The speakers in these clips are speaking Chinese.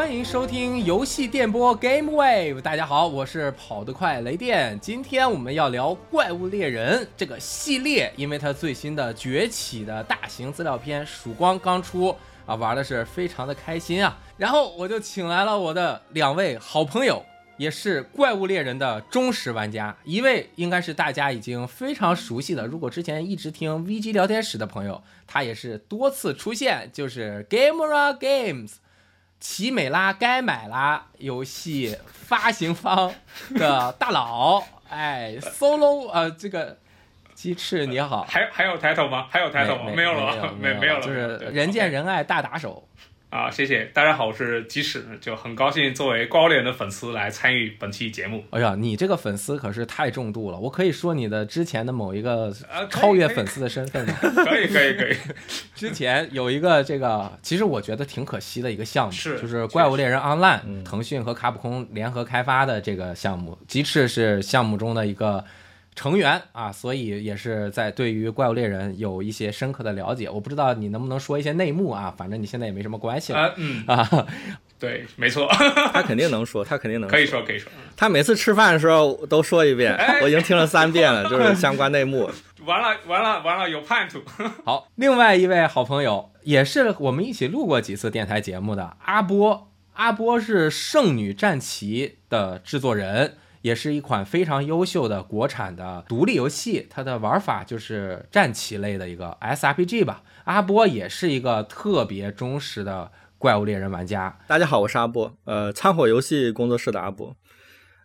欢迎收听游戏电波 Game Wave。大家好，我是跑得快雷电。今天我们要聊《怪物猎人》这个系列，因为它最新的崛起的大型资料片《曙光》刚出啊，玩的是非常的开心啊。然后我就请来了我的两位好朋友，也是《怪物猎人》的忠实玩家。一位应该是大家已经非常熟悉的，如果之前一直听 VG 聊天室的朋友，他也是多次出现，就是 Gamera Games。奇美拉该买啦游戏发行方的大佬，哎，Solo，呃，这个鸡翅你好，还还有抬头吗？还有抬头吗？没有了，没 没有了，就是人见人爱大打手。啊，谢谢大家好，我是鸡翅，就很高兴作为高脸的粉丝来参与本期节目。哎呀，你这个粉丝可是太重度了，我可以说你的之前的某一个超越粉丝的身份吗？可以可以可以。之前有一个这个，其实我觉得挺可惜的一个项目，是就是《怪物猎人 Online》，腾讯和卡普空联合开发的这个项目，鸡翅是项目中的一个。成员啊，所以也是在对于怪物猎人有一些深刻的了解。我不知道你能不能说一些内幕啊？反正你现在也没什么关系了。嗯啊，对，没错，他肯定能说，他肯定能可以说可以说。他每次吃饭的时候都说一遍，我已经听了三遍了，就是相关内幕。完了完了完了，有叛徒。好，另外一位好朋友也是我们一起录过几次电台节目的阿波，阿波是《圣女战旗》的制作人。也是一款非常优秀的国产的独立游戏，它的玩法就是战棋类的一个 SRPG 吧。阿波也是一个特别忠实的怪物猎人玩家。大家好，我是阿波，呃，参火游戏工作室的阿波。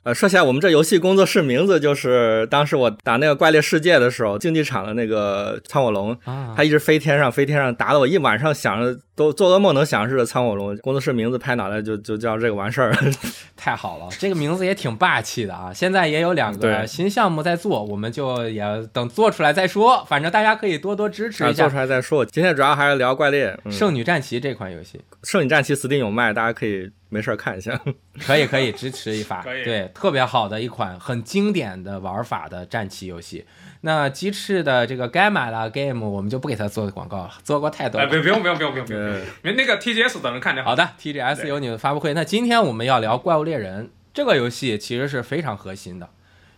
呃，说起来，我们这游戏工作室名字就是当时我打那个怪猎世界的时候，竞技场的那个苍火龙，它一直飞天上，飞天上，打的我一晚上想着都做噩梦能想是苍火龙。工作室名字拍脑袋就就叫这个完事儿，太好了，这个名字也挺霸气的啊！现在也有两个新项目在做，我们就也等做出来再说。反正大家可以多多支持一下。做出来再说。今天主要还是聊怪猎圣女战旗这款游戏，圣女战旗 Steam 有卖，大家可以。没事看一下，可以可以支持一发，对，特别好的一款很经典的玩法的战棋游戏。那鸡翅的这个该买了 game，我们就不给他做广告了，做过太多。哎，不不用不用不用不用不用，那个 TGS 等着看就好。好的，TGS 有你的发布会。那今天我们要聊《怪物猎人》这个游戏，其实是非常核心的，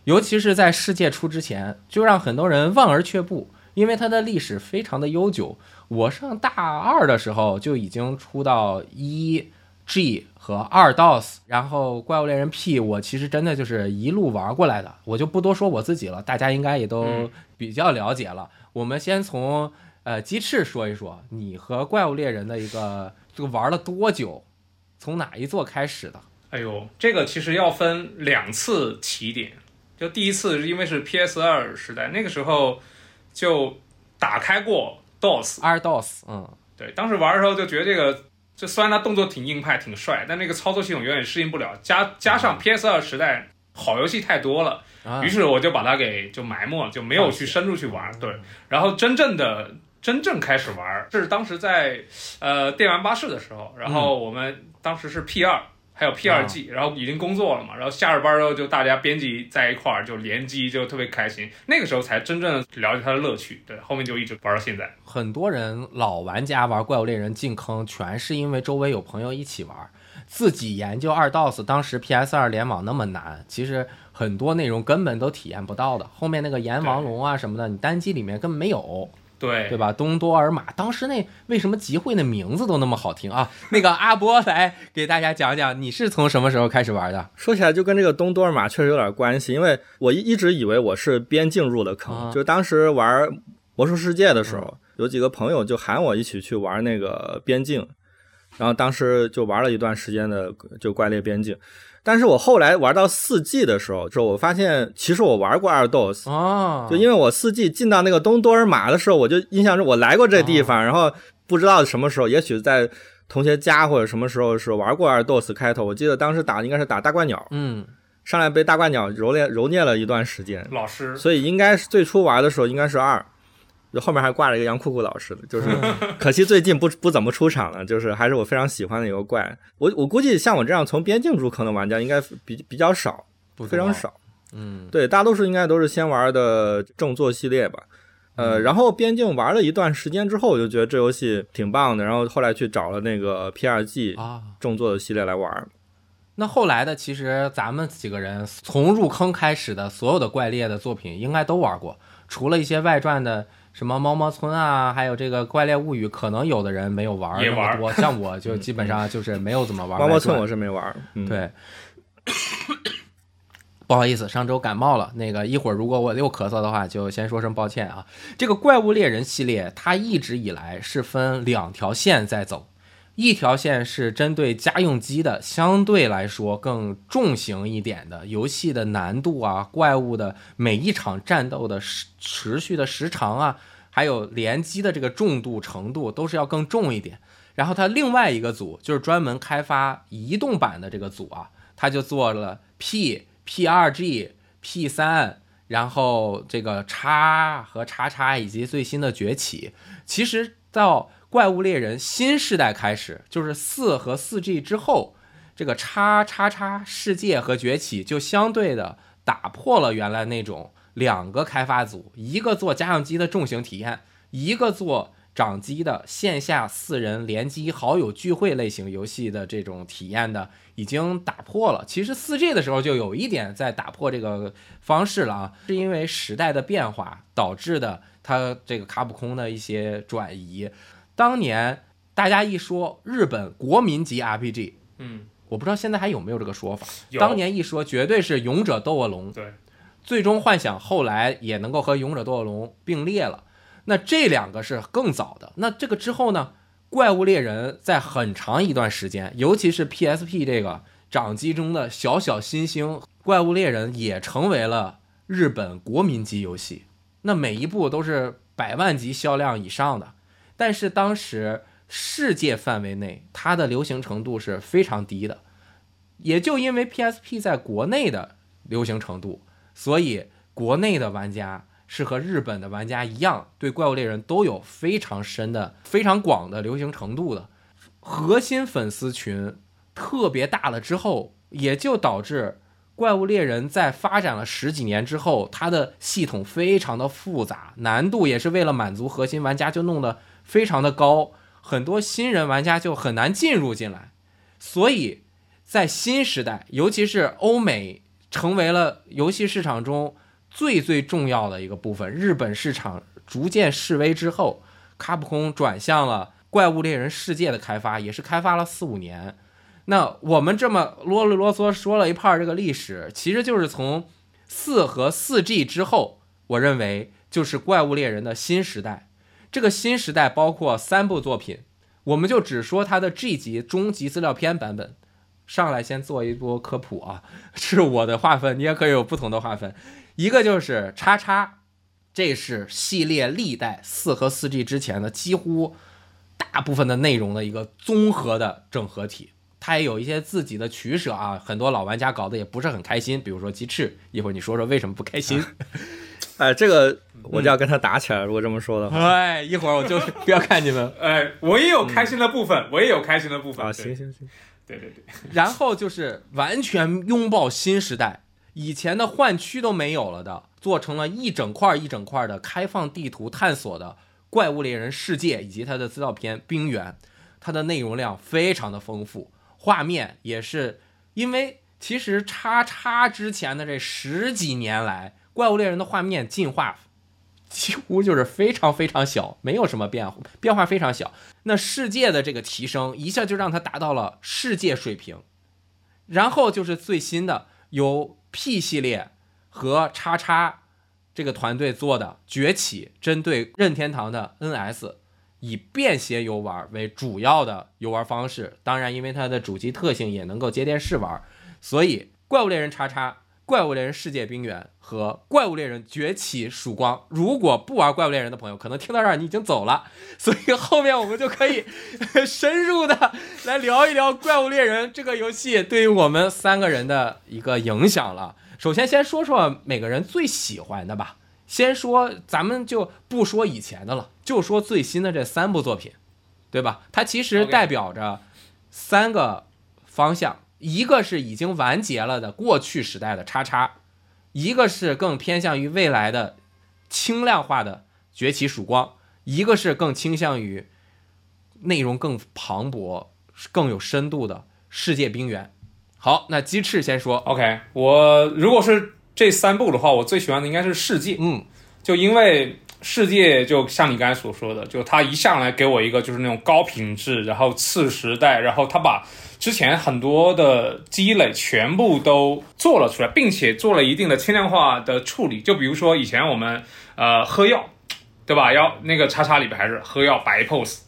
尤其是在世界出之前，就让很多人望而却步，因为它的历史非常的悠久。我上大二的时候就已经出到一 G。和二 DOS，然后怪物猎人 P，我其实真的就是一路玩过来的，我就不多说我自己了，大家应该也都比较了解了。我们先从呃鸡翅说一说，你和怪物猎人的一个这个玩了多久，从哪一座开始的？哎呦，这个其实要分两次起点，就第一次是因为是 PS 二时代，那个时候就打开过 DOS，二 DOS，嗯，对，当时玩的时候就觉得这个。就虽然它动作挺硬派、挺帅，但那个操作系统永远适应不了。加加上 PS 二时代好游戏太多了，于是我就把它给就埋没了，就没有去深入去玩。对，然后真正的真正开始玩，是当时在呃电玩巴士的时候，然后我们当时是 P 二。还有 P 二 G，然后已经工作了嘛，然后下着班之后就大家编辑在一块儿就联机，就特别开心。那个时候才真正了解它的乐趣。对，后面就一直玩到现在。很多人老玩家玩怪物猎人进坑，全是因为周围有朋友一起玩，自己研究二 DOS。当时 PS 二联网那么难，其实很多内容根本都体验不到的。后面那个阎王龙啊什么的，你单机里面根本没有。对对吧？东多尔玛，当时那为什么集会的名字都那么好听啊？那个阿波来给大家讲讲，你是从什么时候开始玩的？说起来就跟这个东多尔玛确实有点关系，因为我一一直以为我是边境入的坑，就当时玩魔兽世界的时候，有几个朋友就喊我一起去玩那个边境，然后当时就玩了一段时间的就怪猎边境。但是我后来玩到四 G 的时候，就我发现其实我玩过二 DOS 哦，就因为我四 G 进到那个东多尔玛的时候，我就印象中我来过这地方，然后不知道什么时候，也许在同学家或者什么时候是玩过二 DOS 开头。我记得当时打应该是打大怪鸟，嗯，上来被大怪鸟揉练揉捏了一段时间，老师，所以应该是最初玩的时候应该是二。就后面还挂了一个杨酷酷老师的，就是可惜最近不不怎么出场了。就是还是我非常喜欢的一个怪，我我估计像我这样从边境入坑的玩家应该比比较少，非常少。嗯，对，大多数应该都是先玩的正作系列吧。呃，然后边境玩了一段时间之后，我就觉得这游戏挺棒的，然后后来去找了那个 PRG 啊重作的系列来玩。那后来的，其实咱们几个人从入坑开始的所有的怪猎的作品，应该都玩过，除了一些外传的，什么猫猫村啊，还有这个怪猎物语，可能有的人没有玩那么多，像我就基本上就是没有怎么玩。猫猫村我是没玩，对。不好意思，上周感冒了。那个一会儿如果我又咳嗽的话，就先说声抱歉啊。这个怪物猎人系列，它一直以来是分两条线在走，一条线是针对家用机的，相对来说更重型一点的，游戏的难度啊，怪物的每一场战斗的时持续的时长啊，还有联机的这个重度程度都是要更重一点。然后它另外一个组就是专门开发移动版的这个组啊，他就做了 P。P 二 G、P 三，然后这个叉和叉叉以及最新的崛起，其实到怪物猎人新世代开始，就是四和四 G 之后，这个叉叉叉世界和崛起就相对的打破了原来那种两个开发组，一个做家用机的重型体验，一个做。掌机的线下四人联机好友聚会类型游戏的这种体验的已经打破了。其实四 G 的时候就有一点在打破这个方式了啊，是因为时代的变化导致的，它这个卡普空的一些转移。当年大家一说日本国民级 RPG，嗯，我不知道现在还有没有这个说法。当年一说绝对是勇者斗恶龙，对，最终幻想后来也能够和勇者斗恶龙并列了。那这两个是更早的，那这个之后呢？怪物猎人在很长一段时间，尤其是 PSP 这个掌机中的小小新星，怪物猎人也成为了日本国民级游戏。那每一部都是百万级销量以上的，但是当时世界范围内它的流行程度是非常低的，也就因为 PSP 在国内的流行程度，所以国内的玩家。是和日本的玩家一样，对怪物猎人都有非常深的、非常广的流行程度的核心粉丝群特别大了之后，也就导致怪物猎人在发展了十几年之后，它的系统非常的复杂，难度也是为了满足核心玩家就弄得非常的高，很多新人玩家就很难进入进来，所以在新时代，尤其是欧美成为了游戏市场中。最最重要的一个部分，日本市场逐渐式微之后，卡普空转向了怪物猎人世界的开发，也是开发了四五年。那我们这么啰里啰嗦说了一半这个历史，其实就是从四和四 G 之后，我认为就是怪物猎人的新时代。这个新时代包括三部作品，我们就只说它的 G 级终极资料片版本。上来先做一波科普啊，是我的划分，你也可以有不同的划分。一个就是叉叉，这是系列历代四和四 G 之前的几乎大部分的内容的一个综合的整合体。它也有一些自己的取舍啊，很多老玩家搞得也不是很开心。比如说鸡翅，一会儿你说说为什么不开心？哎，这个我就要跟他打起来。如果这么说的话，哎，一会儿我就 不要看你们。哎，我也有开心的部分，我也有开心的部分啊。行行行，对对对。然后就是完全拥抱新时代。以前的换区都没有了的，做成了一整块一整块的开放地图探索的怪物猎人世界，以及它的资料片《冰原》，它的内容量非常的丰富，画面也是因为其实叉叉之前的这十几年来，怪物猎人的画面进化几乎就是非常非常小，没有什么变化，变化非常小。那世界的这个提升一下就让它达到了世界水平，然后就是最新的由。P 系列和叉叉这个团队做的崛起，针对任天堂的 NS，以便携游玩为主要的游玩方式。当然，因为它的主机特性也能够接电视玩，所以怪物猎人叉叉、怪物猎人世界冰原和怪物猎人崛起曙光，如果不玩怪物猎人的朋友，可能听到这儿你已经走了。所以后面我们就可以 深入的来聊一聊怪物猎人这个游戏对于我们三个人的一个影响了。首先，先说说每个人最喜欢的吧。先说，咱们就不说以前的了，就说最新的这三部作品，对吧？它其实代表着三个方向。一个是已经完结了的过去时代的叉叉，一个是更偏向于未来的轻量化的崛起曙光，一个是更倾向于内容更磅礴、更有深度的世界冰原。好，那鸡翅先说。OK，我如果是这三部的话，我最喜欢的应该是世界，嗯，就因为世界就像你刚才所说的，就它一上来给我一个就是那种高品质，然后次时代，然后它把之前很多的积累全部都做了出来，并且做了一定的轻量化的处理。就比如说以前我们呃喝药，对吧？要那个叉叉里边还是喝药白 pose，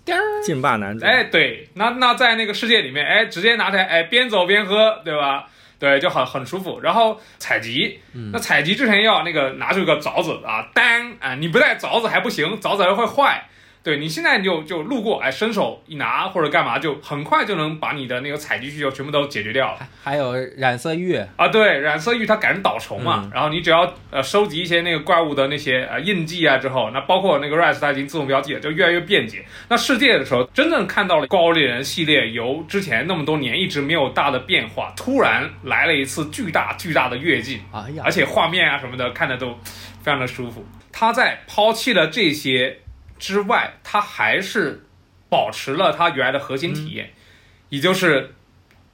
劲霸男主，哎，对，那那在那个世界里面，哎，直接拿台，哎，边走边喝，对吧？对，就很很舒服。然后采集，那采集之前要那个拿出一个凿子啊，当啊，你不带凿子还不行，凿子还会坏。对你现在就就路过，哎，伸手一拿或者干嘛，就很快就能把你的那个采集需求全部都解决掉了。还有染色玉，啊，对，染色玉它改成导虫嘛，嗯然后你只要呃收集一些那个怪物的那些呃印记啊之后，那包括那个 Rise 它已经自动标记了，就越来越便捷。那世界的时候，真正看到了怪物猎人系列由之前那么多年一直没有大的变化，突然来了一次巨大巨大的跃进，哎呀而，且画面啊什么的看的都非常的舒服。他在抛弃了这些之外，它还是保持了它原来的核心体验，也就是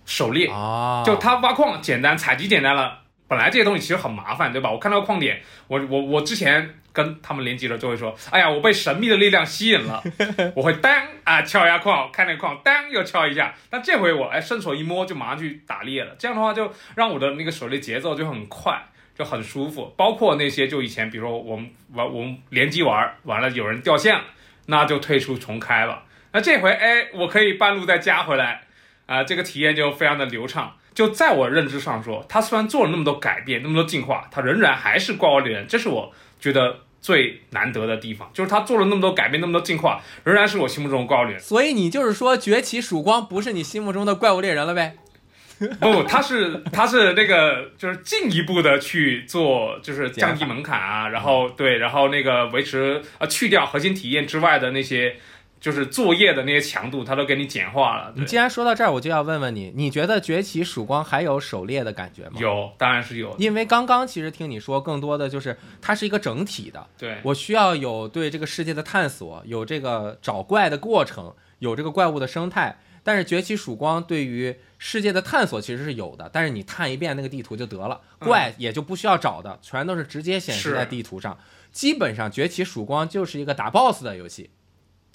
狩猎。啊，就它挖矿简单，采集简单了。本来这些东西其实很麻烦，对吧？我看到矿点，我我我之前跟他们联机了，就会说，哎呀，我被神秘的力量吸引了，我会当啊敲一下矿，看那个矿，当又敲一下。但这回我哎伸手一摸，就马上去打猎了。这样的话，就让我的那个狩猎节奏就很快，就很舒服。包括那些就以前，比如说我们玩我们联机玩完了，有人掉线了，那就退出重开了。那这回哎，我可以半路再加回来。啊、这个体验就非常的流畅。就在我认知上说，它虽然做了那么多改变，那么多进化，它仍然还是怪物猎人，这是我觉得最难得的地方。就是它做了那么多改变，那么多进化，仍然是我心目中的怪物猎人。所以你就是说崛起曙光不是你心目中的怪物猎人了呗？不，它是它是那个就是进一步的去做，就是降低门槛啊，然后对，然后那个维持啊去掉核心体验之外的那些。就是作业的那些强度，它都给你简化了。你既然说到这儿，我就要问问你，你觉得崛起曙光还有狩猎的感觉吗？有，当然是有。因为刚刚其实听你说，更多的就是它是一个整体的，对，我需要有对这个世界的探索，有这个找怪的过程，有这个怪物的生态。但是崛起曙光对于世界的探索其实是有的，但是你探一遍那个地图就得了，嗯怪也就不需要找的，全都是直接显示在地图上。基本上崛起曙光就是一个打 BOSS 的游戏，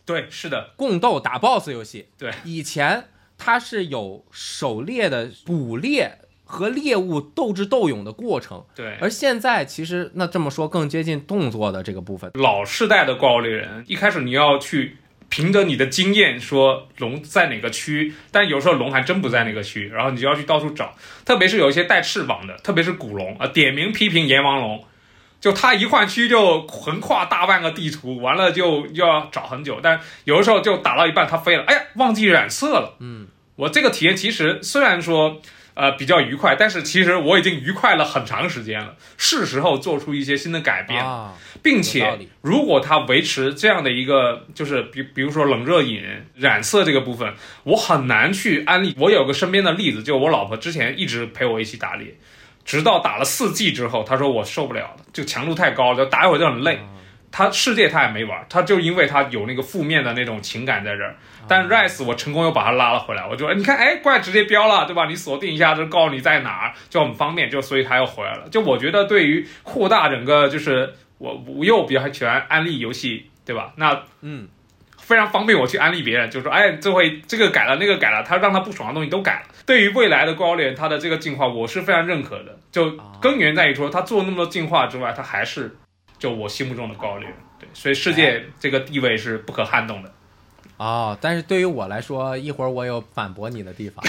对，是的，共斗打 BOSS 游戏。对，以前它是有狩猎的捕猎和猎物斗智斗勇的过程，对。而现在其实那这么说更接近动作的这个部分。老世代的怪物猎人，一开始你要去凭着你的经验说龙在哪个区，但有时候龙还真不在那个区，然后你就要去到处找。特别是有一些带翅膀的，特别是古龙啊，点名批评阎王龙，就他一换区就横跨大半个地图，完了就又要找很久。但有的时候就打到一半它飞了，哎呀，忘记染色了。嗯，我这个体验其实虽然说。呃，比较愉快，但是其实我已经愉快了很长时间了，是时候做出一些新的改变。啊，并且如果它维持这样的一个，就是比比如说冷热饮、染色这个部分，我很难去安利。我有个身边的例子，就我老婆之前一直陪我一起打猎，直到打了四季之后，她说我受不了了，就强度太高了，就打一会儿就很累。她世界他也没玩，他就因为他有那个负面的那种情感在这儿。但 Rise 我成功又把他拉了回来，我就哎你看哎怪直接标了对吧？你锁定一下就告诉你在哪儿，就很方便，就所以他又回来了。就我觉得对于扩大整个就是我我又比较喜欢安利游戏对吧？那嗯，非常方便我去安利别人，就说哎这回这个改了那个改了，他让他不爽的东西都改了。对于未来的怪物猎人它的这个进化，我是非常认可的。就根源在于说他做那么多进化之外，他还是就我心目中的怪物猎人。对，所以世界这个地位是不可撼动的。哦，但是对于我来说，一会儿我有反驳你的地方，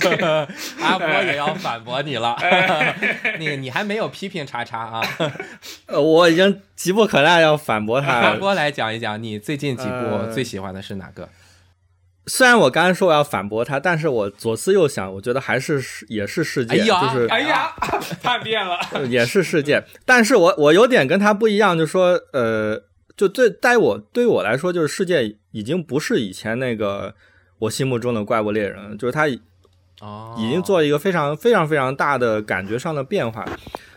阿波也要反驳你了。那个你还没有批评叉叉啊，呃，我已经急不可耐要反驳他了。阿波来讲一讲，你最近几部呃最喜欢的是哪个？虽然我刚才说我要反驳他，但是我左思右想，我觉得还是世也是世界，哎就是哎呀，叛变了。也是世界，但是我我有点跟他不一样，就是说，呃，就对在我对于我来说，就是世界已经不是以前那个我心目中的怪物猎人，就是他已哦，已经做了一个非常非常非常大的感觉上的变化。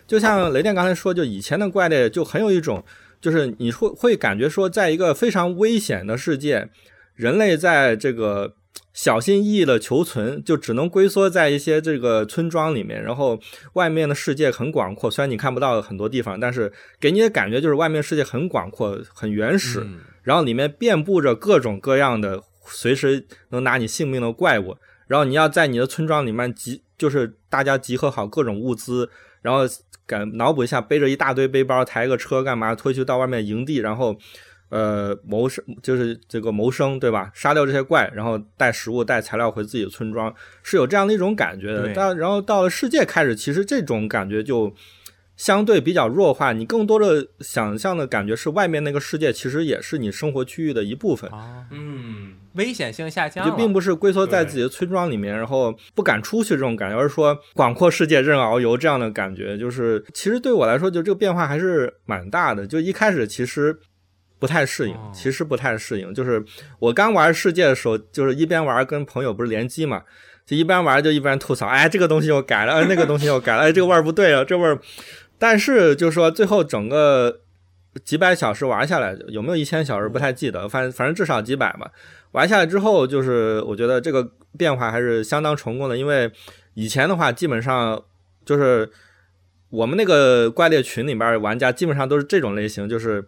就像雷电刚才说，就以前的怪猎就很有一种就是你会会感觉说，在一个非常危险的世界，人类在这个小心翼翼的求存，就只能龟缩在一些这个村庄里面，然后外面的世界很广阔，虽然你看不到很多地方，但是给你的感觉就是外面世界很广阔、很原始，然后里面遍布着各种各样的随时能拿你性命的怪物，然后你要在你的村庄里面集，就是大家集合好各种物资，然后。敢脑补一下，背着一大堆背包，抬个车干嘛？推去到外面营地，然后，呃，谋生就是这个谋生，对吧？杀掉这些怪，然后带食物、带材料回自己的村庄，是有这样的一种感觉的。但然后到了世界开始，其实这种感觉就。相对比较弱化，你更多的想象的感觉是外面那个世界其实也是你生活区域的一部分。嗯，危险性下降，就并不是龟缩在自己的村庄里面，然后不敢出去这种感觉，而是说广阔世界任遨游这样的感觉。就是其实对我来说，就这个变化还是蛮大的。就一开始其实不太适应，其实不太适应。就是我刚玩世界的时候，就是一边玩跟朋友不是联机嘛，就一边玩就一边吐槽，哎，这个东西又改了，哎，那个东西又改了，哎，这个味儿不对啊，这味儿。但是，就是说，最后整个几百小时玩下来，有没有一千小时不太记得，反正反正至少几百吧。玩下来之后，就是我觉得这个变化还是相当成功的，因为以前的话，基本上就是我们那个怪猎群里边玩家基本上都是这种类型，就是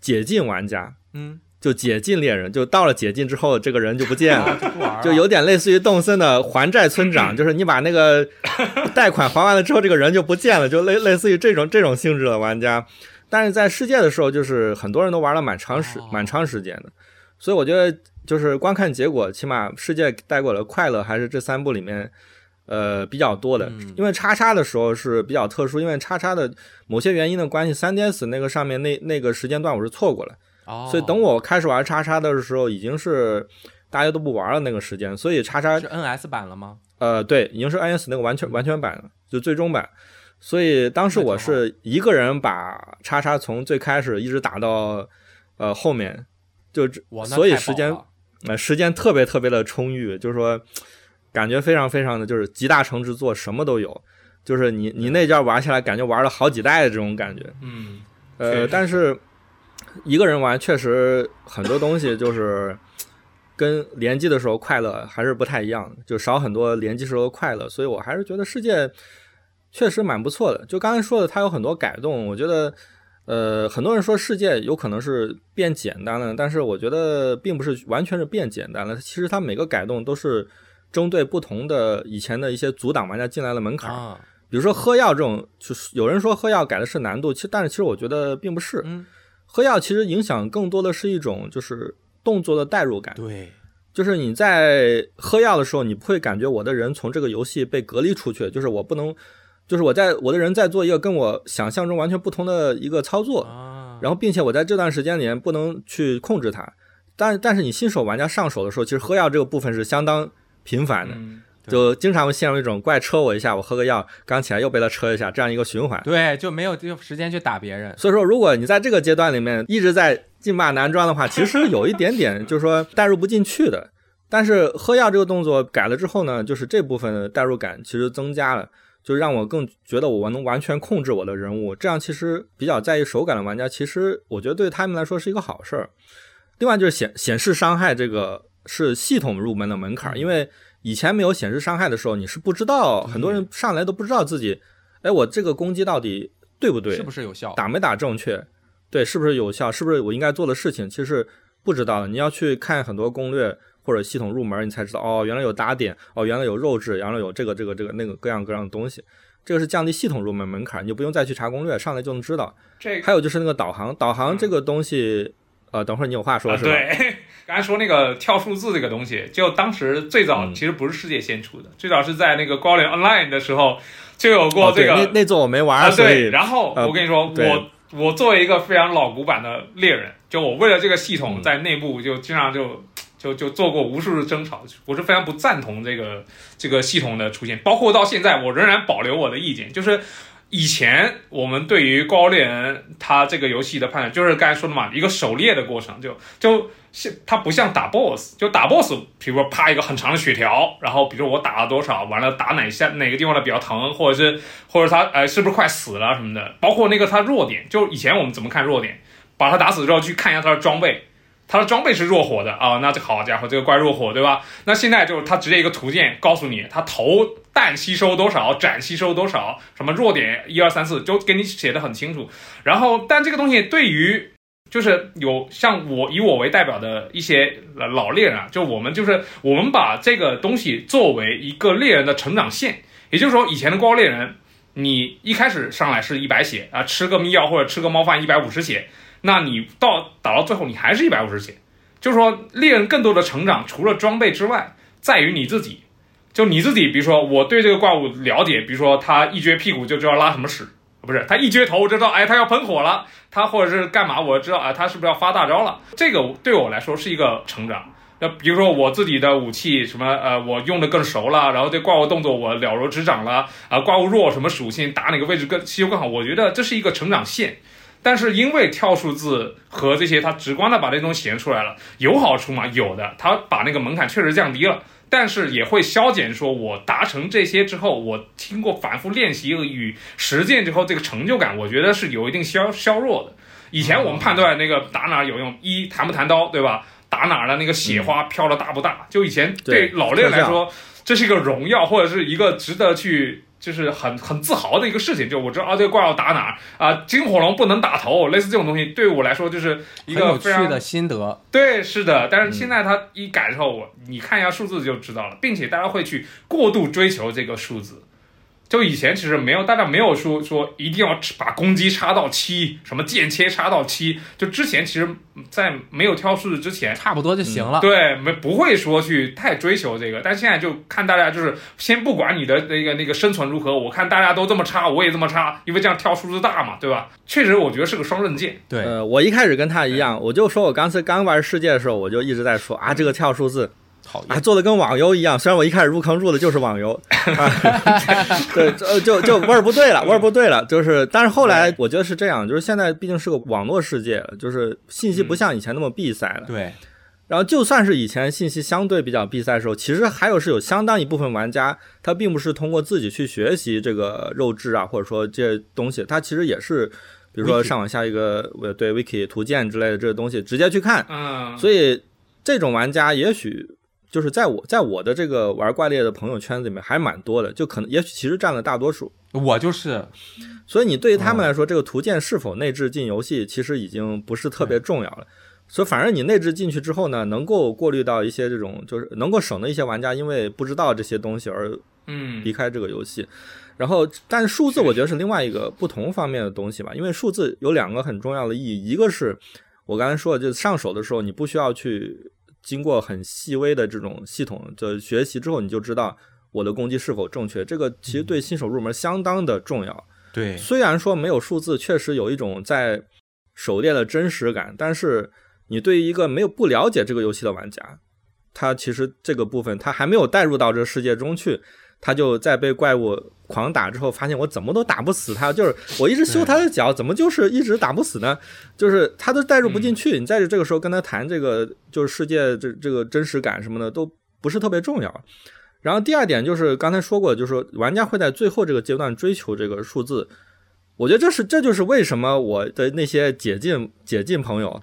解禁玩家，嗯。就解禁猎人，就到了解禁之后，这个人就不见了，就有点类似于动森的还债村长，就是你把那个 贷款还完了之后，这个人就不见了，就类类似于这种这种性质的玩家。但是在世界的时候，就是很多人都玩了蛮长时蛮长时间的，所以我觉得就是观看结果，起码世界带给我的快乐还是这三部里面呃比较多的。因为叉叉的时候是比较特殊，因为叉叉的某些原因的关系，三 DS 那个上面那那个时间段我是错过了。所以等我开始玩叉叉的时候，已经是大家都不玩了那个时间。所以叉叉是 NS 版了吗？呃，对，已经是 NS 那个完全完全版了，就最终版。所以当时我是一个人把叉叉从最开始一直打到呃后面，就所以时间呃时间特别特别的充裕，就是说感觉非常非常的就是集大成之作，什么都有。就是你你那家玩下来，感觉玩了好几代的这种感觉。嗯，呃，但是。一个人玩确实很多东西就是跟联机的时候快乐还是不太一样，就少很多联机时候的快乐。所以我还是觉得世界确实蛮不错的。就刚才说的，它有很多改动，我觉得呃，很多人说世界有可能是变简单了，但是我觉得并不是完全是变简单了。其实它每个改动都是针对不同的以前的一些阻挡玩家进来的门槛。比如说喝药这种，就是有人说喝药改的是难度，其实但是其实我觉得并不是。喝药其实影响更多的是一种就是动作的代入感，对，就是你在喝药的时候，你不会感觉我的人从这个游戏被隔离出去，就是我不能，就是我在我的人在做一个跟我想象中完全不同的一个操作，然后并且我在这段时间里面不能去控制它，但但是你新手玩家上手的时候，其实喝药这个部分是相当频繁的。就经常会陷入一种怪车我一下，我喝个药，刚起来又被他车一下，这样一个循环。对，就没有就时间去打别人。所以说，如果你在这个阶段里面一直在劲霸男装的话，其实有一点点就是说代入不进去的。但是喝药这个动作改了之后呢，就是这部分的代入感其实增加了，就让我更觉得我能完全控制我的人物。这样其实比较在意手感的玩家，其实我觉得对他们来说是一个好事儿。另外就是显显示伤害这个是系统入门的门槛，因为。以前没有显示伤害的时候，你是不知道，很多人上来都不知道自己，哎，我这个攻击到底对不对，是不是有效，打没打正确，对，是不是有效，是不是我应该做的事情，其实不知道的。你要去看很多攻略或者系统入门，你才知道，哦，原来有打点，哦，原来有肉质，原来有这个这个这个那个各样各样的东西，这个是降低系统入门门槛，你就不用再去查攻略，上来就能知道。这还有就是那个导航，导航这个东西。呃，等会儿你有话说是吧？对，刚才说那个跳数字这个东西，就当时最早其实不是世界先出的，最早是在那个高联 Online 的时候就有过这个。那那座我没玩啊，对。然后我跟你说，我我作为一个非常老古板的猎人，就我为了这个系统在内部就经常就就就做过无数的争吵，我是非常不赞同这个这个系统的出现，包括到现在我仍然保留我的意见，就是。以前我们对于高猎人他这个游戏的判断，就是刚才说的嘛，一个狩猎的过程，就就它不像打 BOSS，就打 BOSS，比如说啪一个很长的血条，然后比如说我打了多少，完了打哪下哪个地方的比较疼，或者是或者他呃是不是快死了什么的，包括那个他弱点，就以前我们怎么看弱点，把他打死之后去看一下他的装备，他的装备是弱火的啊，那这好家伙，这个怪弱火对吧？那现在就是他直接一个图鉴告诉你，他头弹吸收多少，斩吸收多少，什么弱点一二三四，就给你写的很清楚。然后，但这个东西对于就是有像我以我为代表的一些老猎人啊，就我们就是我们把这个东西作为一个猎人的成长线，也就是说，以前的高猎人，你一开始上来是一百血啊，吃个秘药或者吃个猫饭一百五十血，那你到打到最后你还是一百五十血，就是说猎人更多的成长，除了装备之外，在于你自己，就你自己，比如说我对这个怪物了解，比如说他一撅屁股就知道拉什么屎。不是他一撅头，我就知道，哎，他要喷火了，他或者是干嘛，我知道，哎，他是不是要发大招了？这个对我来说是一个成长。那比如说我自己的武器什么，呃，我用的更熟了，然后对怪物动作我了如指掌了，啊，怪物弱什么属性，打哪个位置更吸收更好，我觉得这是一个成长线。但是因为跳数字和这些，它直观的把这东西显示出来了，有好处吗？有的，它把那个门槛确实降低了。但是也会消减，说我达成这些之后，我经过反复练习与实践之后，这个成就感，我觉得是有一定消削弱的。以前我们判断那个打哪有用，一弹不弹刀，对吧？打哪的那个血花飘的大不大？就以前对老练来说，这是一个荣耀，或者是一个值得去。就是很很自豪的一个事情，就我知道啊，这个怪要打哪儿啊，金火龙不能打头，类似这种东西，对我来说就是一个有趣的心得。对，是的，但是现在它一改之后，我你看一下数字就知道了，并且大家会去过度追求这个数字。就以前其实没有，大家没有说说一定要把攻击插到七，什么剑切插到七。就之前其实，在没有挑数字之前，差不多就行了。对，没不会说去太追求这个。但现在就看大家就是先不管你的那个那个生存如何，我看大家都这么插，我也这么插，因为这样跳数字大嘛，对吧？确实，我觉得是个双刃剑。对，呃，我一开始跟他一样，我就说我刚才刚玩世界的时候，我就一直在说啊，这个跳数字。啊，做的跟网游一样。虽然我一开始入坑入的就是网游，对，就就就味儿不对了，味儿不对了。就是，但是后来我觉得是这样，就是现在毕竟是个网络世界，就是信息不像以前那么闭塞了。对。然后就算是以前信息相对比较闭塞的时候，其实还有是有相当一部分玩家，他并不是通过自己去学习这个肉质啊，或者说这些东西，他其实也是，比如说上网下一个对 wiki 图鉴之类的这些东西，直接去看。嗯。所以这种玩家也许。就是在我在我的这个玩怪猎的朋友圈子里面还蛮多的，就可能也许其实占了大多数。我就是，所以你对于他们来说，这个图鉴是否内置进游戏，其实已经不是特别重要了。所以反正你内置进去之后呢，能够过滤到一些这种，就是能够省的一些玩家，因为不知道这些东西而嗯离开这个游戏。然后，但是数字我觉得是另外一个不同方面的东西吧，因为数字有两个很重要的意义，一个是我刚才说的，就上手的时候你不需要去。经过很细微的这种系统的学习之后，你就知道我的攻击是否正确。这个其实对新手入门相当的重要。对，虽然说没有数字，确实有一种在狩猎的真实感，但是你对于一个没有不了解这个游戏的玩家，他其实这个部分他还没有带入到这个世界中去。他就在被怪物狂打之后，发现我怎么都打不死他，就是我一直修他的脚，怎么就是一直打不死呢？就是他都带入不进去。你在这个时候跟他谈这个，就是世界这这个真实感什么的，都不是特别重要。然后第二点就是刚才说过，就是说玩家会在最后这个阶段追求这个数字。我觉得这是这就是为什么我的那些解禁解禁朋友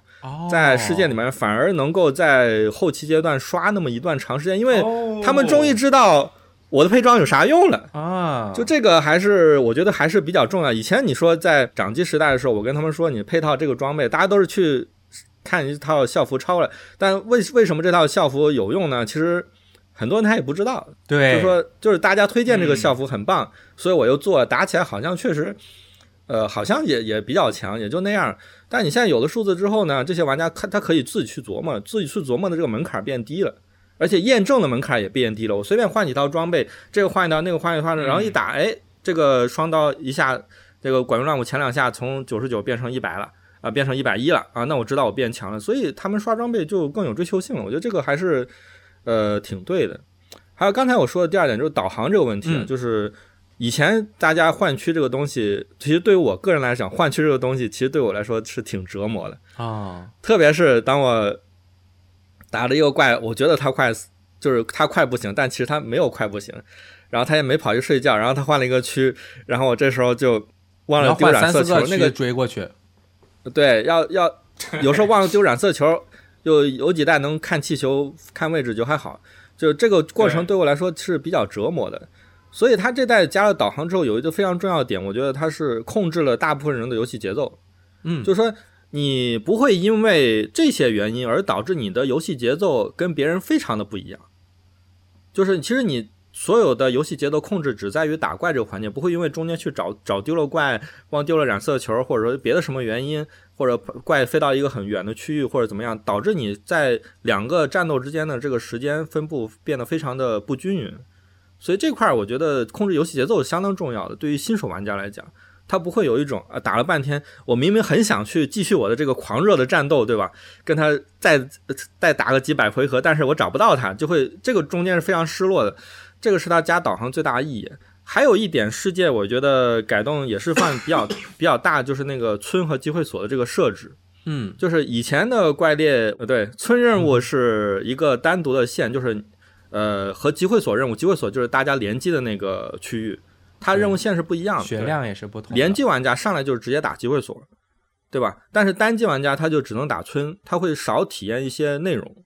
在世界里面反而能够在后期阶段刷那么一段长时间，因为他们终于知道。我的配装有啥用了啊？就这个还是我觉得还是比较重要。以前你说在掌机时代的时候，我跟他们说你配套这个装备，大家都是去看一套校服抄了。但为为什么这套校服有用呢？其实很多人他也不知道。对，就说就是大家推荐这个校服很棒，所以我又做，打起来好像确实，呃，好像也也比较强，也就那样。但你现在有了数字之后呢，这些玩家他他可以自己去琢磨，自己去琢磨的这个门槛变低了。而且验证的门槛也变低了，我随便换几套装备，这个换一套，那个换一套，然后一打，哎，这个双刀一下，这个管用乱舞前两下从九十九变成一百了，啊，变成一百一了，啊，那我知道我变强了，所以他们刷装备就更有追求性了。我觉得这个还是，呃，挺对的。还有刚才我说的第二点就是导航这个问题，就是以前大家换区这个东西，其实对于我个人来讲，换区这个东西其实对我来说是挺折磨的啊，特别是当我。打了一个怪，我觉得他快，就是他快不行，但其实他没有快不行，然后他也没跑去睡觉，然后他换了一个区，然后我这时候就忘了丢染色球，那个追过去，对，要要有时候忘了丢染色球，就有几代能看气球、看位置就还好。就这个过程对我来说是比较折磨的。所以它这代加了导航之后，有一个非常重要的点，我觉得它是控制了大部分人的游戏节奏。嗯，就是说你不会因为这些原因而导致你的游戏节奏跟别人非常的不一样。就是其实你。所有的游戏节奏控制只在于打怪这个环节，不会因为中间去找找丢了怪，忘丢了染色球，或者说别的什么原因，或者怪飞到一个很远的区域，或者怎么样，导致你在两个战斗之间的这个时间分布变得非常的不均匀。所以这块儿我觉得控制游戏节奏相当重要的，对于新手玩家来讲。他不会有一种啊，打了半天，我明明很想去继续我的这个狂热的战斗，对吧？跟他再再打个几百回合，但是我找不到他，就会这个中间是非常失落的。这个是他加导航最大的意义。还有一点，世界我觉得改动也是算比较 比较大，就是那个村和集会所的这个设置。嗯，就是以前的怪猎，呃，对，村任务是一个单独的线，就是呃和集会所任务，集会所就是大家联机的那个区域。它任务线是不一样的，血量也是不同。联机玩家上来就是直接打集会所，对吧？但是单机玩家他就只能打村，他会少体验一些内容，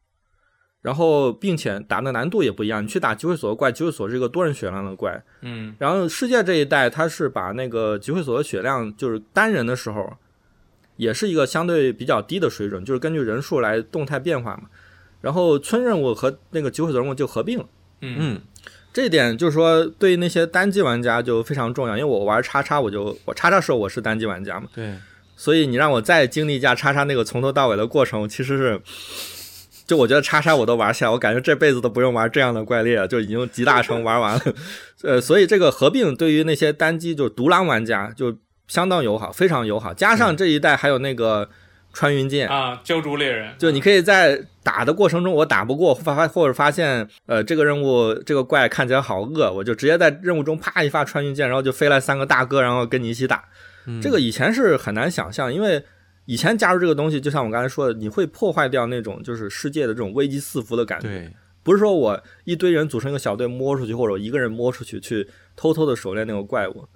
然后并且打的难度也不一样。你去打集会所的怪，集会所是一个多人血量的怪，嗯。然后世界这一代，它是把那个集会所的血量，就是单人的时候，也是一个相对比较低的水准，就是根据人数来动态变化嘛。然后村任务和那个集会所任务就合并了，嗯。这一点就是说，对于那些单机玩家就非常重要，因为我玩叉叉，我就我叉叉时候我是单机玩家嘛，对，所以你让我再经历一下叉叉那个从头到尾的过程，其实是，就我觉得叉叉我都玩下来，我感觉这辈子都不用玩这样的怪猎，就已经集大成玩完了，呃，所以这个合并对于那些单机就独狼玩家就相当友好，非常友好，加上这一代还有那个。穿云箭啊，救助猎人，就你可以在打的过程中，我打不过发发或者发现，呃，这个任务这个怪看起来好饿，我就直接在任务中啪一发穿云箭，然后就飞来三个大哥，然后跟你一起打。这个以前是很难想象，因为以前加入这个东西，就像我刚才说的，你会破坏掉那种就是世界的这种危机四伏的感觉。对，不是说我一堆人组成一个小队摸出去，或者我一个人摸出去去偷偷的狩猎那个怪物。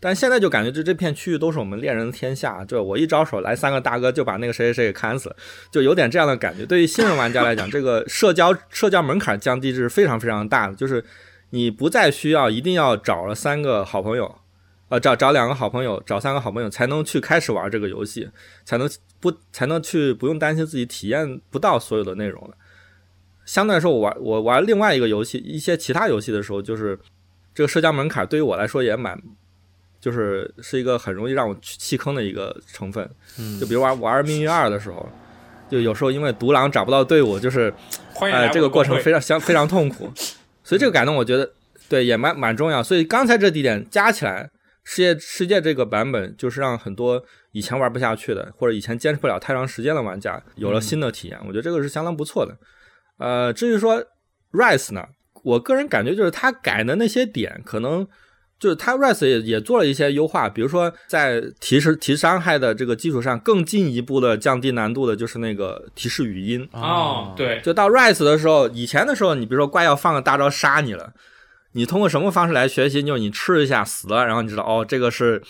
但现在就感觉这这片区域都是我们猎人的天下，就我一招手来三个大哥就把那个谁谁谁给砍死，就有点这样的感觉。对于新人玩家来讲，这个社交社交门槛降低是非常非常大的，就是你不再需要一定要找了三个好朋友，呃，找找两个好朋友，找三个好朋友才能去开始玩这个游戏，才能不才能去不用担心自己体验不到所有的内容了。相对来说，我玩我玩另外一个游戏一些其他游戏的时候，就是这个社交门槛对于我来说也蛮。就是是一个很容易让我弃坑的一个成分，嗯就比如玩玩命运二的时候，就有时候因为独狼找不到队伍，就是哎这个过程非常相非常痛苦，所以这个改动我觉得对也蛮蛮重要。所以刚才这几点加起来，世界世界这个版本就是让很多以前玩不下去的或者以前坚持不了太长时间的玩家有了新的体验，我觉得这个是相当不错的。呃，至于说 Rise 呢，我个人感觉就是他改的那些点可能。就是它 Rise 也也做了一些优化，比如说在提示提伤害的这个基础上，更进一步的降低难度的，就是那个提示语音哦，对，就到 Rise 的时候，以前的时候，你比如说怪要放个大招杀你了，你通过什么方式来学习？就是你吃一下死了，然后你知道哦，这个是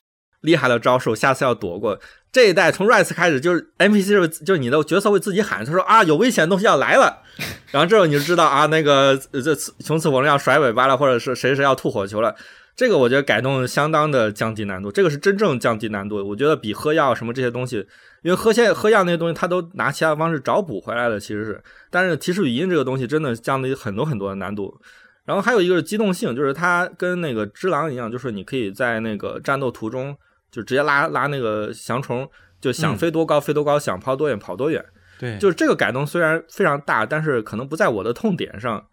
厉害的招数，下次要躲过。这一代从 Rise 开始，就是 NPC 就就是你的角色会自己喊，他说啊有危险的东西要来了，然后这时候你就知道啊那个这从此我们要甩尾巴了，或者是谁谁要吐火球了。这个我觉得改动相当的降低难度，这个是真正降低难度。我觉得比喝药什么这些东西，因为喝些喝药那些东西，它都拿其他方式找补回来的，其实是。但是提示语音这个东西真的降低很多很多的难度。然后还有一个是机动性，就是它跟那个只狼一样，就是你可以在那个战斗途中就直接拉拉那个翔虫，就想飞多高飞多高，想跑多远跑多远。对，就是这个改动虽然非常大，但是可能不在我的痛点上。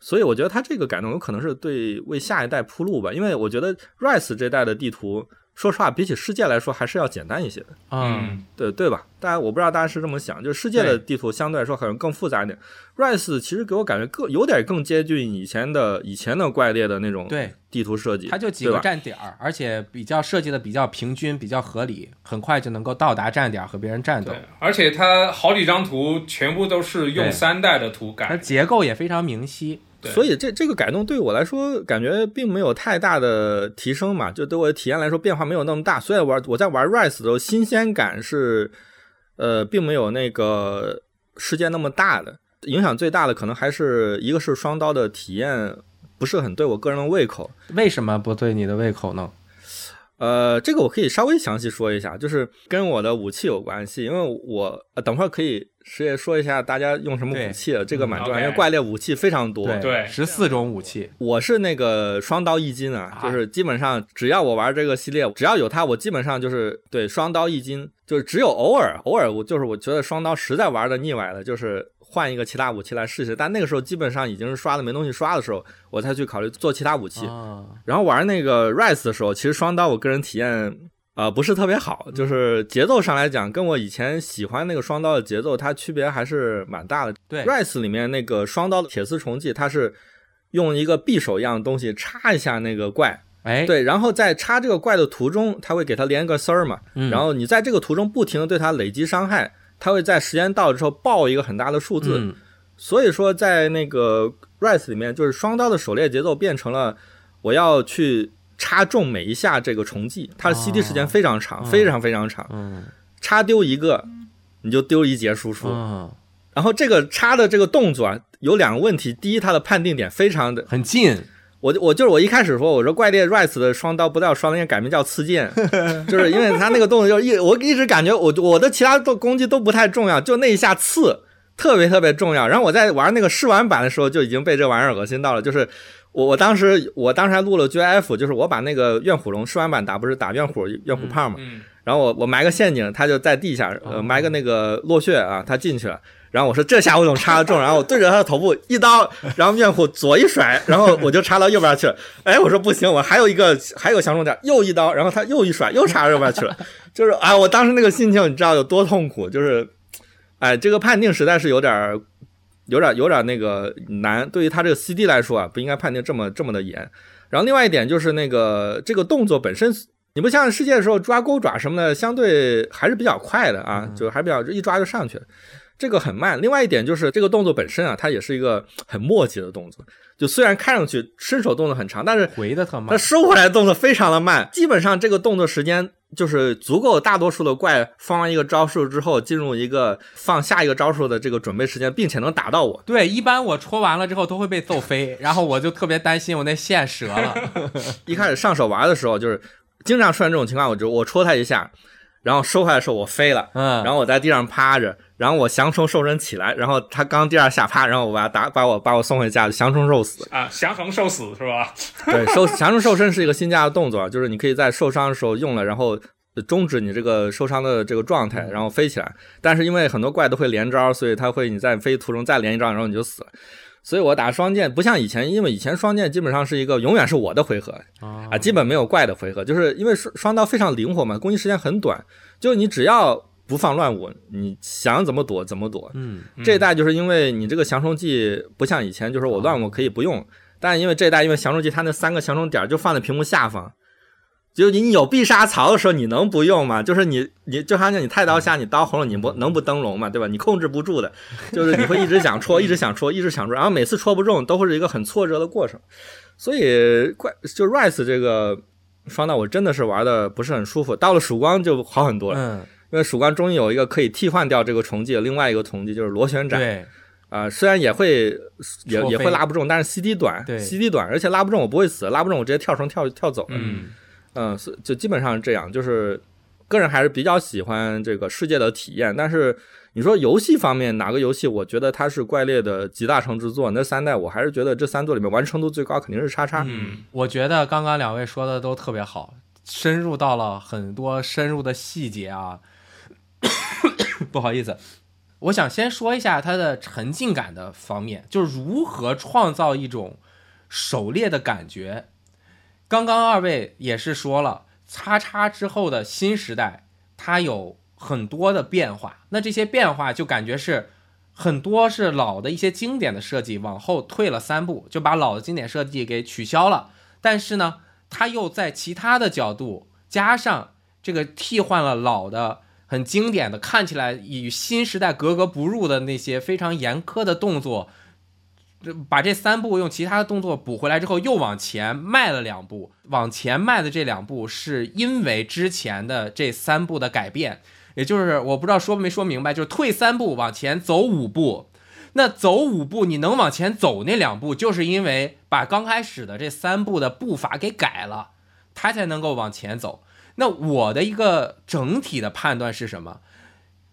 所以我觉得它这个改动有可能是对为下一代铺路吧，因为我觉得 Rise 这代的地图，说实话比起世界来说还是要简单一些的。嗯，对对吧？大家我不知道大家是这么想，就是世界的地图相对来说可能更复杂一点。Rise 其实给我感觉更有点更接近以前的以前的怪猎的那种对地图设计，它就几个站点儿，而且比较设计的比较平均，比较合理，很快就能够到达站点和别人战斗。而且它好几张图全部都是用三代的图改，它结构也非常明晰。所以这这个改动对我来说感觉并没有太大的提升嘛，就对我的体验来说变化没有那么大。所以玩我在玩 Rise 的时候，新鲜感是呃，并没有那个世界那么大的影响。最大的可能还是一个是双刀的体验不是很对我个人的胃口。为什么不对你的胃口呢？呃，这个我可以稍微详细说一下，就是跟我的武器有关系，因为我等会儿可以实也说一下大家用什么武器，这个蛮重要，因为怪猎武器非常多，对，十四种武器。我是那个双刀一金啊，就是基本上只要我玩这个系列，只要有它，我基本上就是对双刀一金，就是只有偶尔偶尔我就是我觉得双刀实在玩的腻歪了，就是。换一个其他武器来试试，但那个时候基本上已经是刷的没东西刷的时候，我才去考虑做其他武器。然后玩那个 Rise 的时候，其实双刀我个人体验啊不是特别好，就是节奏上来讲，跟我以前喜欢那个双刀的节奏，它区别还是蛮大的。对，Rise 里面那个双刀的铁丝虫技，它是用一个匕首一样的东西插一下那个怪，哎，对，然后在插这个怪的途中，它会给它连个丝儿嘛，然后你在这个途中不停的对它累积伤害。它会在时间到了之后爆一个很大的数字，所以说在那个 Rise 里面，就是双刀的狩猎节奏变成了我要去插中每一下这个重技，它的 CD 时间非常长，非常非常长，插丢一个你就丢一节输出，然后这个插的这个动作啊有两个问题，第一它的判定点非常的很近。我我就是我一开始说我说怪猎 rise 的双刀不叫双，刃改名叫刺剑，就是因为他那个动作就一我一直感觉我我的其他的攻击都不太重要，就那一下刺特别特别重要。然后我在玩那个试玩版的时候就已经被这玩意儿恶心到了，就是我我当时我当时还录了 GIF，就是我把那个怨虎龙试玩版打不是打怨虎怨虎胖嘛，然后我我埋个陷阱，他就在地下呃埋个那个落穴啊，他进去了。然后我说这下我怎么插得中？然后我对着他的头部一刀，然后面虎左一甩，然后我就插到右边去了。哎，我说不行，我还有一个 还有相中点，又一刀，然后他又一甩，又插到右边去了。就是哎，我当时那个心情你知道有多痛苦？就是哎，这个判定实在是有点儿有点有点那个难。对于他这个 CD 来说啊，不应该判定这么这么的严。然后另外一点就是那个这个动作本身，你不像世界的时候抓钩爪什么的，相对还是比较快的啊，就还比较一抓就上去了。这个很慢，另外一点就是这个动作本身啊，它也是一个很磨叽的动作。就虽然看上去伸手动作很长，但是回的特慢，它收回来的动作非常的慢。基本上这个动作时间就是足够大多数的怪放完一个招数之后，进入一个放下一个招数的这个准备时间，并且能打到我。对，一般我戳完了之后都会被揍飞，然后我就特别担心我那线折了。一开始上手玩的时候，就是经常出现这种情况，我就我戳他一下。然后收回来的时候我飞了，嗯，然后我在地上趴着，然后我降虫兽身起来，然后他刚第二下趴，然后我把他打，把我把我送回家，降虫受死啊，降虫受死是吧？对，受降虫兽身是一个新加的动作，就是你可以在受伤的时候用了，然后终止你这个受伤的这个状态，然后飞起来。但是因为很多怪都会连招，所以他会你在飞途中再连一招，然后你就死了。所以我打双剑不像以前，因为以前双剑基本上是一个永远是我的回合啊，基本没有怪的回合，就是因为双双刀非常灵活嘛，攻击时间很短，就你只要不放乱舞，你想怎么躲怎么躲。嗯，这一代就是因为你这个降虫技不像以前，就是我乱舞可以不用，但因为这一代因为降虫技它那三个降虫点就放在屏幕下方。就你有必杀槽的时候，你能不用吗？就是你，你就好像你太刀下，你刀红了，你不能不灯笼嘛，对吧？你控制不住的，就是你会一直想戳，一直想戳，一直想戳，然后每次戳不中，都会是一个很挫折的过程。所以怪就 Rise 这个双刀，我真的是玩的不是很舒服。到了曙光就好很多了，嗯，因为曙光终于有一个可以替换掉这个重技，另外一个重技就是螺旋斩，对，啊，虽然也会也也会拉不中，但是 CD 短，CD 短，而且拉不中我不会死，拉不中我直接跳绳跳跳走了，嗯。嗯，是就基本上是这样，就是个人还是比较喜欢这个世界的体验。但是你说游戏方面哪个游戏，我觉得它是怪猎的集大成之作。那三代我还是觉得这三座里面完成度最高肯定是叉叉。嗯，我觉得刚刚两位说的都特别好，深入到了很多深入的细节啊。不好意思，我想先说一下它的沉浸感的方面，就是如何创造一种狩猎的感觉。刚刚二位也是说了，叉叉之后的新时代，它有很多的变化。那这些变化就感觉是很多是老的一些经典的设计往后退了三步，就把老的经典设计给取消了。但是呢，它又在其他的角度加上这个替换了老的很经典的，看起来与新时代格格不入的那些非常严苛的动作。把这三步用其他的动作补回来之后，又往前迈了两步。往前迈的这两步，是因为之前的这三步的改变，也就是我不知道说没说明白，就是退三步往前走五步。那走五步，你能往前走那两步，就是因为把刚开始的这三步的步伐给改了，它才能够往前走。那我的一个整体的判断是什么？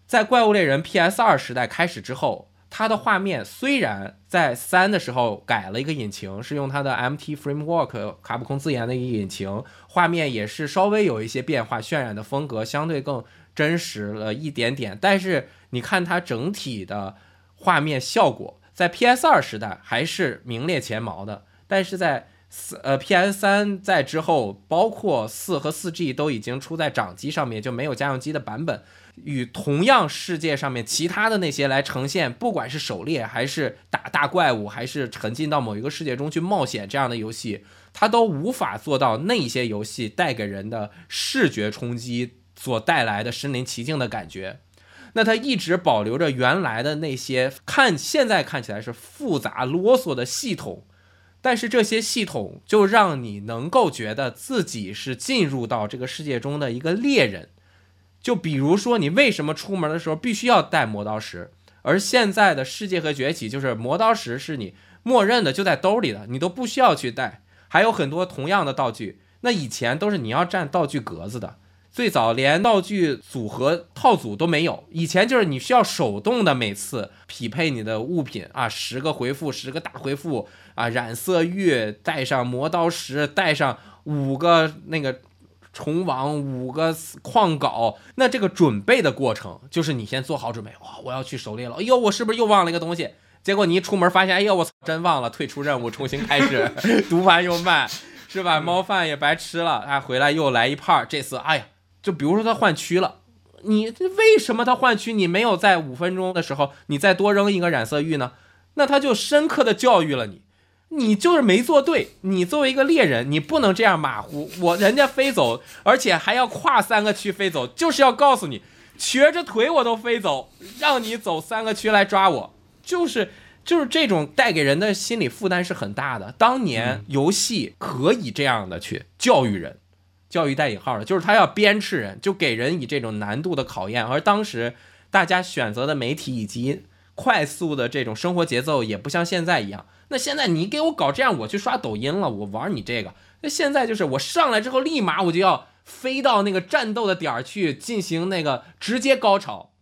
在怪物猎人 PS 二时代开始之后，它的画面虽然在三的时候改了一个引擎，是用它的 MT Framework 卡普空自研的一个引擎，画面也是稍微有一些变化，渲染的风格相对更真实了一点点。但是你看它整体的画面效果，在 PS 二时代还是名列前茅的，但是在四呃，P.S. 三在之后，包括四和四 G 都已经出在掌机上面，就没有家用机的版本。与同样世界上面其他的那些来呈现，不管是狩猎还是打大怪物，还是沉浸到某一个世界中去冒险这样的游戏，它都无法做到那些游戏带给人的视觉冲击所带来的身临其境的感觉。那它一直保留着原来的那些看现在看起来是复杂啰嗦的系统。但是这些系统就让你能够觉得自己是进入到这个世界中的一个猎人，就比如说你为什么出门的时候必须要带磨刀石，而现在的世界和崛起就是磨刀石是你默认的就在兜里的，你都不需要去带，还有很多同样的道具，那以前都是你要占道具格子的。最早连道具组合套组都没有，以前就是你需要手动的每次匹配你的物品啊，十个回复，十个大回复啊，染色玉带上磨刀石，带上五个那个虫网，五个矿镐，那这个准备的过程就是你先做好准备，哇，我要去狩猎了，哎呦，我是不是又忘了一个东西？结果你一出门发现，哎呦，我操，真忘了，退出任务，重新开始，读完又慢，是吧？猫饭也白吃了，啊，回来又来一盘，这次，哎呀。就比如说他换区了，你为什么他换区你没有在五分钟的时候你再多扔一个染色玉呢？那他就深刻的教育了你，你就是没做对。你作为一个猎人，你不能这样马虎。我人家飞走，而且还要跨三个区飞走，就是要告诉你，瘸着腿我都飞走，让你走三个区来抓我，就是就是这种带给人的心理负担是很大的。当年游戏可以这样的去教育人。教育带引号的，就是他要鞭笞人，就给人以这种难度的考验。而当时大家选择的媒体以及快速的这种生活节奏，也不像现在一样。那现在你给我搞这样，我去刷抖音了，我玩你这个。那现在就是我上来之后，立马我就要飞到那个战斗的点儿去进行那个直接高潮，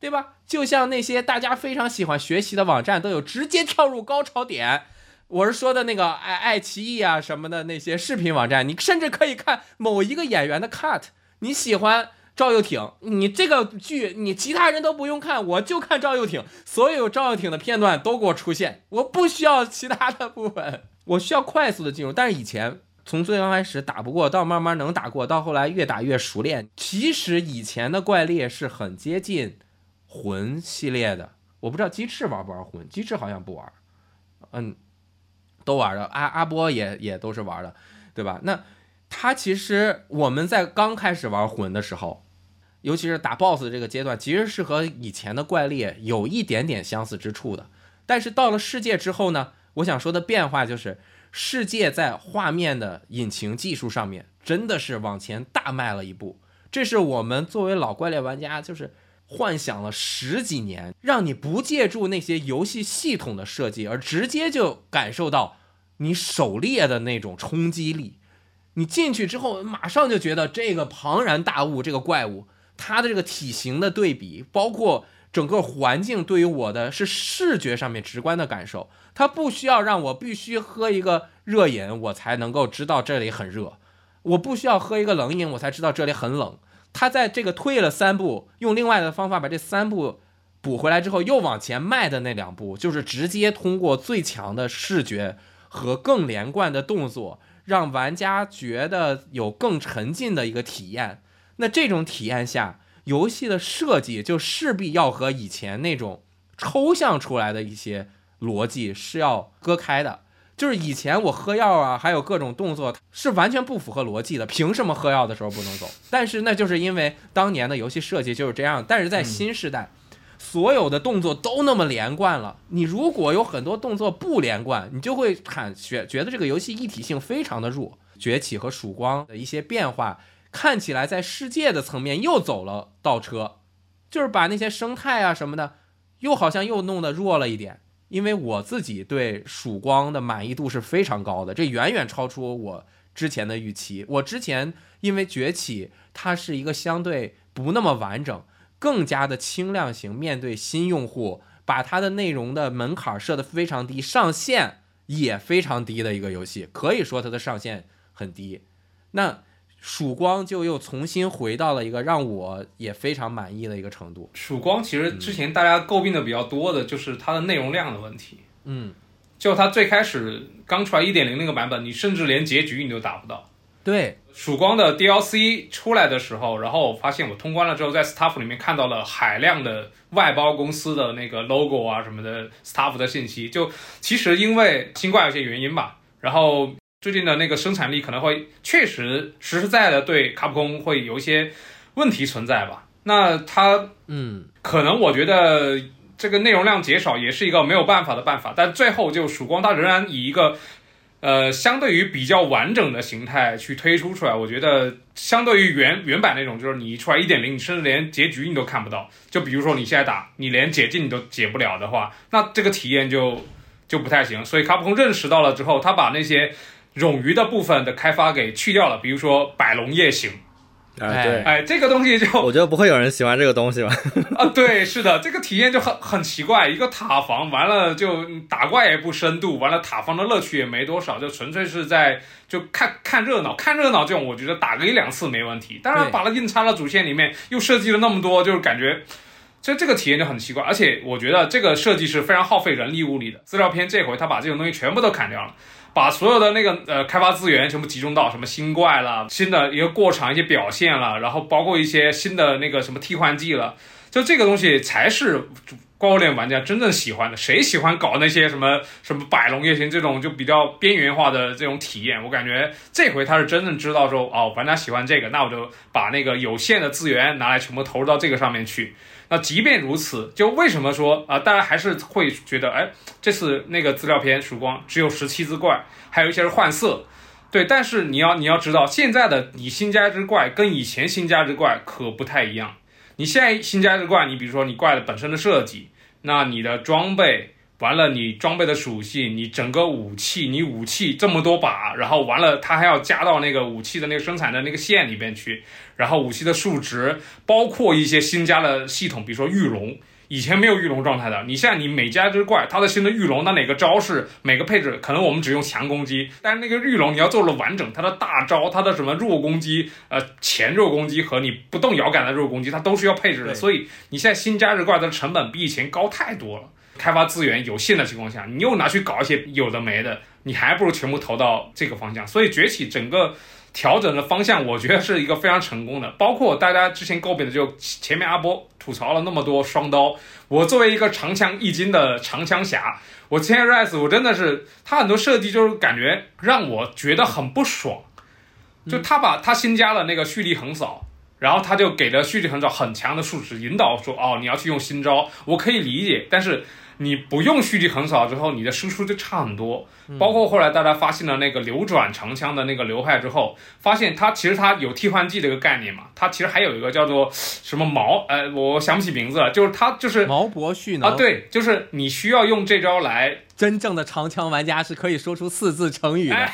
对吧？就像那些大家非常喜欢学习的网站，都有直接跳入高潮点。我是说的那个爱爱奇艺啊什么的那些视频网站，你甚至可以看某一个演员的 cut。你喜欢赵又廷，你这个剧你其他人都不用看，我就看赵又廷，所有赵又廷的片段都给我出现，我不需要其他的部分，我需要快速的进入。但是以前从最刚开始打不过，到慢慢能打过，到后来越打越熟练。其实以前的怪猎是很接近魂系列的，我不知道鸡翅玩不玩魂，鸡翅好像不玩，嗯。都玩的，阿阿波也也都是玩的，对吧？那他其实我们在刚开始玩魂的时候，尤其是打 BOSS 这个阶段，其实是和以前的怪猎有一点点相似之处的。但是到了世界之后呢，我想说的变化就是，世界在画面的引擎技术上面真的是往前大迈了一步。这是我们作为老怪猎玩家，就是幻想了十几年，让你不借助那些游戏系统的设计，而直接就感受到。你狩猎的那种冲击力，你进去之后马上就觉得这个庞然大物，这个怪物，它的这个体型的对比，包括整个环境，对于我的是视觉上面直观的感受。它不需要让我必须喝一个热饮，我才能够知道这里很热；我不需要喝一个冷饮，我才知道这里很冷。它在这个退了三步，用另外的方法把这三步补回来之后，又往前迈的那两步，就是直接通过最强的视觉。和更连贯的动作，让玩家觉得有更沉浸的一个体验。那这种体验下，游戏的设计就势必要和以前那种抽象出来的一些逻辑是要割开的。就是以前我喝药啊，还有各种动作是完全不符合逻辑的。凭什么喝药的时候不能走？但是那就是因为当年的游戏设计就是这样。但是在新时代。所有的动作都那么连贯了，你如果有很多动作不连贯，你就会感觉觉得这个游戏一体性非常的弱。崛起和曙光的一些变化，看起来在世界的层面又走了倒车，就是把那些生态啊什么的，又好像又弄得弱了一点。因为我自己对曙光的满意度是非常高的，这远远超出我之前的预期。我之前因为崛起，它是一个相对不那么完整、更加的轻量型，面对新用户，把它的内容的门槛设得非常低，上限也非常低的一个游戏，可以说它的上限很低。那。曙光就又重新回到了一个让我也非常满意的一个程度。曙光其实之前大家诟病的比较多的就是它的内容量的问题。嗯，就它最开始刚出来一点零那个版本，你甚至连结局你都打不到。对，曙光的 DLC 出来的时候，然后我发现我通关了之后，在 staff 里面看到了海量的外包公司的那个 logo 啊什么的 staff 的信息。就其实因为新冠有些原因吧，然后。最近的那个生产力可能会确实实实在在的对卡普空会有一些问题存在吧？那它嗯，可能我觉得这个内容量减少也是一个没有办法的办法。但最后就曙光它仍然以一个呃相对于比较完整的形态去推出出来。我觉得相对于原原版那种，就是你一出来一点零，你甚至连结局你都看不到。就比如说你现在打，你连解禁你都解不了的话，那这个体验就就不太行。所以卡普空认识到了之后，他把那些冗余的部分的开发给去掉了，比如说百龙夜行，哎对，哎这个东西就我觉得不会有人喜欢这个东西吧？啊对，是的，这个体验就很很奇怪，一个塔防完了就打怪也不深度，完了塔防的乐趣也没多少，就纯粹是在就看看热闹，看热闹这种我觉得打个一两次没问题，当然把它硬插到主线里面，又设计了那么多，就是感觉这这个体验就很奇怪，而且我觉得这个设计是非常耗费人力物力的。资料片这回他把这种东西全部都砍掉了。把所有的那个呃开发资源全部集中到什么新怪了、新的一个过场、一些表现了，然后包括一些新的那个什么替换剂了，就这个东西才是怪物猎玩家真正喜欢的。谁喜欢搞那些什么什么百龙夜行这种就比较边缘化的这种体验？我感觉这回他是真正知道说哦，玩家喜欢这个，那我就把那个有限的资源拿来全部投入到这个上面去。那即便如此，就为什么说啊，大家还是会觉得，哎，这次那个资料片曙光只有十七只怪，还有一些是换色，对。但是你要你要知道，现在的你新加之怪跟以前新加之怪可不太一样。你现在新加之怪，你比如说你怪的本身的设计，那你的装备。完了，你装备的属性，你整个武器，你武器这么多把，然后完了，它还要加到那个武器的那个生产的那个线里边去，然后武器的数值，包括一些新加的系统，比如说御龙，以前没有御龙状态的，你现在你每加只怪，它的新的御龙，那哪个招式，每个配置，可能我们只用强攻击，但是那个御龙你要做了完整，它的大招，它的什么弱攻击，呃，前弱攻击和你不动摇杆的弱攻击，它都是要配置的，所以你现在新加只怪的成本比以前高太多了。开发资源有限的情况下，你又拿去搞一些有的没的，你还不如全部投到这个方向。所以崛起整个调整的方向，我觉得是一个非常成功的。包括大家之前诟病的，就前面阿波吐槽了那么多双刀，我作为一个长枪一金的长枪侠，我之前 rise 我真的是他很多设计就是感觉让我觉得很不爽，就他把他新加了那个蓄力横扫。然后他就给了蓄力横扫很强的数值引导，说哦你要去用新招，我可以理解，但是。你不用蓄力横扫之后，你的输出就差很多。包括后来大家发现了那个流转长枪的那个流派之后，发现它其实它有替换剂这个概念嘛，它其实还有一个叫做什么毛，呃，我想不起名字了，就是它就是毛博蓄能啊，对，就是你需要用这招来。真正的长枪玩家是可以说出四字成语的。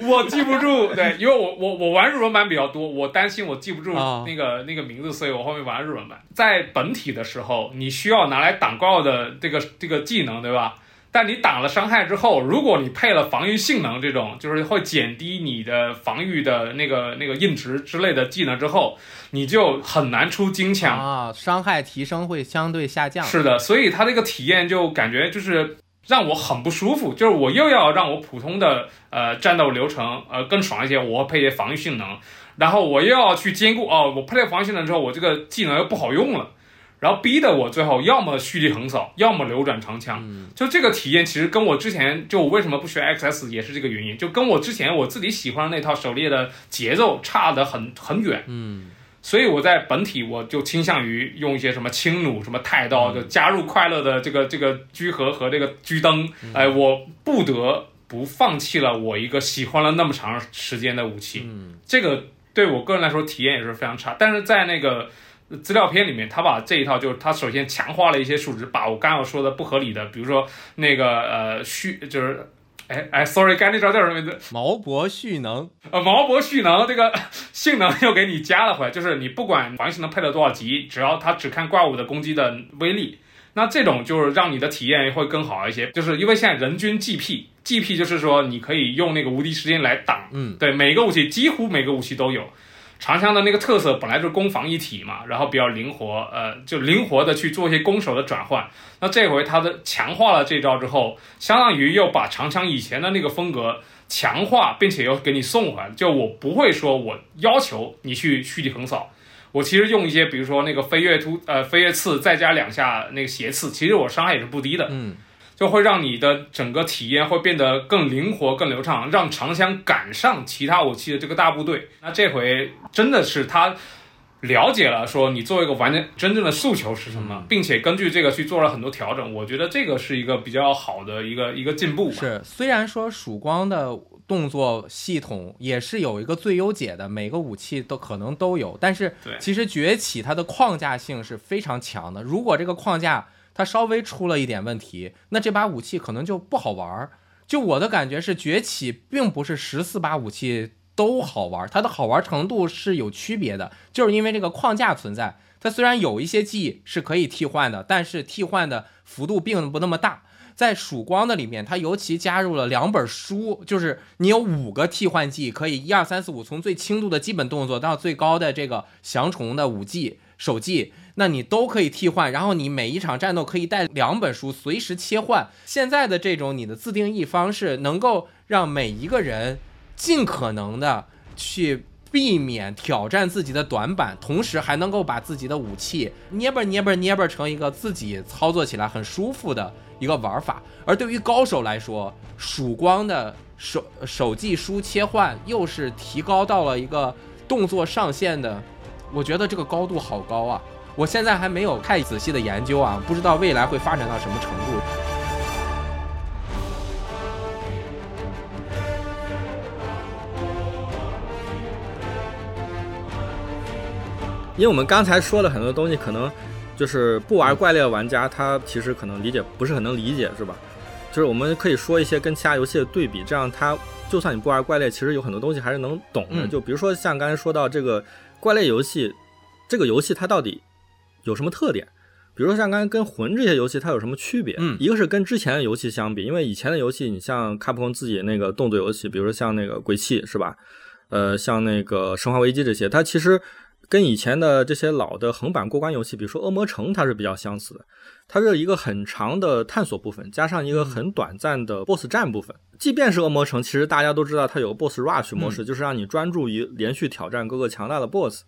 我记不住，对，因为我我我玩日文版比较多，我担心我记不住那个那个名字，所以我后面玩日文版。在本体的时候，你需要拿来挡怪的这个这个技能，对吧？但你挡了伤害之后，如果你配了防御性能这种，就是会减低你的防御的那个那个硬值之类的技能之后，你就很难出金枪啊，伤害提升会相对下降。是的，所以它这个体验就感觉就是。让我很不舒服，就是我又要让我普通的呃战斗流程呃更爽一些，我配些防御性能，然后我又要去兼顾哦，我配了防御性能之后，我这个技能又不好用了，然后逼得我最后要么蓄力横扫，要么流转长枪，就这个体验其实跟我之前就我为什么不学 XS 也是这个原因，就跟我之前我自己喜欢的那套狩猎的节奏差得很很远，嗯。所以我在本体我就倾向于用一些什么轻弩、什么太刀，就加入快乐的这个这个居合和这个居灯。哎，我不得不放弃了我一个喜欢了那么长时间的武器。嗯，这个对我个人来说体验也是非常差。但是在那个资料片里面，他把这一套就是他首先强化了一些数值，把我刚要说的不合理的，比如说那个呃虚就是。哎哎，sorry，该那招叫什么名字？毛博蓄能。呃，毛博蓄能这个性能又给你加了回来，就是你不管防御性能配了多少级，只要它只看怪物的攻击的威力，那这种就是让你的体验会更好一些。就是因为现在人均 GP，GP 就是说你可以用那个无敌时间来挡。嗯，对，每个武器几乎每个武器都有。长枪的那个特色本来就是攻防一体嘛，然后比较灵活，呃，就灵活的去做一些攻守的转换。那这回他的强化了这招之后，相当于又把长枪以前的那个风格强化，并且又给你送回来。就我不会说我要求你去蓄力横扫，我其实用一些比如说那个飞跃突，呃，飞跃刺再加两下那个斜刺，其实我伤害也是不低的。嗯。就会让你的整个体验会变得更灵活、更流畅，让长枪赶上其他武器的这个大部队。那这回真的是他了解了，说你作为一个玩家真正的诉求是什么，并且根据这个去做了很多调整。我觉得这个是一个比较好的一个一个进步。是，虽然说曙光的动作系统也是有一个最优解的，每个武器都可能都有，但是其实崛起它的框架性是非常强的。如果这个框架，它稍微出了一点问题，那这把武器可能就不好玩儿。就我的感觉是，崛起并不是十四把武器都好玩，它的好玩程度是有区别的，就是因为这个框架存在。它虽然有一些技是可以替换的，但是替换的幅度并不那么大。在曙光的里面，它尤其加入了两本书，就是你有五个替换技，可以一二三四五，从最轻度的基本动作到最高的这个降虫的武技手技。那你都可以替换，然后你每一场战斗可以带两本书，随时切换。现在的这种你的自定义方式，能够让每一个人尽可能的去避免挑战自己的短板，同时还能够把自己的武器捏吧捏吧捏吧成一个自己操作起来很舒服的一个玩法。而对于高手来说，曙光的手手技书切换又是提高到了一个动作上限的，我觉得这个高度好高啊！我现在还没有太仔细的研究啊，不知道未来会发展到什么程度。因为我们刚才说了很多东西，可能就是不玩怪猎的玩家，他其实可能理解不是很能理解，是吧？就是我们可以说一些跟其他游戏的对比，这样他就算你不玩怪猎，其实有很多东西还是能懂的。就比如说像刚才说到这个怪猎游戏，这个游戏它到底。有什么特点？比如说像刚才跟魂这些游戏，它有什么区别？嗯，一个是跟之前的游戏相比，因为以前的游戏，你像卡普空自己那个动作游戏，比如说像那个鬼泣，是吧？呃，像那个生化危机这些，它其实跟以前的这些老的横版过关游戏，比如说恶魔城，它是比较相似的。它是一个很长的探索部分，加上一个很短暂的 BOSS 战部分。即便是恶魔城，其实大家都知道它有 BOSS rush 模式，就是让你专注于连续挑战各个强大的 BOSS，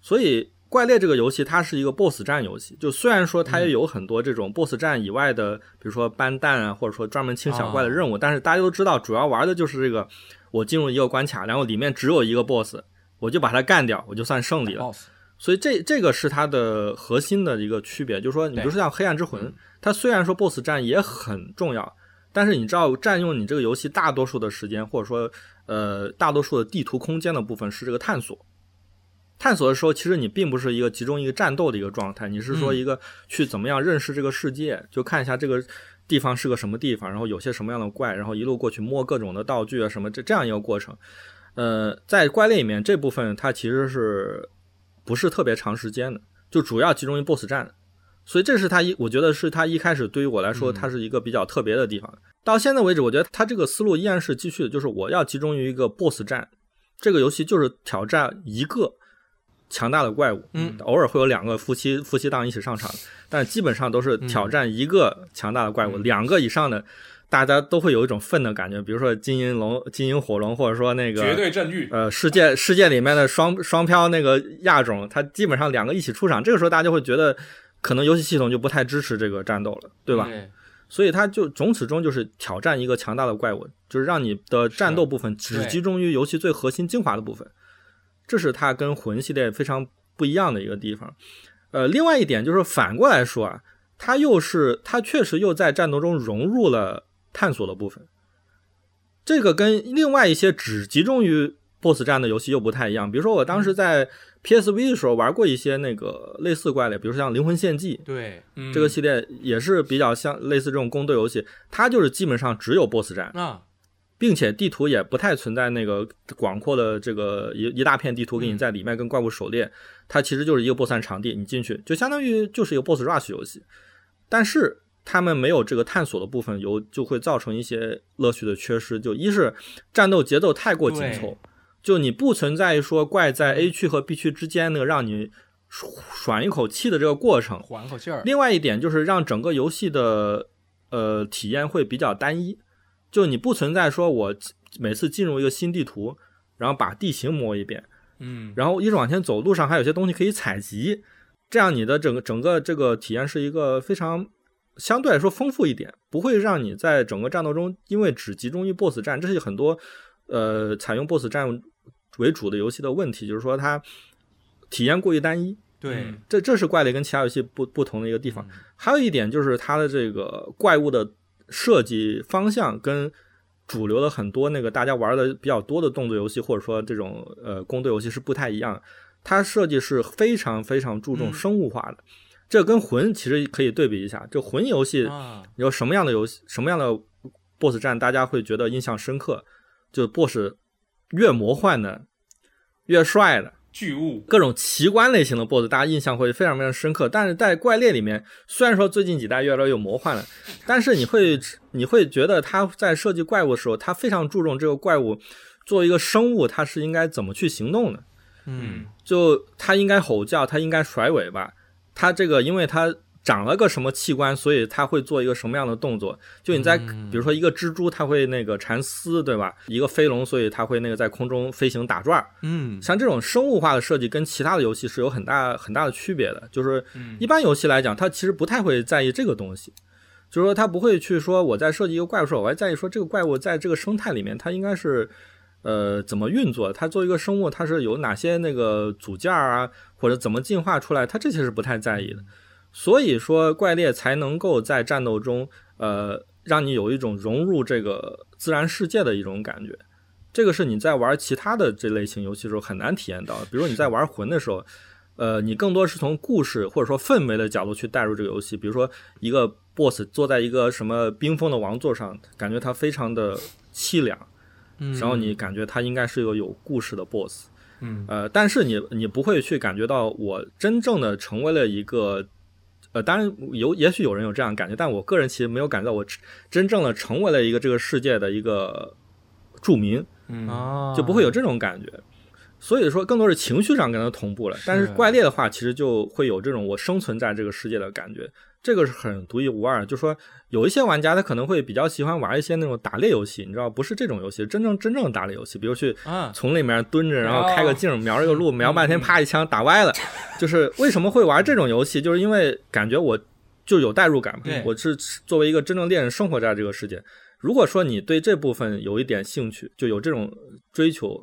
所以。怪猎这个游戏，它是一个 BOSS 战游戏。就虽然说它也有很多这种 BOSS 战以外的，比如说搬蛋啊，或者说专门清小怪的任务，但是大家都知道，主要玩的就是这个：我进入一个关卡，然后里面只有一个 BOSS，我就把它干掉，我就算胜利了。所以这这个是它的核心的一个区别。就是说，你比如说像黑暗之魂，它虽然说 BOSS 战也很重要，但是你知道，占用你这个游戏大多数的时间，或者说呃大多数的地图空间的部分是这个探索。探索的时候，其实你并不是一个集中一个战斗的一个状态，你是说一个去怎么样认识这个世界，就看一下这个地方是个什么地方，然后有些什么样的怪，然后一路过去摸各种的道具啊什么这这样一个过程。呃，在怪猎里面这部分它其实是不是特别长时间的，就主要集中于 BOSS 战，所以这是它一我觉得是它一开始对于我来说它是一个比较特别的地方。到现在为止，我觉得它这个思路依然是继续的，就是我要集中于一个 BOSS 战，这个游戏就是挑战一个。强大的怪物，嗯，偶尔会有两个夫妻夫妻档一起上场，但基本上都是挑战一个强大的怪物，两个以上的，大家都会有一种愤的感觉。比如说金银龙、金银火龙，或者说那个绝对证据，呃，世界世界里面的双双飘那个亚种，它基本上两个一起出场，这个时候大家就会觉得，可能游戏系统就不太支持这个战斗了，对吧？所以它就从始终就是挑战一个强大的怪物，就是让你的战斗部分只集中于游戏最核心精华的部分。这是它跟魂系列非常不一样的一个地方，呃，另外一点就是反过来说啊，它又是它确实又在战斗中融入了探索的部分，这个跟另外一些只集中于 BOSS 战的游戏又不太一样。比如说我当时在 PSV 的时候玩过一些那个类似怪类，比如说像《灵魂献祭》，对，这个系列也是比较像类似这种宫斗游戏，它就是基本上只有 BOSS 战啊。并且地图也不太存在那个广阔的这个一一大片地图给你在里面跟怪物狩猎，它其实就是一个 BOSS 战场地，你进去就相当于就是一个 BOSS rush 游戏。但是他们没有这个探索的部分，有就会造成一些乐趣的缺失。就一是战斗节奏太过紧凑，就你不存在说怪在 A 区和 B 区之间那个让你喘一口气的这个过程，缓口气儿。另外一点就是让整个游戏的呃体验会比较单一。就你不存在说，我每次进入一个新地图，然后把地形摸一遍，嗯，然后一直往前走，路上还有些东西可以采集，这样你的整个整个这个体验是一个非常相对来说丰富一点，不会让你在整个战斗中因为只集中于 BOSS 战，这是很多呃采用 BOSS 战为主的游戏的问题，就是说它体验过于单一。对，这这是怪类跟其他游戏不不同的一个地方。还有一点就是它的这个怪物的。设计方向跟主流的很多那个大家玩的比较多的动作游戏，或者说这种呃宫斗游戏是不太一样。它设计是非常非常注重生物化的，这跟魂其实可以对比一下。就魂游戏有什么样的游戏，什么样的 BOSS 战，大家会觉得印象深刻？就 BOSS 越魔幻的，越帅的。巨物各种奇观类型的 BOSS，大家印象会非常非常深刻。但是在怪猎里面，虽然说最近几代越来越魔幻了，但是你会你会觉得他在设计怪物的时候，他非常注重这个怪物作为一个生物，它是应该怎么去行动的。嗯，就它应该吼叫，它应该甩尾巴，它这个因为它。长了个什么器官，所以它会做一个什么样的动作？就你在比如说一个蜘蛛，它会那个缠丝，对吧？一个飞龙，所以它会那个在空中飞行打转。嗯，像这种生物化的设计跟其他的游戏是有很大很大的区别的。就是一般游戏来讲，它其实不太会在意这个东西，就是说它不会去说我在设计一个怪物时候，我还在意说这个怪物在这个生态里面它应该是呃怎么运作？它作为一个生物，它是有哪些那个组件啊，或者怎么进化出来？它这些是不太在意的。所以说，怪猎才能够在战斗中，呃，让你有一种融入这个自然世界的一种感觉。这个是你在玩其他的这类型游戏的时候很难体验到。比如你在玩魂的时候，呃，你更多是从故事或者说氛围的角度去带入这个游戏。比如说一个 BOSS 坐在一个什么冰封的王座上，感觉他非常的凄凉，然后你感觉他应该是一个有故事的 BOSS。嗯，呃，但是你你不会去感觉到我真正的成为了一个。呃，当然有，也许有人有这样感觉，但我个人其实没有感觉到我真正的成为了一个这个世界的一个著名，嗯，就不会有这种感觉。所以说，更多是情绪上跟它同步了。但是怪猎的话，其实就会有这种我生存在这个世界的感觉。这个是很独一无二。就说有一些玩家他可能会比较喜欢玩一些那种打猎游戏，你知道，不是这种游戏，真正真正的打猎游戏，比如去丛里面蹲着，然后开个镜瞄这个路，瞄半天，啪一枪打歪了。就是为什么会玩这种游戏？就是因为感觉我就有代入感嘛，我是作为一个真正猎人生活在这个世界。如果说你对这部分有一点兴趣，就有这种追求。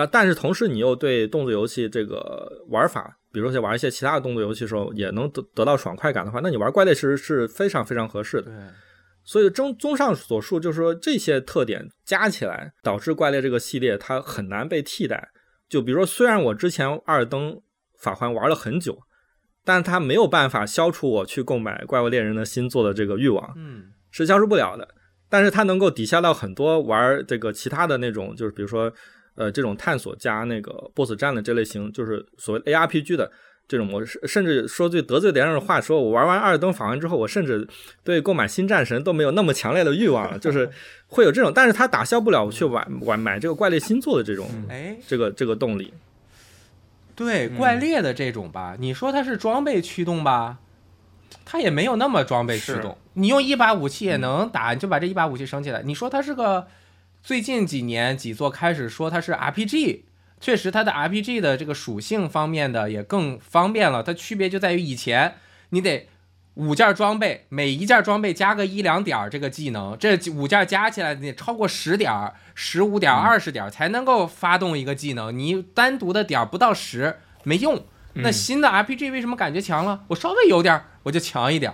啊！但是同时，你又对动作游戏这个玩法，比如说玩一些其他的动作游戏的时候，也能得得到爽快感的话，那你玩怪猎其实是非常非常合适的。对。所以综综上所述，就是说这些特点加起来，导致怪猎这个系列它很难被替代。就比如说，虽然我之前《二登法环》玩了很久，但是它没有办法消除我去购买《怪物猎人》的新作的这个欲望，嗯，是消除不了的。但是它能够抵消到很多玩这个其他的那种，就是比如说。呃，这种探索加那个 BOSS 战的这类型，就是所谓 ARPG 的这种模式，甚至说最得罪别人的话，说我玩完《二登法环》之后，我甚至对购买新战神都没有那么强烈的欲望了，就是 会有这种，但是它打消不了我去玩玩买这个怪猎新作的这种，哎，这个这个动力。对怪猎的这种吧，你说它是装备驱动吧，它也没有那么装备驱动，你用一把武器也能打，你就把这一把武器升起来。你说它是个。最近几年几座开始说它是 RPG，确实它的 RPG 的这个属性方面的也更方便了。它区别就在于以前你得五件装备，每一件装备加个一两点这个技能，这五件加起来得超过十点、十五点、二十点才能够发动一个技能。你单独的点不到十没用。那新的 RPG 为什么感觉强了？我稍微有点我就强一点。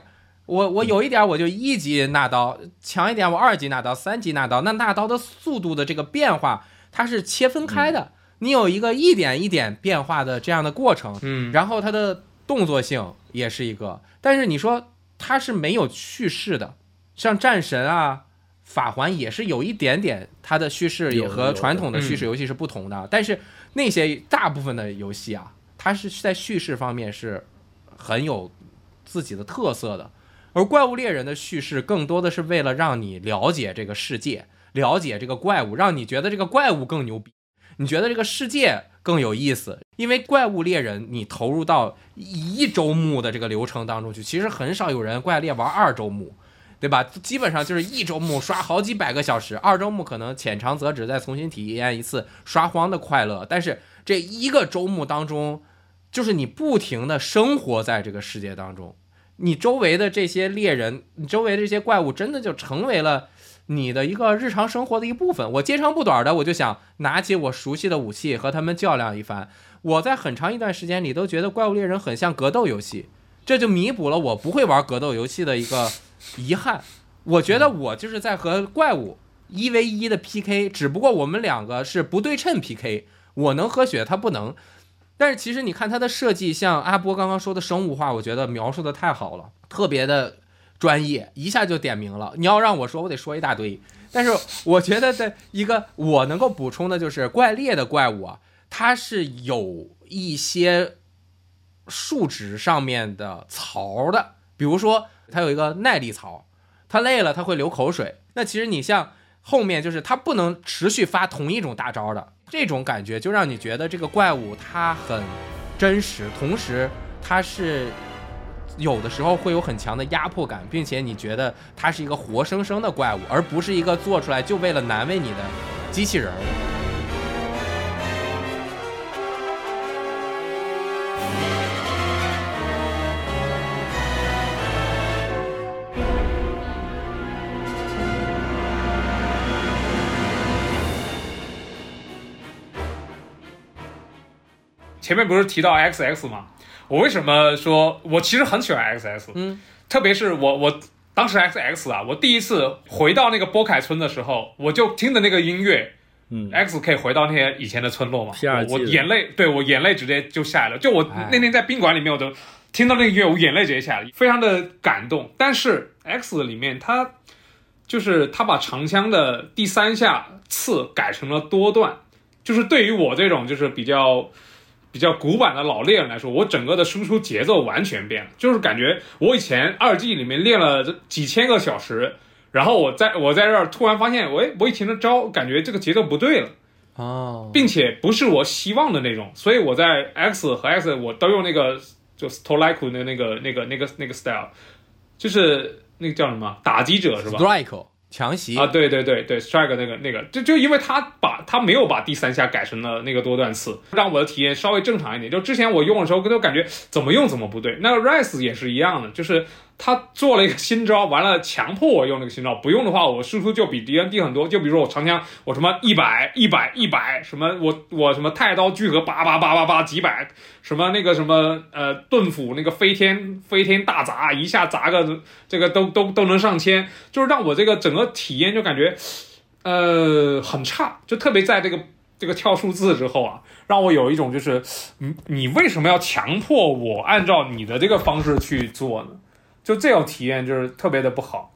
我我有一点，我就一级纳刀强一点，我二级纳刀，三级纳刀，那纳刀的速度的这个变化，它是切分开的，你有一个一点一点变化的这样的过程，嗯，然后它的动作性也是一个，但是你说它是没有叙事的，像战神啊。法环也是有一点点，它的叙事也和传统的叙事游戏是不同的。但是那些大部分的游戏啊，它是在叙事方面是很有自己的特色的。而怪物猎人的叙事更多的是为了让你了解这个世界，了解这个怪物，让你觉得这个怪物更牛逼，你觉得这个世界更有意思。因为怪物猎人，你投入到一周目的这个流程当中去，其实很少有人怪猎玩二周目。对吧？基本上就是一周目刷好几百个小时，二周目可能浅尝辄止，再重新体验一次刷荒的快乐。但是这一个周目当中，就是你不停的生活在这个世界当中，你周围的这些猎人，你周围的这些怪物，真的就成为了你的一个日常生活的一部分。我接长不短的，我就想拿起我熟悉的武器和他们较量一番。我在很长一段时间里都觉得怪物猎人很像格斗游戏，这就弥补了我不会玩格斗游戏的一个。遗憾，我觉得我就是在和怪物一 v 一的 PK，只不过我们两个是不对称 PK，我能喝血，他不能。但是其实你看它的设计，像阿波刚刚说的生物化，我觉得描述的太好了，特别的专业，一下就点名了。你要让我说，我得说一大堆。但是我觉得的一个我能够补充的就是怪猎的怪物啊，它是有一些数值上面的槽的，比如说。它有一个耐力槽，它累了它会流口水。那其实你像后面就是它不能持续发同一种大招的这种感觉，就让你觉得这个怪物它很真实，同时它是有的时候会有很强的压迫感，并且你觉得它是一个活生生的怪物，而不是一个做出来就为了难为你的机器人。前面不是提到 X X 吗？我为什么说我其实很喜欢 X X？嗯，特别是我我当时 X X 啊，我第一次回到那个波凯村的时候，我就听的那个音乐，嗯，X 可以回到那些以前的村落嘛？我我眼泪，对我眼泪直接就下来了。就我那天在宾馆里面，我都听到那个音乐，我眼泪直接下来，非常的感动。但是 X 里面它就是它把长枪的第三下刺改成了多段，就是对于我这种就是比较。比较古板的老猎人来说，我整个的输出节奏完全变了，就是感觉我以前二 G 里面练了这几千个小时，然后我在我在这儿突然发现，喂，我以前的招感觉这个节奏不对了，哦，并且不是我希望的那种，所以我在 X 和 X 我都用那个就 s t o l i k e 的那个那个那个那个 style，就是那个叫什么打击者是吧？Strike。强袭啊，对对对对，strike 那个那个，就就因为他把他没有把第三下改成了那个多段刺，让我的体验稍微正常一点。就之前我用的时候，都感觉怎么用怎么不对。那个 rise 也是一样的，就是。他做了一个新招，完了强迫我用那个新招，不用的话我输出就比敌人低很多。就比如说我长枪，我什么一百一百一百，什么我我什么太刀聚合八八八八八几百，什么那个什么呃盾斧那个飞天飞天大砸，一下砸个这个都都都能上千，就是让我这个整个体验就感觉呃很差，就特别在这个这个跳数字之后啊，让我有一种就是你你为什么要强迫我按照你的这个方式去做呢？就这种体验就是特别的不好，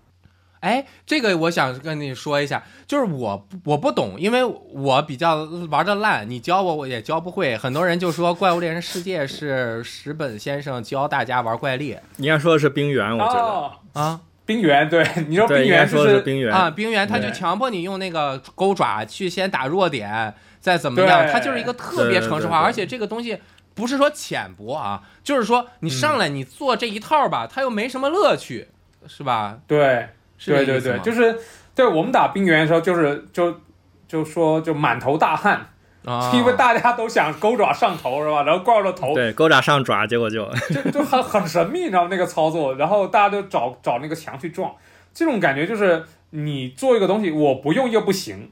哎，这个我想跟你说一下，就是我我不懂，因为我比较玩的烂，你教我我也教不会。很多人就说《怪物猎人世界》是石本先生教大家玩怪猎，应该说的是冰原，我觉得啊，冰原，对，你说冰原是冰原啊，冰原他就强迫你用那个钩爪去先打弱点，再怎么样，它就是一个特别城市化，而且这个东西。不是说浅薄啊，就是说你上来你做这一套吧，它又没什么乐趣，是吧？对，对对对，就是对我们打冰原的时候，就是就就说就满头大汗啊，因为大家都想钩爪上头是吧？然后挂着头，对，钩爪上爪，结果就 就就很很神秘，你知道那个操作，然后大家都找找那个墙去撞，这种感觉就是你做一个东西，我不用又不行。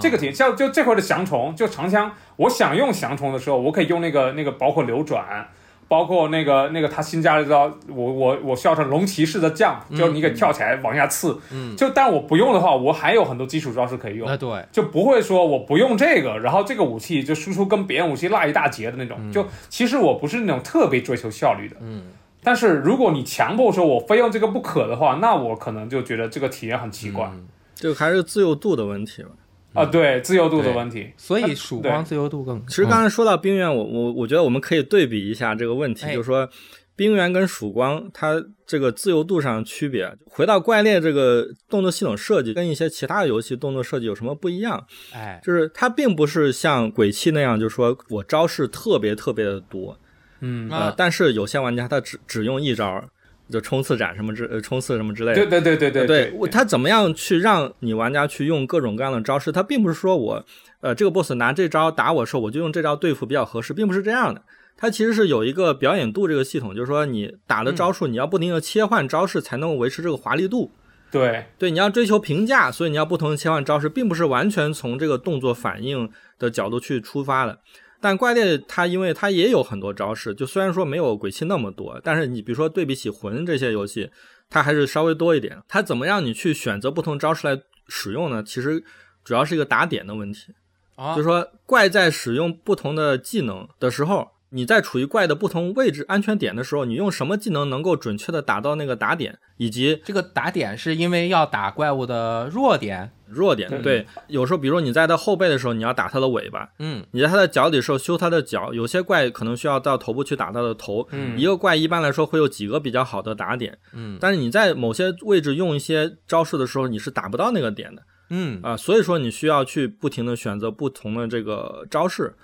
这个题像就这块的降虫，就长枪，我想用降虫的时候，我可以用那个那个包括流转，包括那个那个他新加了一招，我我我需要成龙骑士的将，就是你给跳起来往下刺，嗯，就但我不用的话，我还有很多基础招式可以用，啊对，就不会说我不用这个，然后这个武器就输出跟别人武器落一大截的那种。嗯。就其实我不是那种特别追求效率的，嗯。但是如果你强迫说我非用这个不可的话，那我可能就觉得这个体验很奇怪、嗯。这个还是自由度的问题吧。啊，对自由度的问题。所以曙光自由度更。其实刚才说到冰原，我我我觉得我们可以对比一下这个问题，哎就是说冰原跟曙光它这个自由度上的区别。回到怪猎这个动作系统设计，跟一些其他游戏动作设计有什么不一样？哎，就是它并不是像鬼泣那样，就是说我招式特别特别的多，嗯，呃啊，但是有些玩家他只只用一招，就冲刺斩什么之呃冲刺什么之类的。对对对对对他怎么样去让你玩家去用各种各样的招式？他并不是说我，呃，这个 boss 拿这招打我的时候，我就用这招对付比较合适，并不是这样的。它其实是有一个表演度这个系统，就是说你打的招数，你要不停的切换招式，才能维持这个华丽度。对对，你要追求评价，所以你要不同的切换招式，并不是完全从这个动作反应的角度去出发的。但怪猎它因为它也有很多招式，就虽然说没有鬼泣那么多，但是你比如说对比起魂这些游戏，它还是稍微多一点。它怎么让你去选择不同招式来使用呢？其实主要是一个打点的问题，啊就是说怪在使用不同的技能的时候，你在处于怪的不同位置安全点的时候，你用什么技能能够准确的打到那个打点，以及这个打点是因为要打怪物的弱点。弱点。对对，有时候比如你在它后背的时候，你要打它的尾巴；嗯你在它的脚底的时候修它的脚。有些怪可能需要到头部去打它的头。嗯一个怪一般来说会有几个比较好的打点，嗯但是你在某些位置用一些招式的时候，你是打不到那个点的嗯啊、所以说你需要去不停的选择不同的这个招式。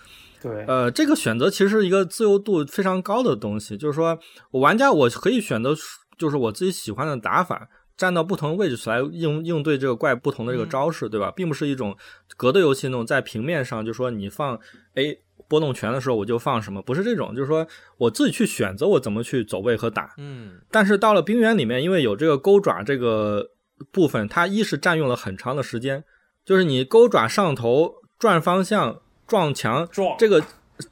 对呃，这个选择其实是一个自由度非常高的东西，就是说我玩家我可以选择就是我自己喜欢的打法，站到不同的位置来应应对这个怪不同的这个招式，对吧？并不是一种格斗游戏那种在平面上就说你放 A 波动拳的时候我就放什么，不是这种，就是说我自己去选择我怎么去走位和打。嗯但是到了冰原里面，因为有这个钩爪这个部分，它一是占用了很长的时间，就是你钩爪上头转方向撞墙，撞这个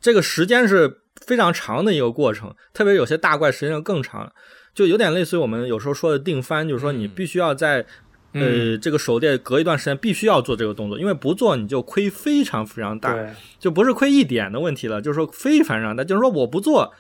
这个时间是非常长的一个过程，特别有些大怪时间更长，就有点类似于我们有时候说的定番，就是说你嗯必须要在、嗯呃这个手电隔一段时间必须要做这个动作，因为不做你就亏非常非常大，就不是亏一点的问题了，就是说非常非常大，就是说我不做，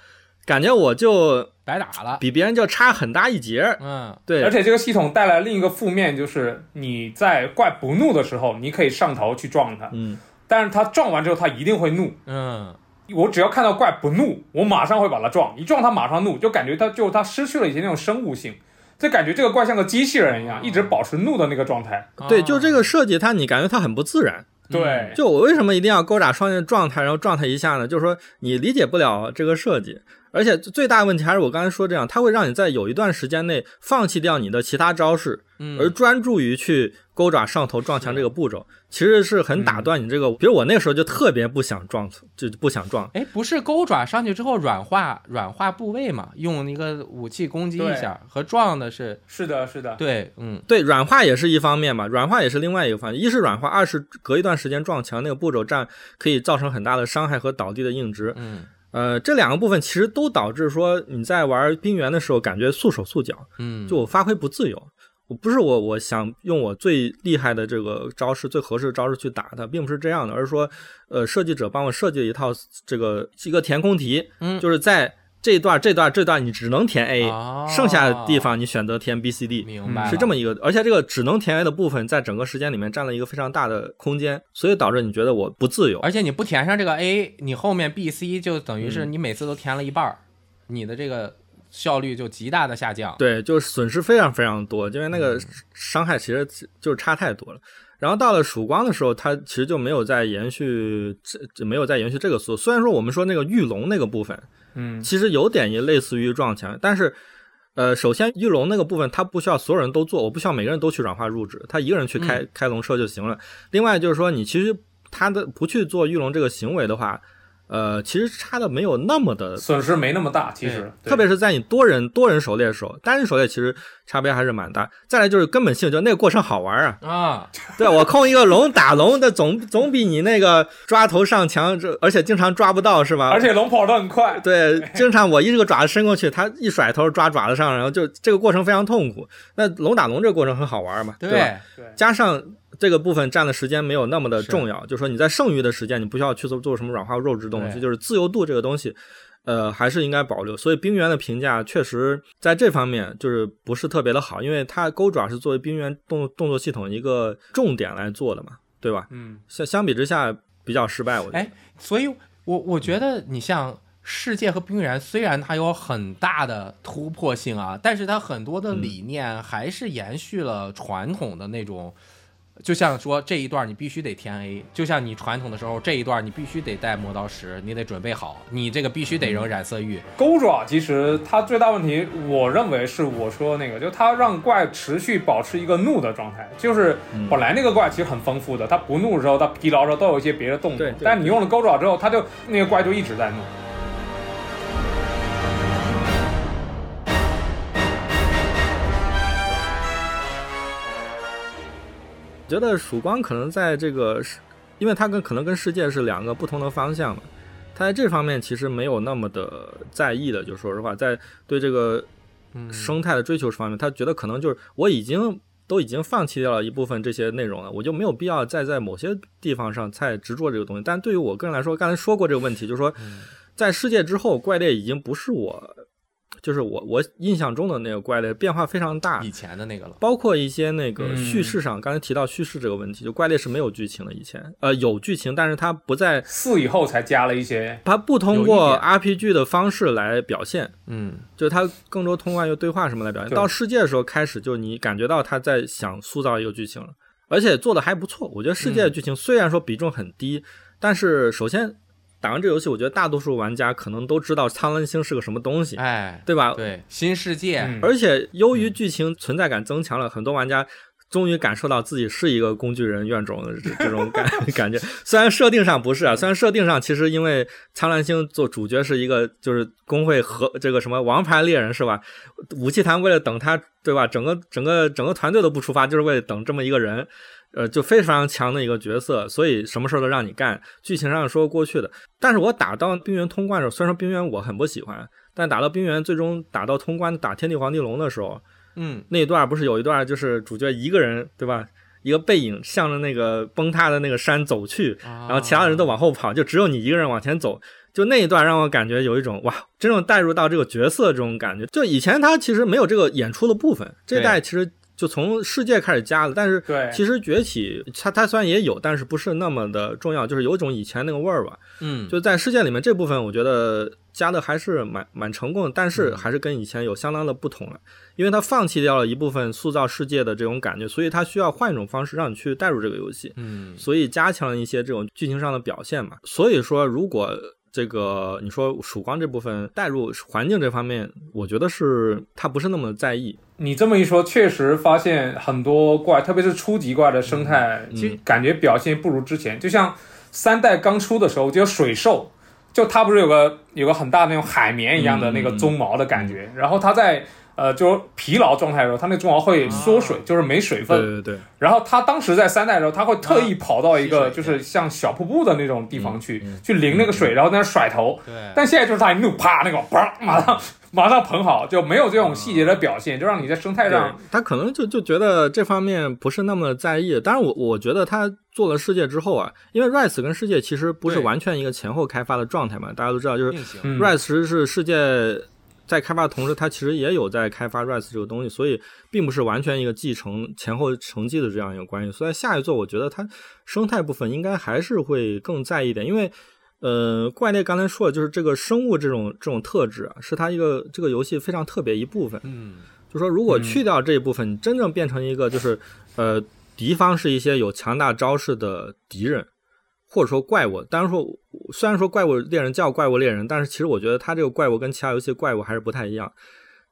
感觉我就白打了。比别人就差很大一截儿，嗯对，而且这个系统带来另一个负面就是你在怪不怒的时候，你可以上头去撞它，嗯。但是他撞完之后他一定会怒。嗯我只要看到怪不怒，我马上会把它撞，一撞它马上怒，就感觉它就它失去了以前那种生物性，就感觉这个怪像个机器人一样，一直保持怒的那个状态。对，啊就这个设计，它你感觉它很不自然。对，就我为什么一定要勾打双剑撞它，然后撞它一下呢？就是说你理解不了这个设计，而且最大的问题还是我刚才说这样，它会让你在有一段时间内放弃掉你的其他招式，嗯而专注于去勾爪上头撞墙这个步骤，其实是很打断你这个。比如我那个时候就特别不想撞，就不想撞。哎，不是钩爪上去之后软化软化部位嘛？用一个武器攻击一下，和撞的是是的，是的，对，嗯对，软化也是一方面嘛，软化也是另外一个方面。一是软化，二是隔一段时间撞墙那个步骤占可以造成很大的伤害和倒地的硬直。嗯呃，这两个部分其实都导致说你在玩冰原的时候感觉束手束脚，嗯，就我发挥不自由。我不是我我想用我最厉害的这个招式、最合适的招式去打它，并不是这样的，而是说，呃，设计者帮我设计了一套这个一个填空题，嗯就是在这段、这段、这段你只能填 A，、哦剩下的地方你选择填 B、C、D。明白是这么一个，而且这个只能填 A 的部分，在整个时间里面占了一个非常大的空间，所以导致你觉得我不自由。而且你不填上这个 A，你后面 B、C 就等于嗯是你每次都填了一半儿，你的这个效率就极大的下降。对，就是损失非常非常多，因为那个伤害其实就是差太多了。然后到了曙光的时候，它其实就没有再延续，这这没有再延续这个速度。虽然说我们说那个御龙那个部分，嗯，其实有点也类似于撞墙，但是，呃，首先御龙那个部分它不需要所有人都做，我不需要每个人都去软化入职，他一个人去开、开龙车就行了。另外就是说，你其实他的不去做御龙这个行为的话，呃，其实差的没有那么的损失没那么大，其实特别是在你多人多人狩猎的时候，单人狩猎其实差别还是蛮大。再来就是根本性，就那个过程好玩啊啊！对我控一个龙打龙的总总比你那个抓头上墙，这而且经常抓不到是吧？而且龙跑得很快，对，经常我一个爪子伸过去，它一甩头抓爪子上，然后就这个过程非常痛苦。那龙打龙这个过程很好玩嘛，对吧？对，加上。这个部分占的时间没有那么的重要，就是说你在剩余的时间，你不需要去做做什么软化肉质东西，就是自由度这个东西，呃，还是应该保留。所以冰原的评价确实在这方面就是不是特别的好，因为它钩爪是作为冰原动动作系统一个重点来做的嘛，对吧？嗯，相相比之下比较失败，我觉得。哎，所以我我觉得你像世界和冰原，虽然它有很大的突破性啊，但是它很多的理念还是延续了传统的那种。就像说这一段你必须得填 A，就像你传统的时候这一段你必须得带磨刀石，你得准备好，你这个必须得扔染色玉。钩爪其实它最大问题，我认为是我说的那个，就它让怪持续保持一个怒的状态，就是本来那个怪其实很丰富的，它不怒的时候，它疲劳的时候都有一些别的动作，但你用了钩爪之后，它就那个怪就一直在怒。觉得曙光可能在这个，因为它跟可能跟世界是两个不同的方向嘛，他在这方面其实没有那么的在意的。就说实话，在对这个生态的追求方面，他觉得可能就是我已经都已经放弃掉了一部分这些内容了，我就没有必要再在某些地方上再执着这个东西。但对于我个人来说，刚才说过这个问题，就是说，在世界之后，怪猎已经不是我。就是我我印象中的那个怪猎变化非常大，以前的那个了，包括一些那个叙事上，刚才提到叙事这个问题，就怪猎是没有剧情的。以前呃有剧情，但是它不在四以后才加了一些，它不通过 RPG 的方式来表现，嗯，就是它更多通过用对话什么来表现。到世界的时候开始，就你感觉到他在想塑造一个剧情了，而且做的还不错。我觉得世界的剧情虽然说比重很低，但是首先。打完这游戏，我觉得大多数玩家可能都知道苍蓝星是个什么东西，哎，对吧？对，新世界，而且由于剧情存在感增强了，很多玩家终于感受到自己是一个工具人怨种的这种感 感觉。虽然设定上不是啊，虽然设定上其实因为苍蓝星做主角是一个就是工会和这个什么王牌猎人是吧？武器团为了等他，对吧？整个整个整个团队都不出发，就是为了等这么一个人。呃，就非常强的一个角色，所以什么事儿都让你干。剧情上说过去的，但是我打到冰原通关的时候，虽然说冰原我很不喜欢，但打到冰原最终打到通关打天地皇帝龙的时候，嗯，那一段不是有一段就是主角一个人对吧，一个背影向着那个崩塌的那个山走去，然后其他人都往后跑，就只有你一个人往前走，就那一段让我感觉有一种哇，真正带入到这个角色这种感觉。就以前他其实没有这个演出的部分，这代其实。就从世界开始加的，但是其实崛起它它虽然也有，但是不是那么的重要，就是有种以前那个味儿吧。嗯，就在世界里面这部分，我觉得加的还是蛮蛮成功的，但是还是跟以前有相当的不同了，因为它放弃掉了一部分塑造世界的这种感觉，所以它需要换一种方式让你去带入这个游戏。嗯，所以加强了一些这种剧情上的表现嘛。所以说，如果这个你说曙光这部分带入环境这方面，我觉得是他不是那么在意。你这么一说，确实发现很多怪，特别是初级怪的生态，其实感觉表现不如之前。就像三代刚出的时候，就水兽，就它不是有个有个很大的那种海绵一样的那个鬃毛的感觉，然后它在。呃，就是疲劳状态的时候，它那鬃毛会缩水，就是没水分。对对对。然后他当时在三代的时候，他会特意跑到一个就是像小瀑布的那种地方去，去淋那个水，然后在那甩头。对。但现在就是他一怒，啪，那个嘣，马上 马上捧好，就没有这种细节的表现，就让你在生态上。他可能就就觉得这方面不是那么在意。当然，我我觉得他做了世界之后啊，因为 Rise 跟世界其实不是完全一个前后开发的状态嘛，大家都知道，就是 Rise 是世界。在开发的同时，它其实也有在开发 Rise 这个东西，所以并不是完全一个继承前后承继的这样一个关系。所以下一座，我觉得它生态部分应该还是会更在意一点，因为呃，怪猎刚才说的就是这个生物这种这种特质啊，是它一个这个游戏非常特别一部分。嗯，就说如果去掉这一部分，你真正变成一个就是呃，敌方是一些有强大招式的敌人。或者说怪物，当然说虽然说怪物猎人叫怪物猎人，但是其实我觉得它这个怪物跟其他游戏怪物还是不太一样，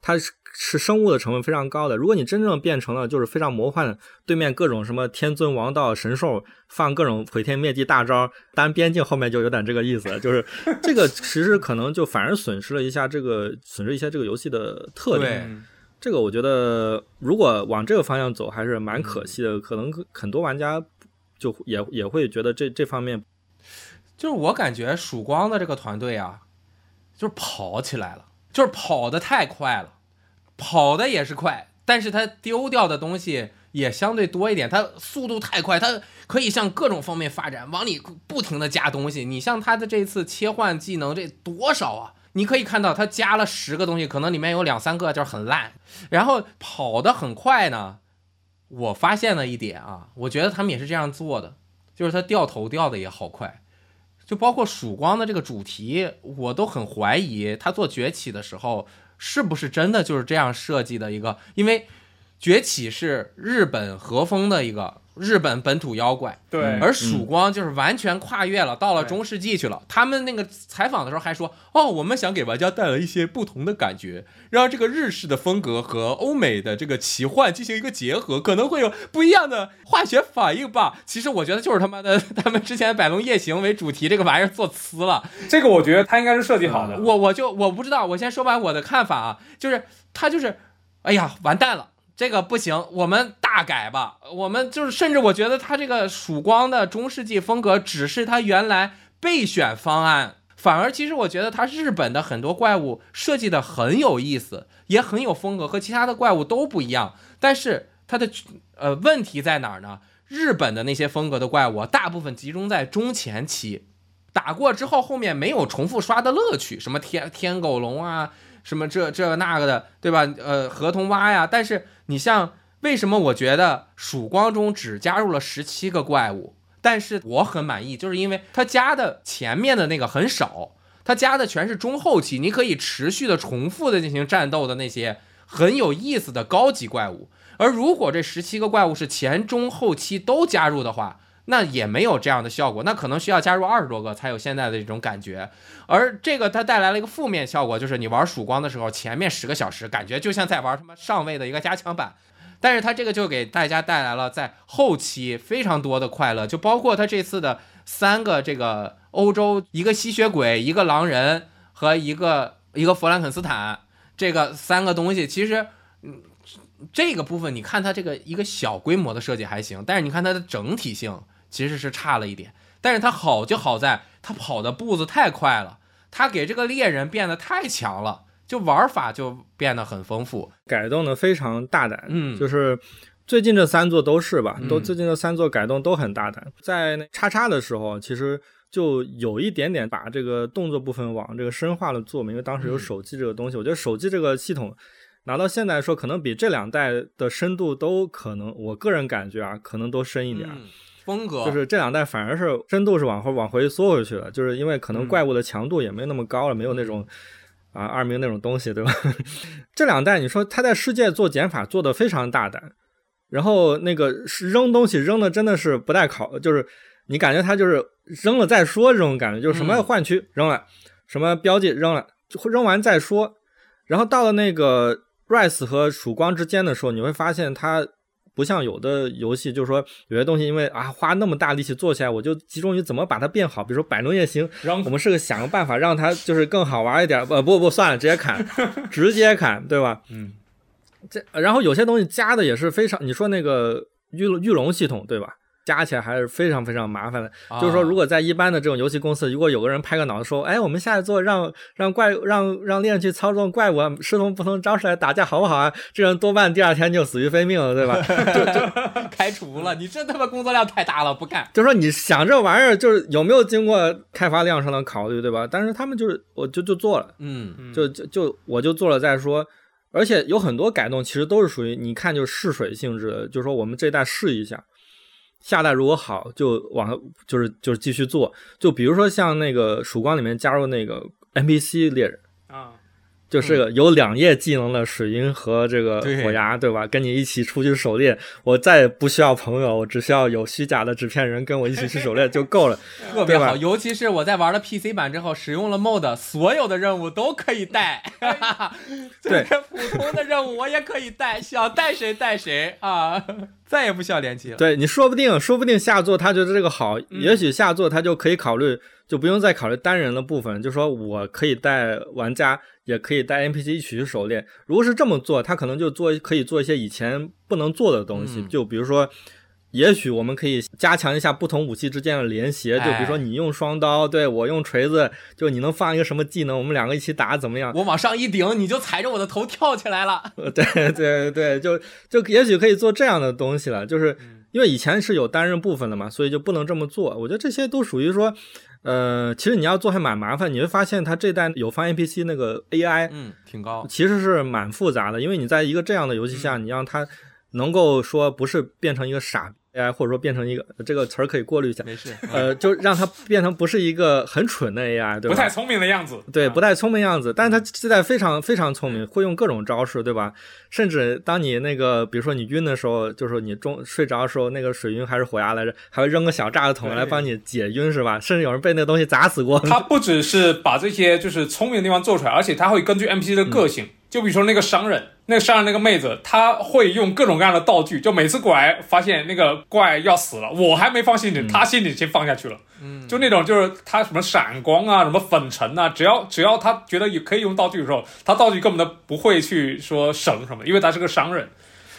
它是是生物的成分非常高的。如果你真正变成了就是非常魔幻的，对面各种什么天尊王道神兽，放各种毁天灭地大招，当然边境后面就有点这个意思，就是这个其实可能就反而损失了一下这个损失一些这个游戏的特点。这个我觉得如果往这个方向走还是蛮可惜的，可能很多玩家就也也会觉得这这方面，就是我感觉曙光的这个团队啊，就是跑起来了。就是跑得太快了，跑的也是快，但是他丢掉的东西也相对多一点。他速度太快，他可以向各种方面发展，往里不停的加东西。你像他的这次切换技能，这多少啊？你可以看到他加了十个东西，可能里面有两三个就是很烂。然后跑得很快呢，我发现了一点啊，我觉得他们也是这样做的，就是他掉头掉的也好快。就包括曙光的这个主题，我都很怀疑他做崛起的时候是不是真的就是这样设计的一个，因为崛起是日本和风的一个。日本本土妖怪，对，而曙光就是完全跨越了，到了中世纪去了。他们那个采访的时候还说：“哦，我们想给玩家带来一些不同的感觉，让这个日式的风格和欧美的这个奇幻进行一个结合，可能会有不一样的化学反应吧。”其实我觉得就是他妈的 他们之前《百龙夜行》为主题这个玩意儿做呲了。这个我觉得他应该是设计好的。我我就我不知道，我先说完我的看法啊，就是他就是，哎呀，完蛋了。这个不行，我们大改吧。我们就是，甚至我觉得他这个曙光的中世纪风格只是他原来备选方案，反而其实我觉得他日本的很多怪物设计的很有意思，也很有风格，和其他的怪物都不一样。但是它的呃问题在哪儿呢？日本的那些风格的怪物大部分集中在中前期，打过之后后面没有重复刷的乐趣，什么天天狗龙啊。什么这这个那个的，对吧？呃，合同蛙呀。但是你像为什么我觉得曙光中只加入了十七个怪物，但是我很满意，就是因为它加的前面的那个很少，它加的全是中后期，你可以持续的重复的进行战斗的那些很有意思的高级怪物。而如果这十七个怪物是前中后期都加入的话，那也没有这样的效果，那可能需要加入二十多个才有现在的这种感觉。而这个它带来了一个负面效果，就是你玩曙光的时候，前面十个小时感觉就像在玩他妈上位的一个加强版。但是它这个就给大家带来了在后期非常多的快乐，就包括它这次的三个这个欧洲，一个吸血鬼，一个狼人和一个一个弗兰肯斯坦，这个三个东西，其实嗯。这个部分你看它这个一个小规模的设计还行，但是你看它的整体性其实是差了一点。但是他好就好在他跑的步子太快了，他给这个猎人变得太强了，就玩法就变得很丰富，改动的非常大胆。嗯，就是最近这三座都是吧，都最近这三座改动都很大胆。在那叉叉的时候，其实就有一点点把这个动作部分往这个深化了做嘛，因为当时有手机这个东西，我觉得手机这个系统。拿到现在说，可能比这两代的深度都可能，我个人感觉啊，可能都深一点。风格就是这两代反而是深度是往后往回缩回去了，就是因为可能怪物的强度也没那么高了，没有那种啊二名那种东西，对吧？这两代你说他在世界做减法做的非常大胆，然后那个扔东西扔的真的是不带考，就是你感觉他就是扔了再说这种感觉，就是什么换区扔了，什么标记扔了，扔完再说，然后到了那个。Rise 和曙光之间的时候，你会发现它不像有的游戏，就是说有些东西因为啊花那么大力气做起来，我就集中于怎么把它变好。比如说百龙夜行，我们是个想个办法让它就是更好玩一点。不不不，算了，直接砍，直接砍，对吧？嗯，这然后有些东西加的也是非常，你说那个御御龙系统，对吧？加起来还是非常非常麻烦的。就是说，如果在一般的这种游戏公司，如果有个人拍个脑子说：“哎，我们下一座让让怪让让猎人去操纵怪物，师从不同招式来打架，好不好啊？”这人多半第二天就死于非命了，对吧？就就 开除了。你这他妈工作量太大了，不干。就说你想这玩意儿，就是有没有经过开发量上的考虑，对吧？但是他们就是，我就就做了，嗯，就就就我就做了再说。而且有很多改动，其实都是属于你看就试水性质的，就是说我们这一代试一下。下代如果好，就往就是就是继续做。就比如说像那个曙光里面加入那个 NPC 猎人，就是有两页技能的水银和这个火牙，对吧？跟你一起出去狩猎，我再也不需要朋友，我只需要有虚假的纸片人跟我一起去狩猎就够了，特别好。尤其是我在玩了 PC 版之后，使用了 MOD，所有的任务都可以带。对，普通的任务我也可以带，想带谁带谁啊，再也不需要联机了。对你说不定，说不定下作他觉得这个好，也许下作他就可以考虑。就不用再考虑单人的部分，就说我可以带玩家，也可以带 NPC 一起去狩猎。如果是这么做，他可能就做可以做一些以前不能做的东西，就比如说。也许我们可以加强一下不同武器之间的联携，就比如说你用双刀，对我用锤子，就你能放一个什么技能，我们两个一起打怎么样？我往上一顶，你就踩着我的头跳起来了。对对对，就就也许可以做这样的东西了，就是因为以前是有单人部分的嘛，所以就不能这么做。我觉得这些都属于说，呃，其实你要做还蛮麻烦。你会发现它这代有方 NPC 那个 AI，嗯，挺高，其实是蛮复杂的，因为你在一个这样的游戏下，你让它能够说不是变成一个傻。AI 或者说变成一个这个词儿可以过滤一下，没事，呃，就让它变成不是一个很蠢的 AI，对吧？不太聪明的样子，对，不太聪明样子，但是它现在非常非常聪明，会用各种招式，对吧？甚至当你那个，比如说你晕的时候，就是你中睡着的时候，那个水晕还是火牙来着，还会扔个小炸子桶来帮你解晕，是吧？甚至有人被那个东西砸死过。它不只是把这些就是聪明的地方做出来，而且它会根据 NPC 的个性。就比如说那个商人，那个商人那个妹子，她会用各种各样的道具。就每次过来发现那个怪要死了，我还没放心里，她心里先放下去了。嗯，就那种就是她什么闪光啊，什么粉尘啊，只要只要她觉得也可以用道具的时候，她道具根本都不会去说省什么，因为她是个商人。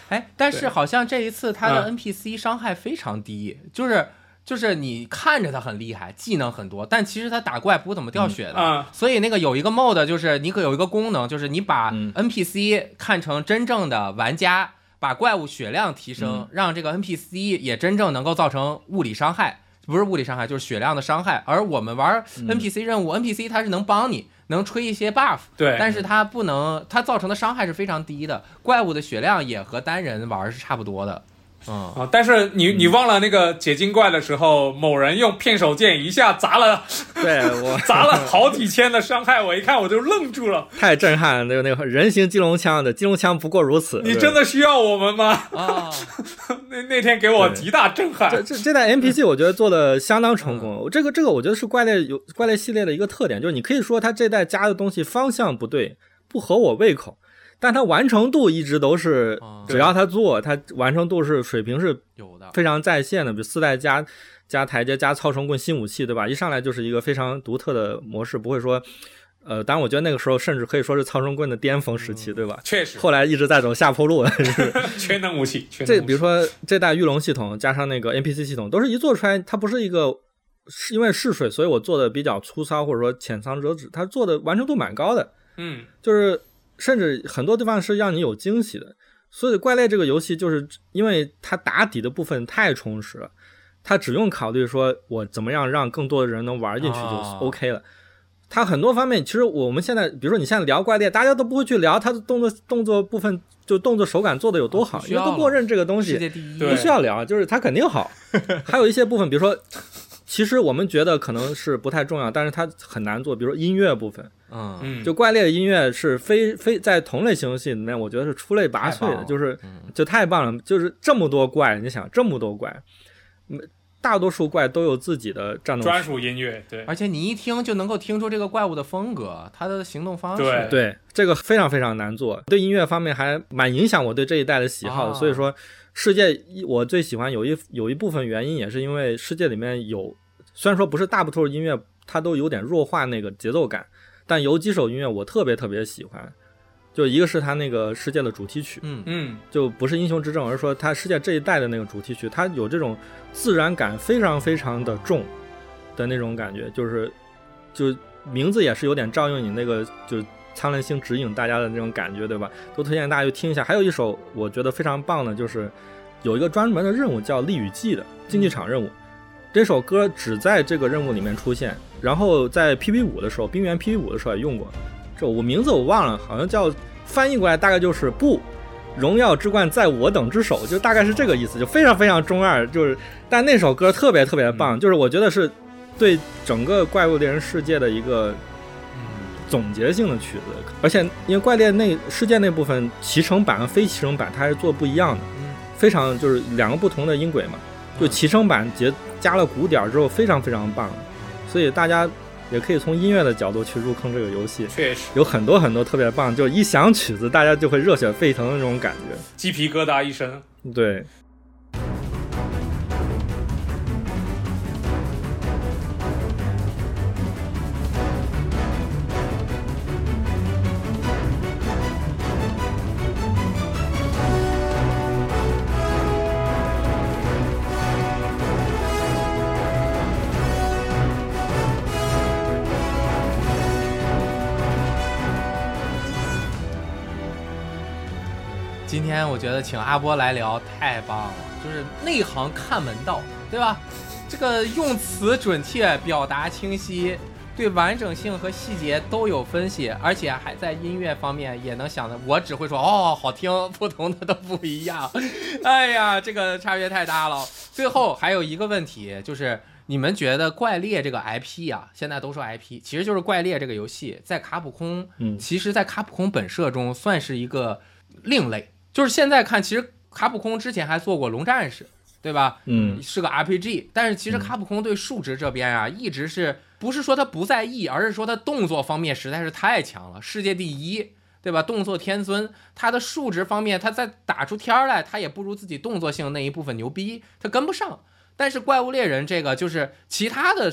哎，但是好像这一次她的 NPC 伤害非常低，就是。就是你看着他很厉害，技能很多，但其实他打怪不怎么掉血的。所以那个有一个 mod，就是你可有一个功能，就是你把 NPC 看成真正的玩家，把怪物血量提升，让这个 NPC 也真正能够造成物理伤害，不是物理伤害，就是血量的伤害。而我们玩 NPC 任务，NPC 它是能帮你，能吹一些 buff，对，但是它不能，它造成的伤害是非常低的。怪物的血量也和单人玩是差不多的。啊但是你你忘了那个解金怪的时候，某人用片手剑一下砸了，对我 砸了好几千的伤害，我一看我就愣住了，太震撼了！那个那个人形金龙枪的金龙枪不过如此，你真的需要我们吗？啊，那那天给我极大震撼。这这这代 NPC 我觉得做的相当成功，这个这个我觉得是怪类有怪类系列的一个特点，就是你可以说它这代加的东西方向不对，不合我胃口。但它完成度一直都是，只要它做，它完成度是水平是有的，非常在线的。比如四代加加台阶加操虫棍新武器，对吧？一上来就是一个非常独特的模式，不会说，呃，当然我觉得那个时候甚至可以说是操虫棍的巅峰时期，对吧？确实。后来一直在走下坡路，全能武器。这比如说这代御龙系统加上那个 NPC 系统，都是一做出来，它不是一个是因为试水，所以我做的比较粗糙或者说浅尝辄止，它做的完成度蛮高的。嗯，就是。甚至很多地方是让你有惊喜的，所以怪猎这个游戏就是因为它打底的部分太充实了，它只用考虑说我怎么样让更多的人能玩进去就 OK 了。它很多方面其实我们现在，比如说你现在聊怪猎，大家都不会去聊它的动作动作部分，就动作手感做的有多好，因为都默认这个东西不需要聊，就是它肯定好。还有一些部分，比如说。其实我们觉得可能是不太重要，但是它很难做。比如说音乐部分，嗯，就怪猎的音乐是非非在同类型游戏里面，我觉得是出类拔萃的，就是就太棒了。就是这么多怪，你想这么多怪，大多数怪都有自己的战斗专属音乐，对，而且你一听就能够听出这个怪物的风格，它的行动方式，对对，这个非常非常难做。对音乐方面还蛮影响我对这一代的喜好的，所以说世界我最喜欢有一有一部分原因也是因为世界里面有。虽然说不是大部头音乐，它都有点弱化那个节奏感，但有几首音乐我特别特别喜欢，就一个是它那个世界的主题曲，嗯嗯，就不是英雄之证，而是说它世界这一代的那个主题曲，它有这种自然感非常非常的重的那种感觉，就是就名字也是有点照应你那个就苍蓝星指引大家的那种感觉，对吧？都推荐大家去听一下。还有一首我觉得非常棒的，就是有一个专门的任务叫《利雨季》的竞技场任务。这首歌只在这个任务里面出现，然后在 PV 五的时候，冰原 PV 五的时候也用过。这我名字我忘了，好像叫翻译过来大概就是不，荣耀之冠在我等之手，就大概是这个意思，就非常非常中二。就是，但那首歌特别特别棒，就是我觉得是对整个怪物猎人世界的一个总结性的曲子，而且因为怪猎那世界那部分骑乘版和非骑乘版它是做不一样的，非常就是两个不同的音轨嘛。就骑乘版节加了鼓点之后非常非常棒，所以大家也可以从音乐的角度去入坑这个游戏。确实有很多很多特别棒，就一响曲子大家就会热血沸腾的那种感觉，鸡皮疙瘩一身。对。我觉得请阿波来聊太棒了，就是内行看门道，对吧？这个用词准确，表达清晰，对完整性和细节都有分析，而且还在音乐方面也能想的。我只会说哦，好听，不同的都不一样。哎呀，这个差别太大了。最后还有一个问题，就是你们觉得怪猎这个 IP 啊，现在都说 IP，其实就是怪猎这个游戏，在卡普空，嗯，其实，在卡普空本社中算是一个另类。就是现在看，其实卡普空之前还做过《龙战士》，对吧？嗯，是个 RPG。但是其实卡普空对数值这边啊，一直是不是说他不在意，而是说他动作方面实在是太强了，世界第一，对吧？动作天尊，他的数值方面，他在打出天儿来，他也不如自己动作性那一部分牛逼，他跟不上。但是怪物猎人这个，就是其他的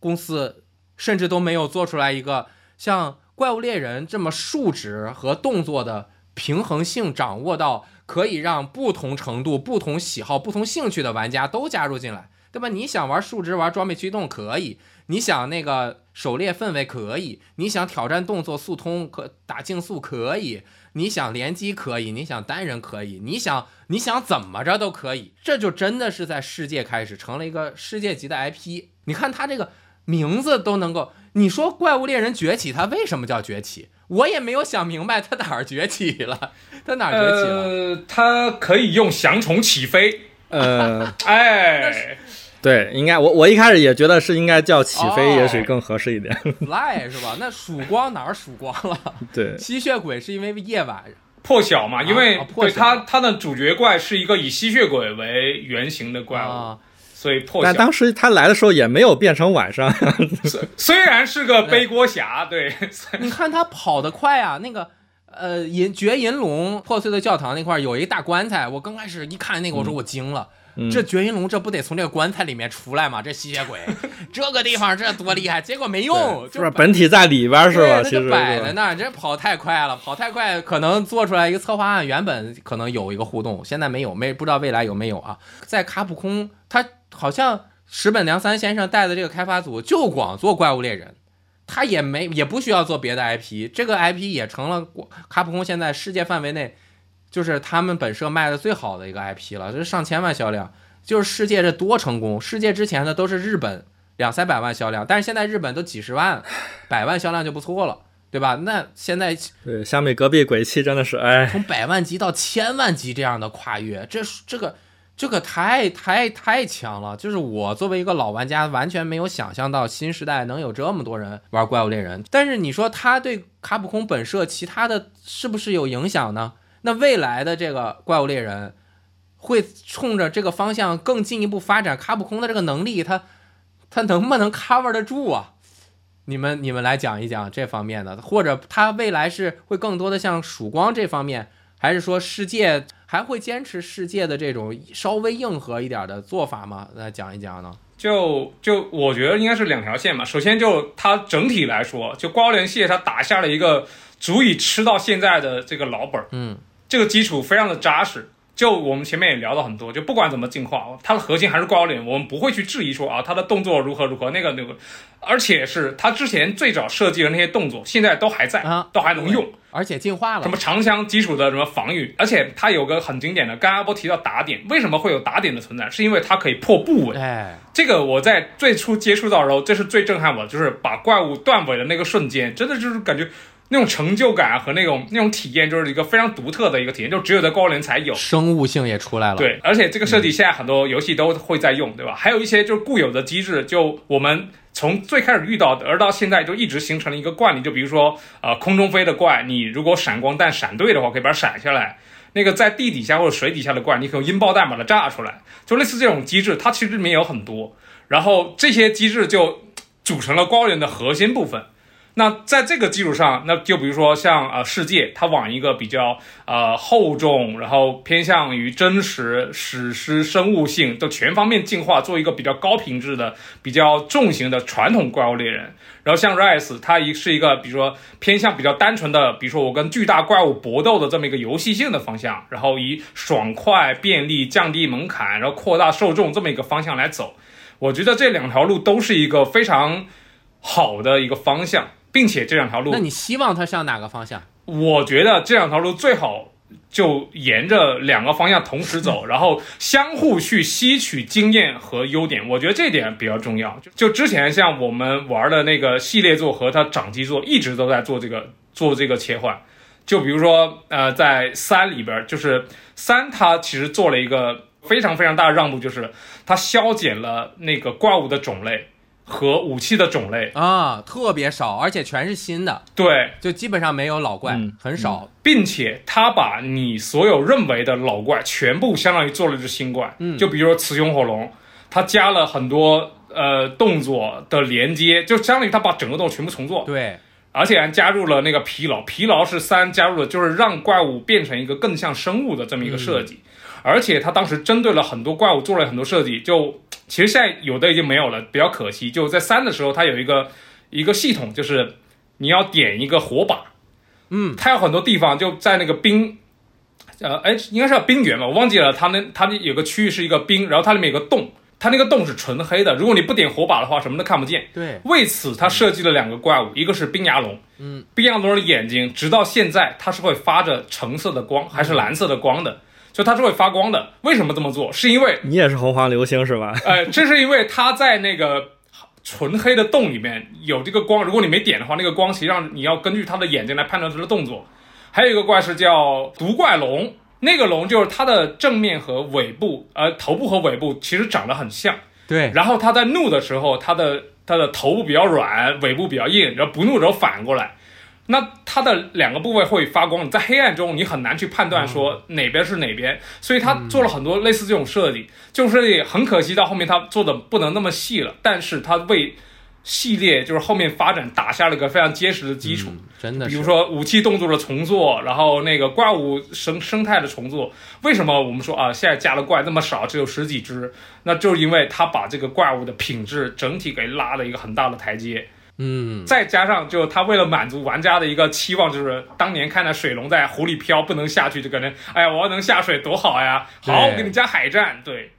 公司甚至都没有做出来一个像怪物猎人这么数值和动作的。平衡性掌握到可以让不同程度、不同喜好、不同兴趣的玩家都加入进来，对吧？你想玩数值、玩装备驱动可以，你想那个狩猎氛围可以，你想挑战动作速通可打竞速可以，你想联机可以，你想单人可以，你想你想怎么着都可以。这就真的是在世界开始成了一个世界级的 IP。你看它这个名字都能够，你说怪物猎人崛起，它为什么叫崛起？我也没有想明白他哪儿崛起了，他哪儿崛起了？呃，他可以用翔虫起飞。呃，哎，对，应该我我一开始也觉得是应该叫起飞，也许更合适一点。Fly 是吧？那曙光哪儿曙光了？对，吸血鬼是因为夜晚破晓嘛？因为对它它的主角怪是一个以吸血鬼为原型的怪物。所以破但当时他来的时候也没有变成晚上，虽然是个背锅侠，对。你看他跑得快啊，那个呃银绝银龙破碎的教堂那块有一大棺材，我刚开始一看那个，我说我惊了，这绝银龙这不得从这个棺材里面出来吗？这吸血鬼 这个地方这多厉害，结果没用，就是本体在里边是吧？其实摆在那，这跑太快了，跑太快，可能做出来一个策划案，原本可能有一个互动，现在没有，没不知道未来有没有啊？在卡普空他。好像石本良三先生带的这个开发组就光做怪物猎人，他也没也不需要做别的 IP，这个 IP 也成了卡普空现在世界范围内就是他们本社卖的最好的一个 IP 了，这是上千万销量，就是世界这多成功，世界之前的都是日本两三百万销量，但是现在日本都几十万、百万销量就不错了，对吧？那现在对相比隔壁鬼泣真的是哎，从百万级到千万级这样的跨越，这这个。这个太太太强了，就是我作为一个老玩家，完全没有想象到新时代能有这么多人玩怪物猎人。但是你说他对卡普空本社其他的是不是有影响呢？那未来的这个怪物猎人会冲着这个方向更进一步发展？卡普空的这个能力，他他能不能 cover 得住啊？你们你们来讲一讲这方面的，或者他未来是会更多的像曙光这方面，还是说世界？还会坚持世界的这种稍微硬核一点的做法吗？来讲一讲呢？就就我觉得应该是两条线嘛。首先就它整体来说，就高联系它打下了一个足以吃到现在的这个老本儿，嗯，这个基础非常的扎实。就我们前面也聊到很多，就不管怎么进化，它的核心还是高联，我们不会去质疑说啊它的动作如何如何那个那个，而且是它之前最早设计的那些动作，现在都还在啊，都还能用。而且进化了，什么长枪基础的什么防御，而且它有个很经典的，刚刚不提到打点，为什么会有打点的存在？是因为它可以破部位。哎，这个我在最初接触到的时候，这是最震撼我，就是把怪物断尾的那个瞬间，真的就是感觉那种成就感和那种那种体验，就是一个非常独特的一个体验，就只有在高联才有。生物性也出来了。对，而且这个设计现在很多游戏都会在用，对吧？还有一些就是固有的机制，就我们从最开始遇到的，而到现在就一直形成了一个惯例。就比如说，呃，空中飞的怪，你如果闪光弹闪对的话，可以把它闪下来。那个在地底下或者水底下的怪，你可以用音爆弹把它炸出来。就类似这种机制，它其实里面有很多。然后这些机制就组成了高原的核心部分。那在这个基础上，那就比如说像呃世界，它往一个比较呃厚重，然后偏向于真实、史诗、生物性的全方面进化，做一个比较高品质的、比较重型的传统怪物猎人。然后像 Rise，它一是一个比如说偏向比较单纯的，比如说我跟巨大怪物搏斗的这么一个游戏性的方向，然后以爽快、便利、降低门槛，然后扩大受众这么一个方向来走。我觉得这两条路都是一个非常好的一个方向。并且这两条路，那你希望它向哪个方向？我觉得这两条路最好就沿着两个方向同时走，然后相互去吸取经验和优点。我觉得这点比较重要。就就之前像我们玩的那个系列作和它掌机作，一直都在做这个做这个切换。就比如说，呃，在三里边，就是三它其实做了一个非常非常大的让步，就是它削减了那个怪物的种类。和武器的种类啊，特别少，而且全是新的。对，就基本上没有老怪，很少，并且他把你所有认为的老怪全部相当于做了一只新怪。嗯，就比如说雌雄火龙，他加了很多呃动作的连接，就相当于他把整个动作全部重做。对，而且还加入了那个疲劳，疲劳是三加入了，就是让怪物变成一个更像生物的这么一个设计。而且他当时针对了很多怪物做了很多设计，就。其实现在有的已经没有了，比较可惜。就在三的时候，它有一个一个系统，就是你要点一个火把，嗯，它有很多地方就在那个冰，呃，哎，应该是冰原吧，我忘记了。它那它那有个区域是一个冰，然后它里面有个洞，它那个洞是纯黑的。如果你不点火把的话，什么都看不见。对，为此它设计了两个怪物，一个是冰牙龙，嗯，冰牙龙的眼睛直到现在它是会发着橙色的光，还是蓝色的光的。就它是会发光的，为什么这么做？是因为你也是红黄流星是吧？呃，这是因为它在那个纯黑的洞里面有这个光，如果你没点的话，那个光实际上你要根据它的眼睛来判断它的动作。还有一个怪是叫毒怪龙，那个龙就是它的正面和尾部，呃，头部和尾部其实长得很像。对。然后它在怒的时候，它的它的头部比较软，尾部比较硬，然后不怒的时候反过来。那它的两个部位会发光，在黑暗中你很难去判断说哪边是哪边，所以它做了很多类似这种设计，就是很可惜到后面它做的不能那么细了，但是它为系列就是后面发展打下了个非常结实的基础，真的。比如说武器动作的重做，然后那个怪物生生态的重做，为什么我们说啊现在加的怪那么少，只有十几只？那就是因为它把这个怪物的品质整体给拉了一个很大的台阶。嗯，再加上就他为了满足玩家的一个期望，就是当年看到水龙在湖里飘不能下去，就可能哎呀，我要能下水多好呀！好，我给你加海战，对，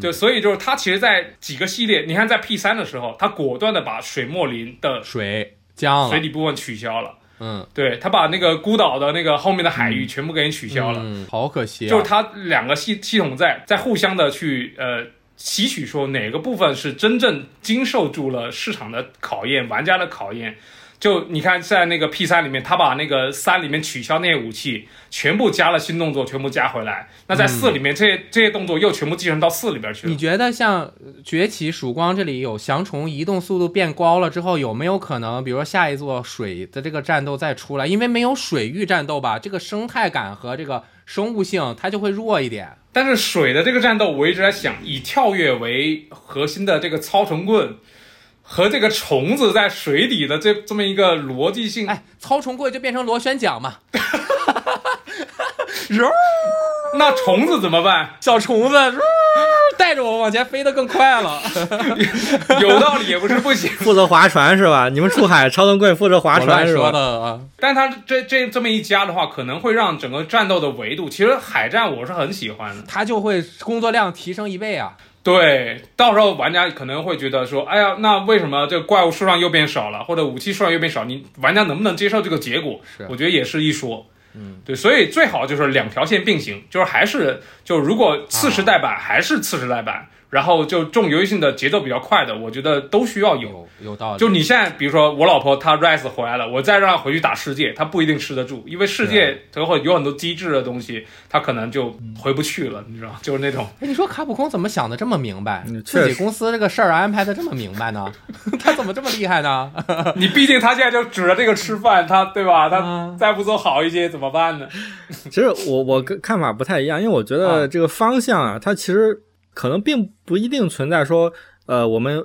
就所以就是他其实，在几个系列，你看在 P 三的时候，他果断的把水墨林的水降水底部分取消了，嗯，对他把那个孤岛的那个后面的海域全部给你取消了，好可惜，就是他两个系系统在在互相的去呃。吸取说哪个部分是真正经受住了市场的考验、玩家的考验？就你看，在那个 P 三里面，他把那个三里面取消那些武器，全部加了新动作，全部加回来。那在四里面，这些这些动作又全部继承到四里边去了。你觉得像崛起曙光这里有翔虫移动速度变高了之后，有没有可能，比如说下一座水的这个战斗再出来？因为没有水域战斗吧，这个生态感和这个生物性它就会弱一点。但是水的这个战斗，我一直在想，以跳跃为核心的这个操虫棍，和这个虫子在水底的这这么一个逻辑性，哎，操虫棍就变成螺旋桨嘛。那虫子怎么办？小虫子带着我往前飞得更快了，有道理也不是不行。负责划船是吧？你们出海，超能棍负责划船是吧？的但他这这这么一加的话，可能会让整个战斗的维度，其实海战我是很喜欢的，他就会工作量提升一倍啊。对，到时候玩家可能会觉得说，哎呀，那为什么这怪物数量又变少了，或者武器数量又变少？你玩家能不能接受这个结果？是，我觉得也是一说。嗯，对，所以最好就是两条线并行，就是还是就如果次时代版还是次时代版然后就这种游戏性的节奏比较快的，我觉得都需要有。有道理。就你现在，比如说我老婆她 rise 回来了，我再让她回去打世界，她不一定吃得住，因为世界最后有很多机制的东西，她可能就回不去了，你知道就是那种。哎，你说卡普空怎么想的这么明白？自己公司这个事儿安排的这么明白呢？他怎么这么厉害呢？你毕竟他现在就指着这个吃饭，他对吧？他再不做好一些怎么办呢？其实我我跟看法不太一样，因为我觉得这个方向啊，它其实。可能并不一定存在说，呃，我们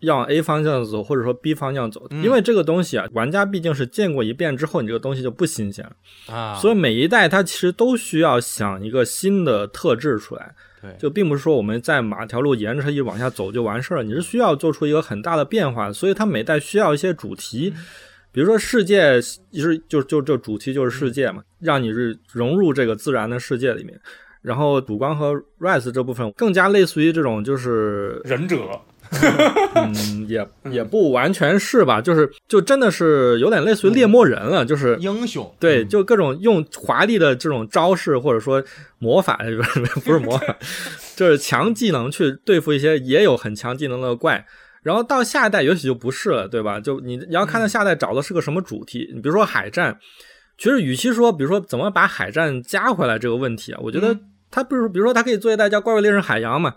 要往 A 方向走，或者说 B 方向走，因为这个东西啊，玩家毕竟是见过一遍之后，你这个东西就不新鲜了。啊。所以每一代它其实都需要想一个新的特质出来，对，就并不是说我们在哪条路沿着它一直往下走就完事儿了，你是需要做出一个很大的变化，所以它每代需要一些主题，比如说世界就是就就这主题就是世界嘛，让你是融入这个自然的世界里面。然后主光和 rise 这部分更加类似于这种就是忍者，嗯，也 也不完全是吧，就是就真的是有点类似于猎魔人了，就是英雄，对，就各种用华丽的这种招式或者说魔法，不是魔法，就是强技能去对付一些也有很强技能的怪。然后到下一代也许就不是了，对吧？就你你要看到下一代找的是个什么主题，你比如说海战。其实，与其说，比如说怎么把海战加回来这个问题啊，我觉得他不是，比如说他可以做一代叫《怪物猎人海洋》嘛。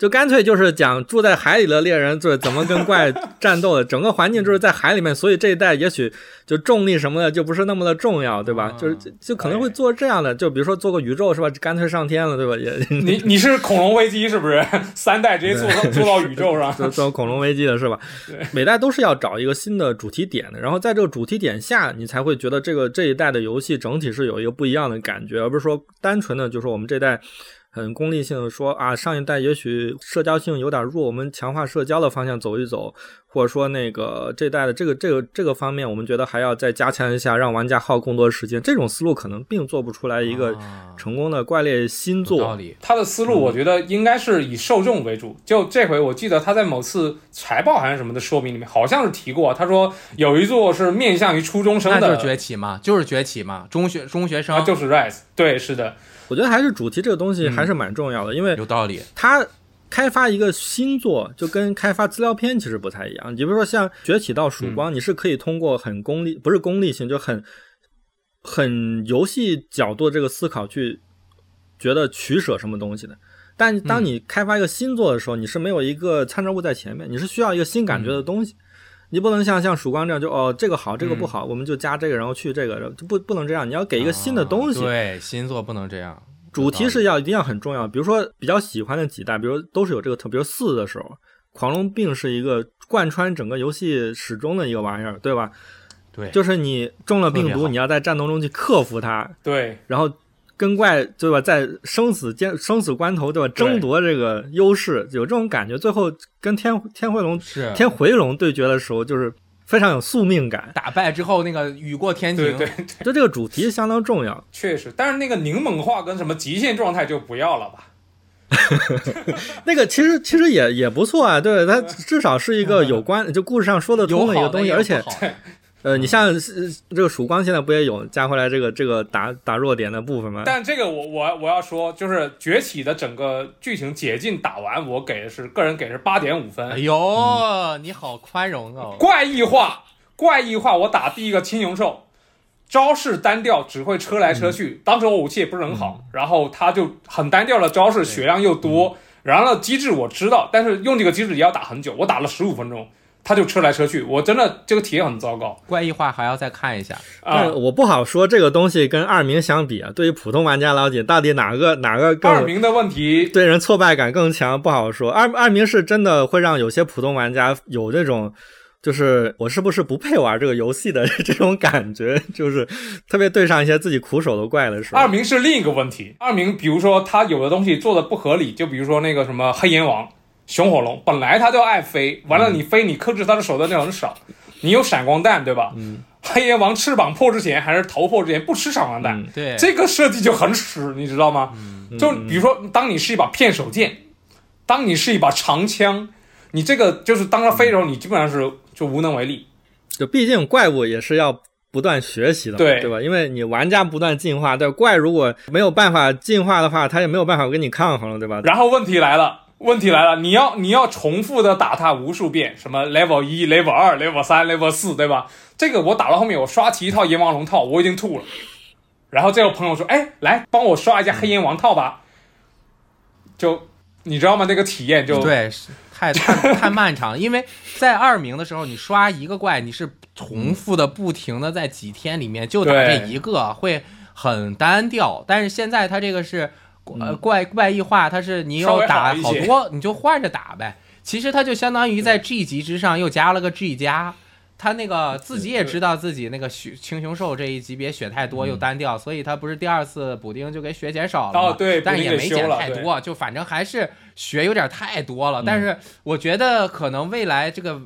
就干脆就是讲住在海里的猎人就是怎么跟怪战斗的，整个环境就是在海里面，所以这一代也许就重力什么的就不是那么的重要，对吧？就是就可能会做这样的，就比如说做个宇宙是吧？干脆上天了，对吧？也你你是恐龙危机是不是？三代直接做做到宇宙上，做恐龙危机的是吧？对，每代都是要找一个新的主题点的，然后在这个主题点下，你才会觉得这个这一代的游戏整体是有一个不一样的感觉，而不是说单纯的就是我们这代。很功利性的说啊，上一代也许社交性有点弱，我们强化社交的方向走一走，或者说那个这代的这个这个这个方面，我们觉得还要再加强一下，让玩家耗更多时间。这种思路可能并做不出来一个成功的怪猎新作。道理，他的思路我觉得应该是以受众为主。就这回我记得他在某次财报还是什么的说明里面，好像是提过，他说有一座是面向于初中生的，就是崛起嘛，就是崛起嘛，中学中学生就是 rise，对，是的。我觉得还是主题这个东西还是蛮重要的，因为有道理。它开发一个新作就跟开发资料片其实不太一样。你比如说像崛起到曙光，你是可以通过很功利，不是功利性，就很很游戏角度的这个思考去觉得取舍什么东西的。但当你开发一个新作的时候，你是没有一个参照物在前面，你是需要一个新感觉的东西。你不能像像曙光这样，就哦这个好，这个不好，我们就加这个，然后去这个，就不不能这样。你要给一个新的东西。对，新作不能这样。主题是要一定要很重要。比如说比较喜欢的几代，比如都是有这个特，比如四的时候，狂龙病是一个贯穿整个游戏始终的一个玩意儿，对吧？对，就是你中了病毒，你要在战斗中去克服它。对，然后。跟怪对吧，在生死间生死关头对吧，争夺这个优势，有这种感觉。最后跟天天回龙是天回龙对决的时候，就是非常有宿命感。打败之后那个雨过天晴，对，就这个主题相当重要。确实，但是那个柠檬化跟什么极限状态就不要了吧。那个其实其实也也不错啊，对，它至少是一个有关，就故事上说得通的一个东西，而且。呃，你像这个曙光现在不也有加回来这个这个打打弱点的部分吗？但这个我我我要说，就是崛起的整个剧情解禁打完，我给的是个人给的是八点五分。哎呦，你好宽容哦！怪异化，怪异化，我打第一个青龙兽，招式单调，只会车来车去。当时我武器也不是很好，然后他就很单调的招式，血量又多，然后机制我知道，但是用这个机制也要打很久，我打了十五分钟。他就车来车去，我真的这个体验很糟糕。怪异化还要再看一下啊！我不好说这个东西跟二名相比啊，对于普通玩家了解，到底哪个哪个更二名的问题对人挫败感更强，不好说。二二名是真的会让有些普通玩家有这种，就是我是不是不配玩这个游戏的这种感觉，就是特别对上一些自己苦手的怪的时候。二名是另一个问题，二名比如说他有的东西做的不合理，就比如说那个什么黑阎王。熊火龙本来它就爱飞，完了你飞你克制它的手段就很少，你有闪光弹对吧？嗯，黑炎王翅膀破之前还是头破之前不吃闪光弹，对，这个设计就很屎，你知道吗？就比如说，当你是一把片手剑，当你是一把长枪，你这个就是当它飞的时候，你基本上是就无能为力。就毕竟怪物也是要不断学习的，对对吧？因为你玩家不断进化，对怪如果没有办法进化的话，它也没有办法跟你抗衡了，对吧？然后问题来了。问题来了，你要你要重复的打它无数遍，什么 level 一、level 二、level 三、level 四，对吧？这个我打到后面，我刷题一套阎王龙套，我已经吐了。然后这个朋友说：“哎，来帮我刷一下黑阎王套吧。”就你知道吗？那个体验就对，太太太漫长。因为在二名的时候，你刷一个怪，你是重复的、不停的在几天里面就打这一个，会很单调。但是现在它这个是。呃，怪怪异化，它是你有打好多，你就换着打呗。其实它就相当于在 G 级之上又加了个 G 加，它那个自己也知道自己那个血青雄兽这一级别血太多又单调，所以它不是第二次补丁就给血减少了哦，对，但也没减太多，就反正还是血有点太多了。但是我觉得可能未来这个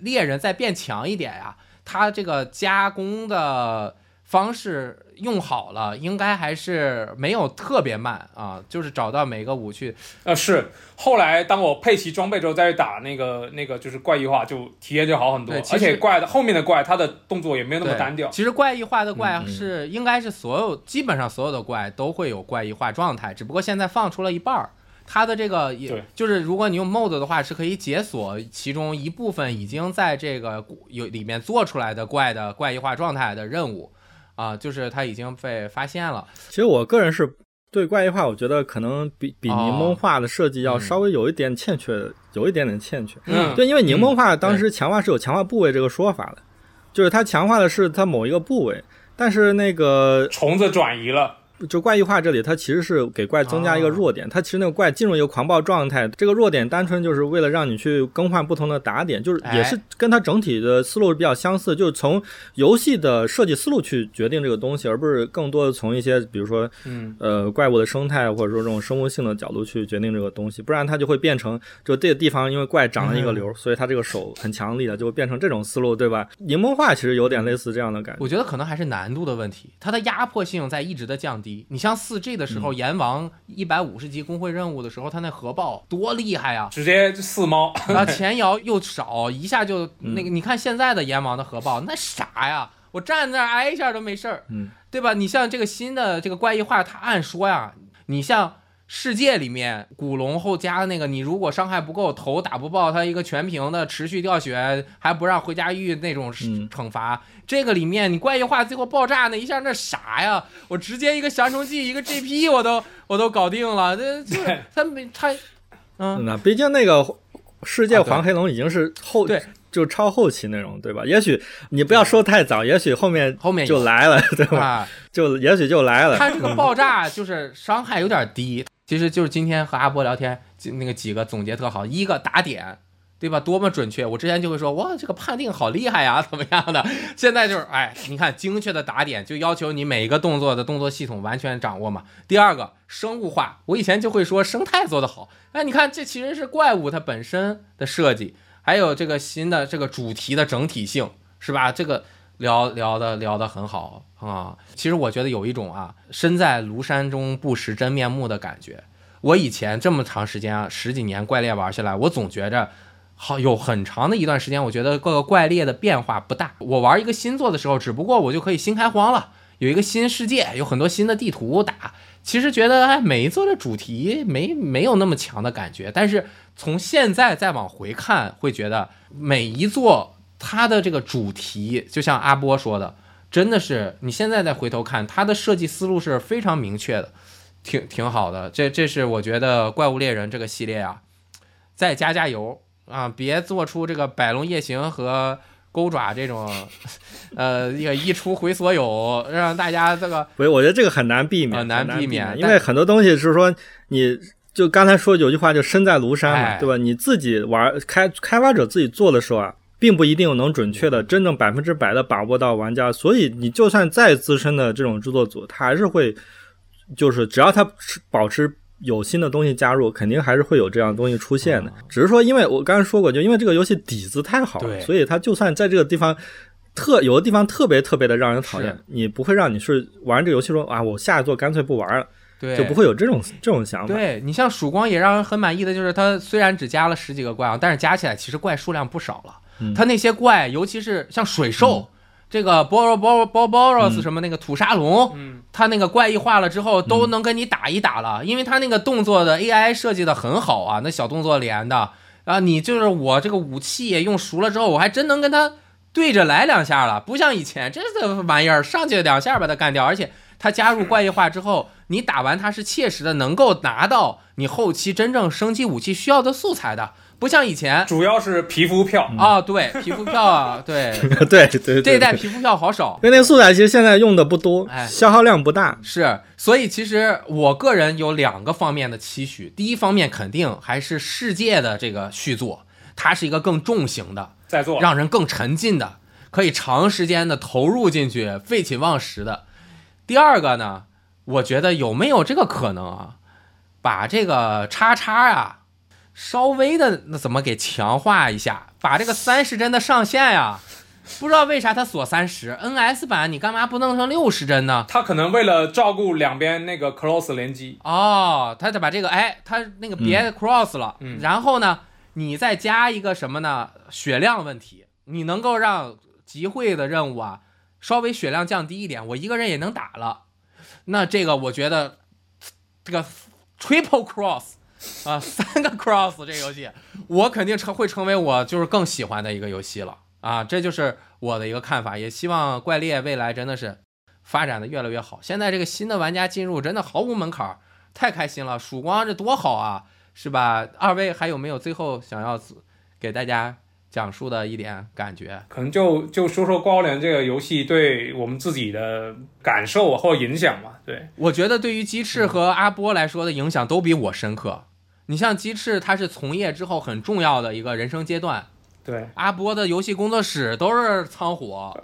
猎人再变强一点呀，它这个加工的方式。用好了，应该还是没有特别慢啊，就是找到每个武器。呃，是后来当我配齐装备之后再去打那个那个就是怪异化，就体验就好很多。而且怪的后面的怪，它的动作也没有那么单调。其实怪异化的怪是应该是所有基本上所有的怪都会有怪异化状态，只不过现在放出了一半儿。它的这个也就是如果你用 mod 的话，是可以解锁其中一部分已经在这个有里面做出来的怪的怪异化状态的任务。啊，就是它已经被发现了。其实我个人是对怪异化，我觉得可能比比柠檬化的设计要稍微有一点欠缺，有一点点欠缺。嗯，对，因为柠檬化当时强化是有强化部位这个说法的，就是它强化的是它某一个部位，但是那个虫子转移了。就怪异化这里，它其实是给怪增加一个弱点。它其实那个怪进入一个狂暴状态，这个弱点单纯就是为了让你去更换不同的打点，就是也是跟它整体的思路比较相似，就是从游戏的设计思路去决定这个东西，而不是更多的从一些比如说，嗯呃，怪物的生态或者说这种生物性的角度去决定这个东西。不然它就会变成，就这个地方因为怪长了一个瘤，所以它这个手很强力的，就会变成这种思路，对吧？柠檬化其实有点类似这样的感觉。我觉得可能还是难度的问题，它的压迫性在一直的降低。你像四 G 的时候，阎王一百五十级工会任务的时候，他那核爆多厉害呀！直接四猫，然后前摇又少，一下就那个。你看现在的阎王的核爆，那啥呀？我站那挨一下都没事儿，对吧？你像这个新的这个怪异化，他按说呀，你像。世界里面古龙后加的那个，你如果伤害不够，头打不爆，他一个全屏的持续掉血，还不让回家狱那种惩罚。这个里面你怪异化最后爆炸那一下，那啥呀？我直接一个降虫剂，一个 GP，我都我都搞定了。这这他没他，嗯，那毕竟那个世界黄黑龙已经是后对。就超后期那种，对吧？也许你不要说太早，也许后面后面就来了，对吧？就也许就来了。他这个爆炸就是伤害有点低，其实就是今天和阿波聊天，那个几个总结特好，一个打点，对吧？多么准确！我之前就会说，哇，这个判定好厉害呀，怎么样的？现在就是，哎，你看精确的打点，就要求你每一个动作的动作系统完全掌握嘛。第二个生物化，我以前就会说生态做得好，哎，你看这其实是怪物它本身的设计。还有这个新的这个主题的整体性是吧？这个聊聊的聊的很好啊。其实我觉得有一种啊，身在庐山中不识真面目的感觉。我以前这么长时间啊，十几年怪猎玩下来，我总觉着好有很长的一段时间，我觉得各个怪猎的变化不大。我玩一个新作的时候，只不过我就可以新开荒了，有一个新世界，有很多新的地图打。其实觉得哎，每一座的主题没没有那么强的感觉，但是从现在再往回看，会觉得每一座它的这个主题，就像阿波说的，真的是你现在再回头看，它的设计思路是非常明确的，挺挺好的。这这是我觉得怪物猎人这个系列啊，再加加油啊，别做出这个百龙夜行和。钩爪这种，呃，一个一出回所有，让大家这个不是，我觉得这个很难避免，很难避免，因为很多东西是说，你就刚才说有句话，就身在庐山嘛，对吧？你自己玩开开发者自己做的时候啊，并不一定能准确的、真正百分之百的把握到玩家，所以你就算再资深的这种制作组，他还是会，就是只要他保持。有新的东西加入，肯定还是会有这样东西出现的。只是说，因为我刚才说过，就因为这个游戏底子太好了，所以它就算在这个地方特有的地方特别特别的让人讨厌，你不会让你是玩这个游戏说啊，我下一座干脆不玩了，对，就不会有这种这种想法。对你像曙光也让人很满意的，就是它虽然只加了十几个怪啊，但是加起来其实怪数量不少了。它那些怪，尤其是像水兽。这个 Boro Boro Boro Boros 什么那个土沙龙，嗯，它那个怪异化了之后都能跟你打一打了，因为它那个动作的 AI 设计的很好啊，那小动作连的。啊，你就是我这个武器也用熟了之后，我还真能跟他对着来两下了，不像以前这个玩意儿上去两下把它干掉，而且它加入怪异化之后，你打完它是切实的能够拿到你后期真正升级武器需要的素材的。不像以前。主要是皮肤票。啊，对皮肤票啊，对。对对，这一代皮肤票好少，因为那个素材其实现在用的不多，消耗量不大。是，所以其实我个人有两个方面的期许，第一方面肯定还是世界的这个续作，它是一个更重型的，在做，让人更沉浸的，可以长时间的投入进去，废寝忘食的。第二个呢，我觉得有没有这个可能啊，把这个叉叉啊。稍微的那怎么给强化一下，把这个三十帧的上限呀，不知道为啥它锁三十，NS 版你干嘛不弄成六十帧呢？它可能为了照顾两边那个 cross 连击哦，它得把这个哎，它那个别 cross 了，嗯，然后呢，你再加一个什么呢？血量问题，你能够让集会的任务啊稍微血量降低一点，我一个人也能打了，那这个我觉得这个 triple cross。啊，三个 cross 这个游戏，我肯定成会成为我就是更喜欢的一个游戏了啊！这就是我的一个看法，也希望怪猎未来真的是发展的越来越好。现在这个新的玩家进入真的毫无门槛，太开心了！曙光这多好啊，是吧？二位还有没有最后想要给大家讲述的一点感觉？可能就就说说《怪物猎》这个游戏对我们自己的感受或影响吧。对我觉得，对于鸡翅和阿波来说的影响都比我深刻。你像鸡翅，它是从业之后很重要的一个人生阶段。对，阿波的游戏工作室都是仓火。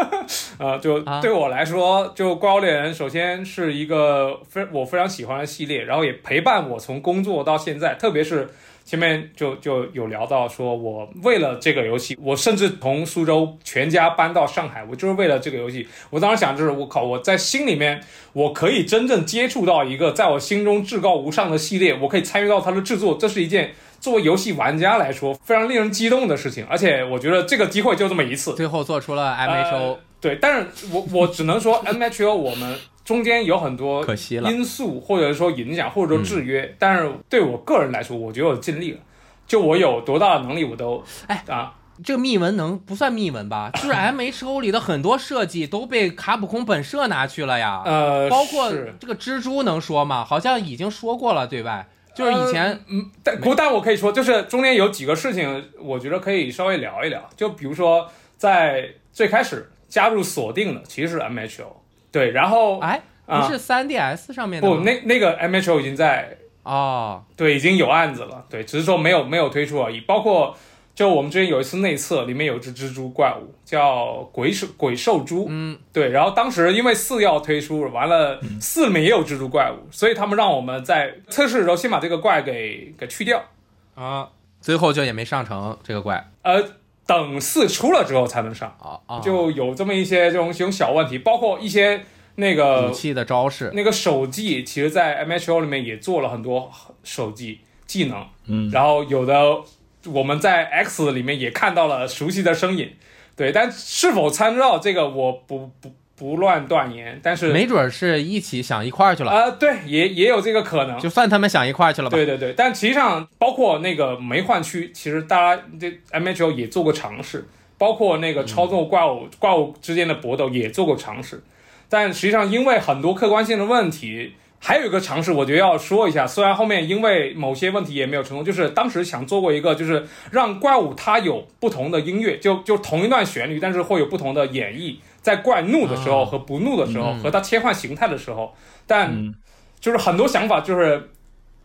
啊，就对我来说，就《怪物猎人》首先是一个非我非常喜欢的系列，然后也陪伴我从工作到现在，特别是。前面就就有聊到，说我为了这个游戏，我甚至从苏州全家搬到上海，我就是为了这个游戏。我当时想，就是我靠，我在心里面，我可以真正接触到一个在我心中至高无上的系列，我可以参与到它的制作，这是一件作为游戏玩家来说非常令人激动的事情。而且我觉得这个机会就这么一次，最后做出了 MHO。对，但是我我只能说 MHO 我们。中间有很多可惜了因素，或者说影响，或者说制约。但是对我个人来说，我觉得我尽力了。就我有多大的能力，我都哎啊，这个密文能不算密文吧？就是 M H O 里的很多设计都被卡普空本社拿去了呀。呃，包括这个蜘蛛能说吗？好像已经说过了，对吧？就是以前嗯，但不但我可以说，就是中间有几个事情，我觉得可以稍微聊一聊。就比如说，在最开始加入锁定的其实是 M H O，对，然后哎。不是三 DS 上面的不，那那个 MHO 已经在哦，对，已经有案子了，对，只是说没有没有推出而已。包括就我们之前有一次内测，里面有只蜘蛛怪物叫鬼兽鬼兽蛛，嗯，对。然后当时因为四要推出，完了四里面也有蜘蛛怪物，所以他们让我们在测试的时候先把这个怪给给去掉啊，最后就也没上成这个怪，呃，等四出了之后才能上。啊，就有这么一些这种这种小问题，包括一些。那个武器的招式，那个手技，其实，在 M H O 里面也做了很多手技技能，嗯，然后有的我们在 X 里面也看到了熟悉的身影，对，但是否参照这个，我不不不乱断言，但是没准是一起想一块儿去了啊，对，也也有这个可能，就算他们想一块儿去了吧，对对对，但实际上包括那个没换区，其实大家这 M H O 也做过尝试，包括那个操纵怪物怪物之间的搏斗也做过尝试。但实际上，因为很多客观性的问题，还有一个尝试，我觉得要说一下。虽然后面因为某些问题也没有成功，就是当时想做过一个，就是让怪物它有不同的音乐，就就同一段旋律，但是会有不同的演绎，在怪怒的时候和不怒的时候，和它切换形态的时候。但就是很多想法，就是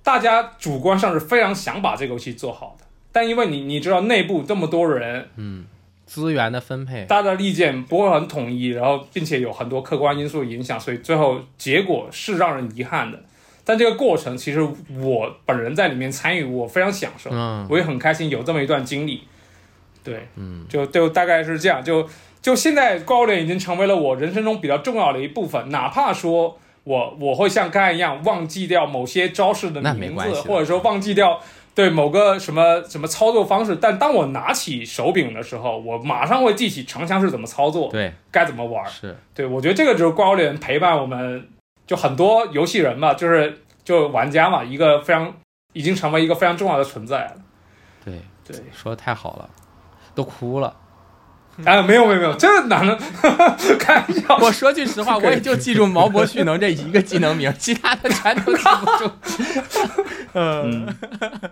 大家主观上是非常想把这个游戏做好的，但因为你你知道内部这么多人，嗯。资源的分配，大家的意见不会很统一，然后并且有很多客观因素影响，所以最后结果是让人遗憾的。但这个过程其实我本人在里面参与，我非常享受，嗯，我也很开心有这么一段经历。对，嗯，就就大概是这样，就就现在怪物猎已经成为了我人生中比较重要的一部分，哪怕说我我会像刚才一样忘记掉某些招式的名字，或者说忘记掉。对某个什么什么操作方式，但当我拿起手柄的时候，我马上会记起长枪是怎么操作，对，该怎么玩。是对，我觉得这个就是怪物猎人陪伴我们，就很多游戏人嘛，就是就玩家嘛，一个非常已经成为一个非常重要的存在了。对对，说的太好了，都哭了。哎，没有没有没有，这哪能开玩笑？我说句实话，我也就记住毛伯旭能这一个技能名，其他的全都记不住。嗯，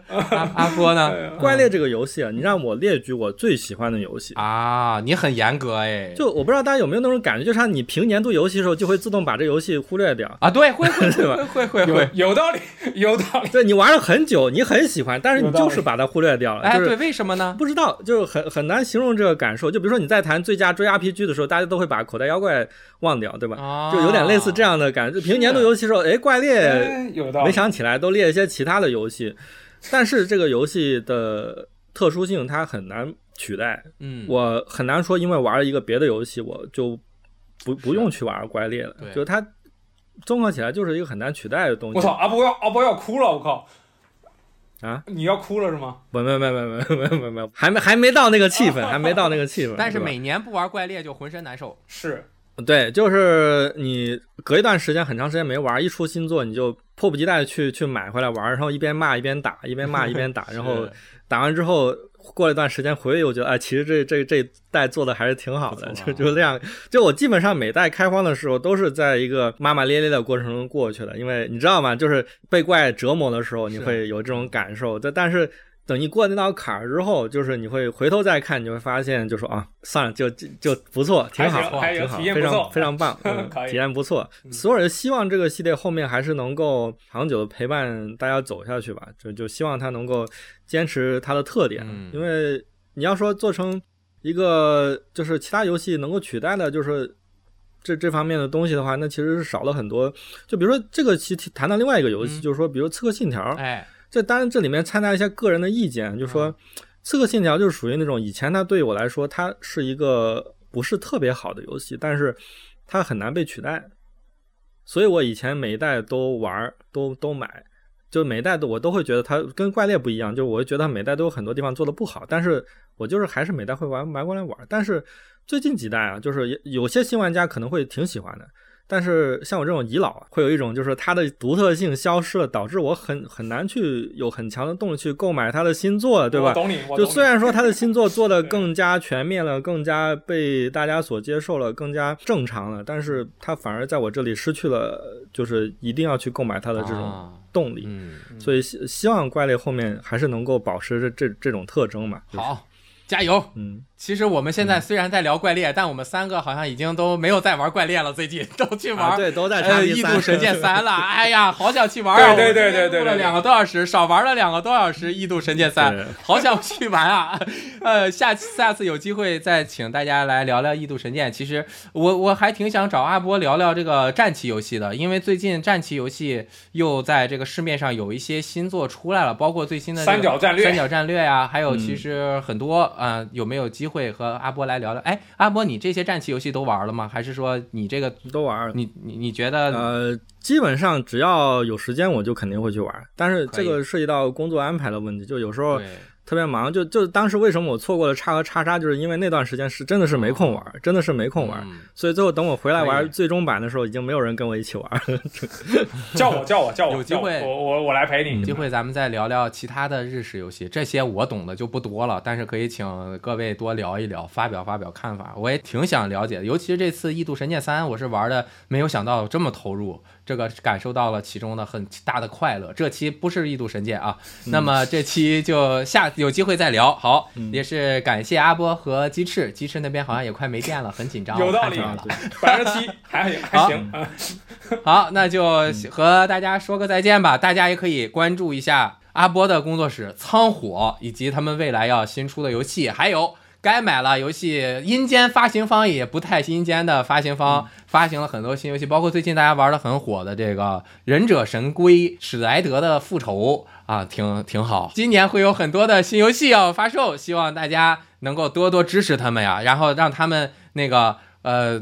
阿阿波呢？怪猎这个游戏啊，你让我列举我最喜欢的游戏啊，你很严格哎。就我不知道大家有没有那种感觉，就像你评年度游戏的时候，就会自动把这游戏忽略掉啊？对，会会会会会会，有道理，有道理。对你玩了很久，你很喜欢，但是你就是把它忽略掉了。哎，对，为什么呢？不知道，就是很很难形容这个感受。就比如说你在谈最佳追 RPG 的时候，大家都会把口袋妖怪忘掉，对吧？就有点类似这样的感觉。评年度游戏时候，哎，怪猎没想起来，都列一些其他的游戏。但是这个游戏的特殊性，它很难取代。嗯，我很难说，因为玩了一个别的游戏，我就不不用去玩怪猎了。就它综合起来就是一个很难取代的东西。我操，阿波要阿波要哭了，我靠！啊，你要哭了是吗？不，没没没没没没没，还没还没到那个气氛，还没到那个气氛。但是每年不玩怪猎就浑身难受。是。对，就是你隔一段时间很长时间没玩，一出新作你就迫不及待去去买回来玩，然后一边骂一边打，一边骂一边打，然后打完之后过了一段时间回忆，我觉得哎，其实这这这代做的还是挺好的，就就这样。就我基本上每代开荒的时候都是在一个骂骂咧咧的过程中过去的，因为你知道吗？就是被怪折磨的时候，你会有这种感受。但但是。等你过那道坎儿之后，就是你会回头再看，你会发现，就说啊，算了，就就不错，挺好，挺好，非常非常棒，嗯体验不错。所有人希望这个系列后面还是能够长久的陪伴大家走下去吧，就就希望它能够坚持它的特点。因为你要说做成一个就是其他游戏能够取代的，就是这这方面的东西的话，那其实是少了很多。就比如说这个其谈到另外一个游戏，就是说，比如《刺客信条》，哎。这当然，这里面掺杂一些个人的意见，就说《刺客信条》就是属于那种以前它对于我来说，它是一个不是特别好的游戏，但是它很难被取代，所以我以前每一代都玩，都都买，就每一代都我都会觉得它跟怪猎不一样，就我会觉得每代都有很多地方做的不好，但是我就是还是每代会玩买过来玩，但是最近几代啊，就是有些新玩家可能会挺喜欢的。但是像我这种遗老，会有一种就是它的独特性消失了，导致我很很难去有很强的动力去购买它的新作，对吧？懂你。就虽然说它的新作做的更加全面了，更加被大家所接受了，更加正常了，但是它反而在我这里失去了，就是一定要去购买它的这种动力。嗯。所以希希望怪类后面还是能够保持着这这种特征嘛。好，加油。嗯。其实我们现在虽然在聊怪猎，但我们三个好像已经都没有在玩怪猎了，最近 都去玩对，都在异度神剑三了。哎呀，好想去玩啊！对对对对，了两个多小时，少玩了两个多小时异度神剑三，好想去玩啊！呃，下下次有机会再请大家来聊聊异度神剑。其实我我还挺想找阿波聊聊这个战棋游戏的，因为最近战棋游戏又在这个市面上有一些新作出来了，包括最新的三角战略、三角战略呀，还有其实很多啊，有没有机会？会和阿波来聊聊。哎，阿波，你这些战棋游戏都玩了吗？还是说你这个都玩？你你你觉得？呃，基本上只要有时间，我就肯定会去玩。但是这个涉及到工作安排的问题，就有时候。特别忙，就就当时为什么我错过了叉和叉叉，就是因为那段时间是真的是没空玩，真的是没空玩，所以最后等我回来玩最终版的时候，已经没有人跟我一起玩。叫我叫我叫我，有机会我我我来陪你。有机会咱们再聊聊其他的日式游戏，这些我懂的就不多了，但是可以请各位多聊一聊，发表发表看法，我也挺想了解的。尤其是这次《异度神剑三》，我是玩的没有想到这么投入。这个感受到了其中的很大的快乐。这期不是异度神剑啊，那么这期就下有机会再聊。好，也是感谢阿波和鸡翅，鸡翅那边好像也快没电了，很紧张。有道理，百分之七还还行。好，那就和大家说个再见吧。大家也可以关注一下阿波的工作室仓火，以及他们未来要新出的游戏，还有。该买了游戏，阴间发行方也不太阴间的发行方发行了很多新游戏，包括最近大家玩的很火的这个《忍者神龟：史莱德的复仇》啊，挺挺好。今年会有很多的新游戏要发售，希望大家能够多多支持他们呀，然后让他们那个呃。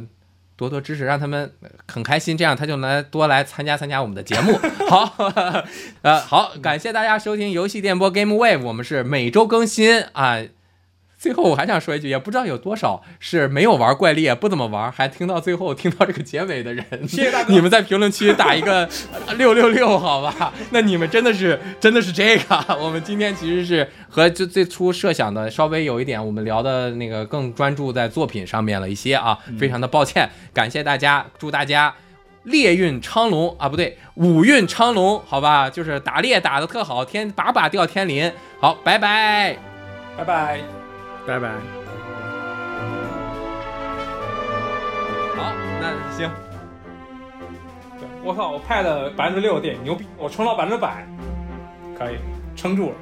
多多支持，让他们很开心，这样他就能多来参加参加我们的节目。好，呃，好，感谢大家收听游戏电波 Game Wave，我们是每周更新啊。最后我还想说一句，也不知道有多少是没有玩怪猎，不怎么玩，还听到最后听到这个结尾的人。谢谢大哥，你们在评论区打一个 六六六，好吧？那你们真的是真的是这个。我们今天其实是和就最初设想的稍微有一点，我们聊的那个更专注在作品上面了一些啊，非常的抱歉，感谢大家，祝大家猎运昌隆啊，不对，五运昌隆，好吧？就是打猎打的特好，天把把掉天林。好，拜拜，拜拜。拜拜。好，那行。我靠，我派了百分之六的电，牛逼！我充到百分之百，可以撑住了。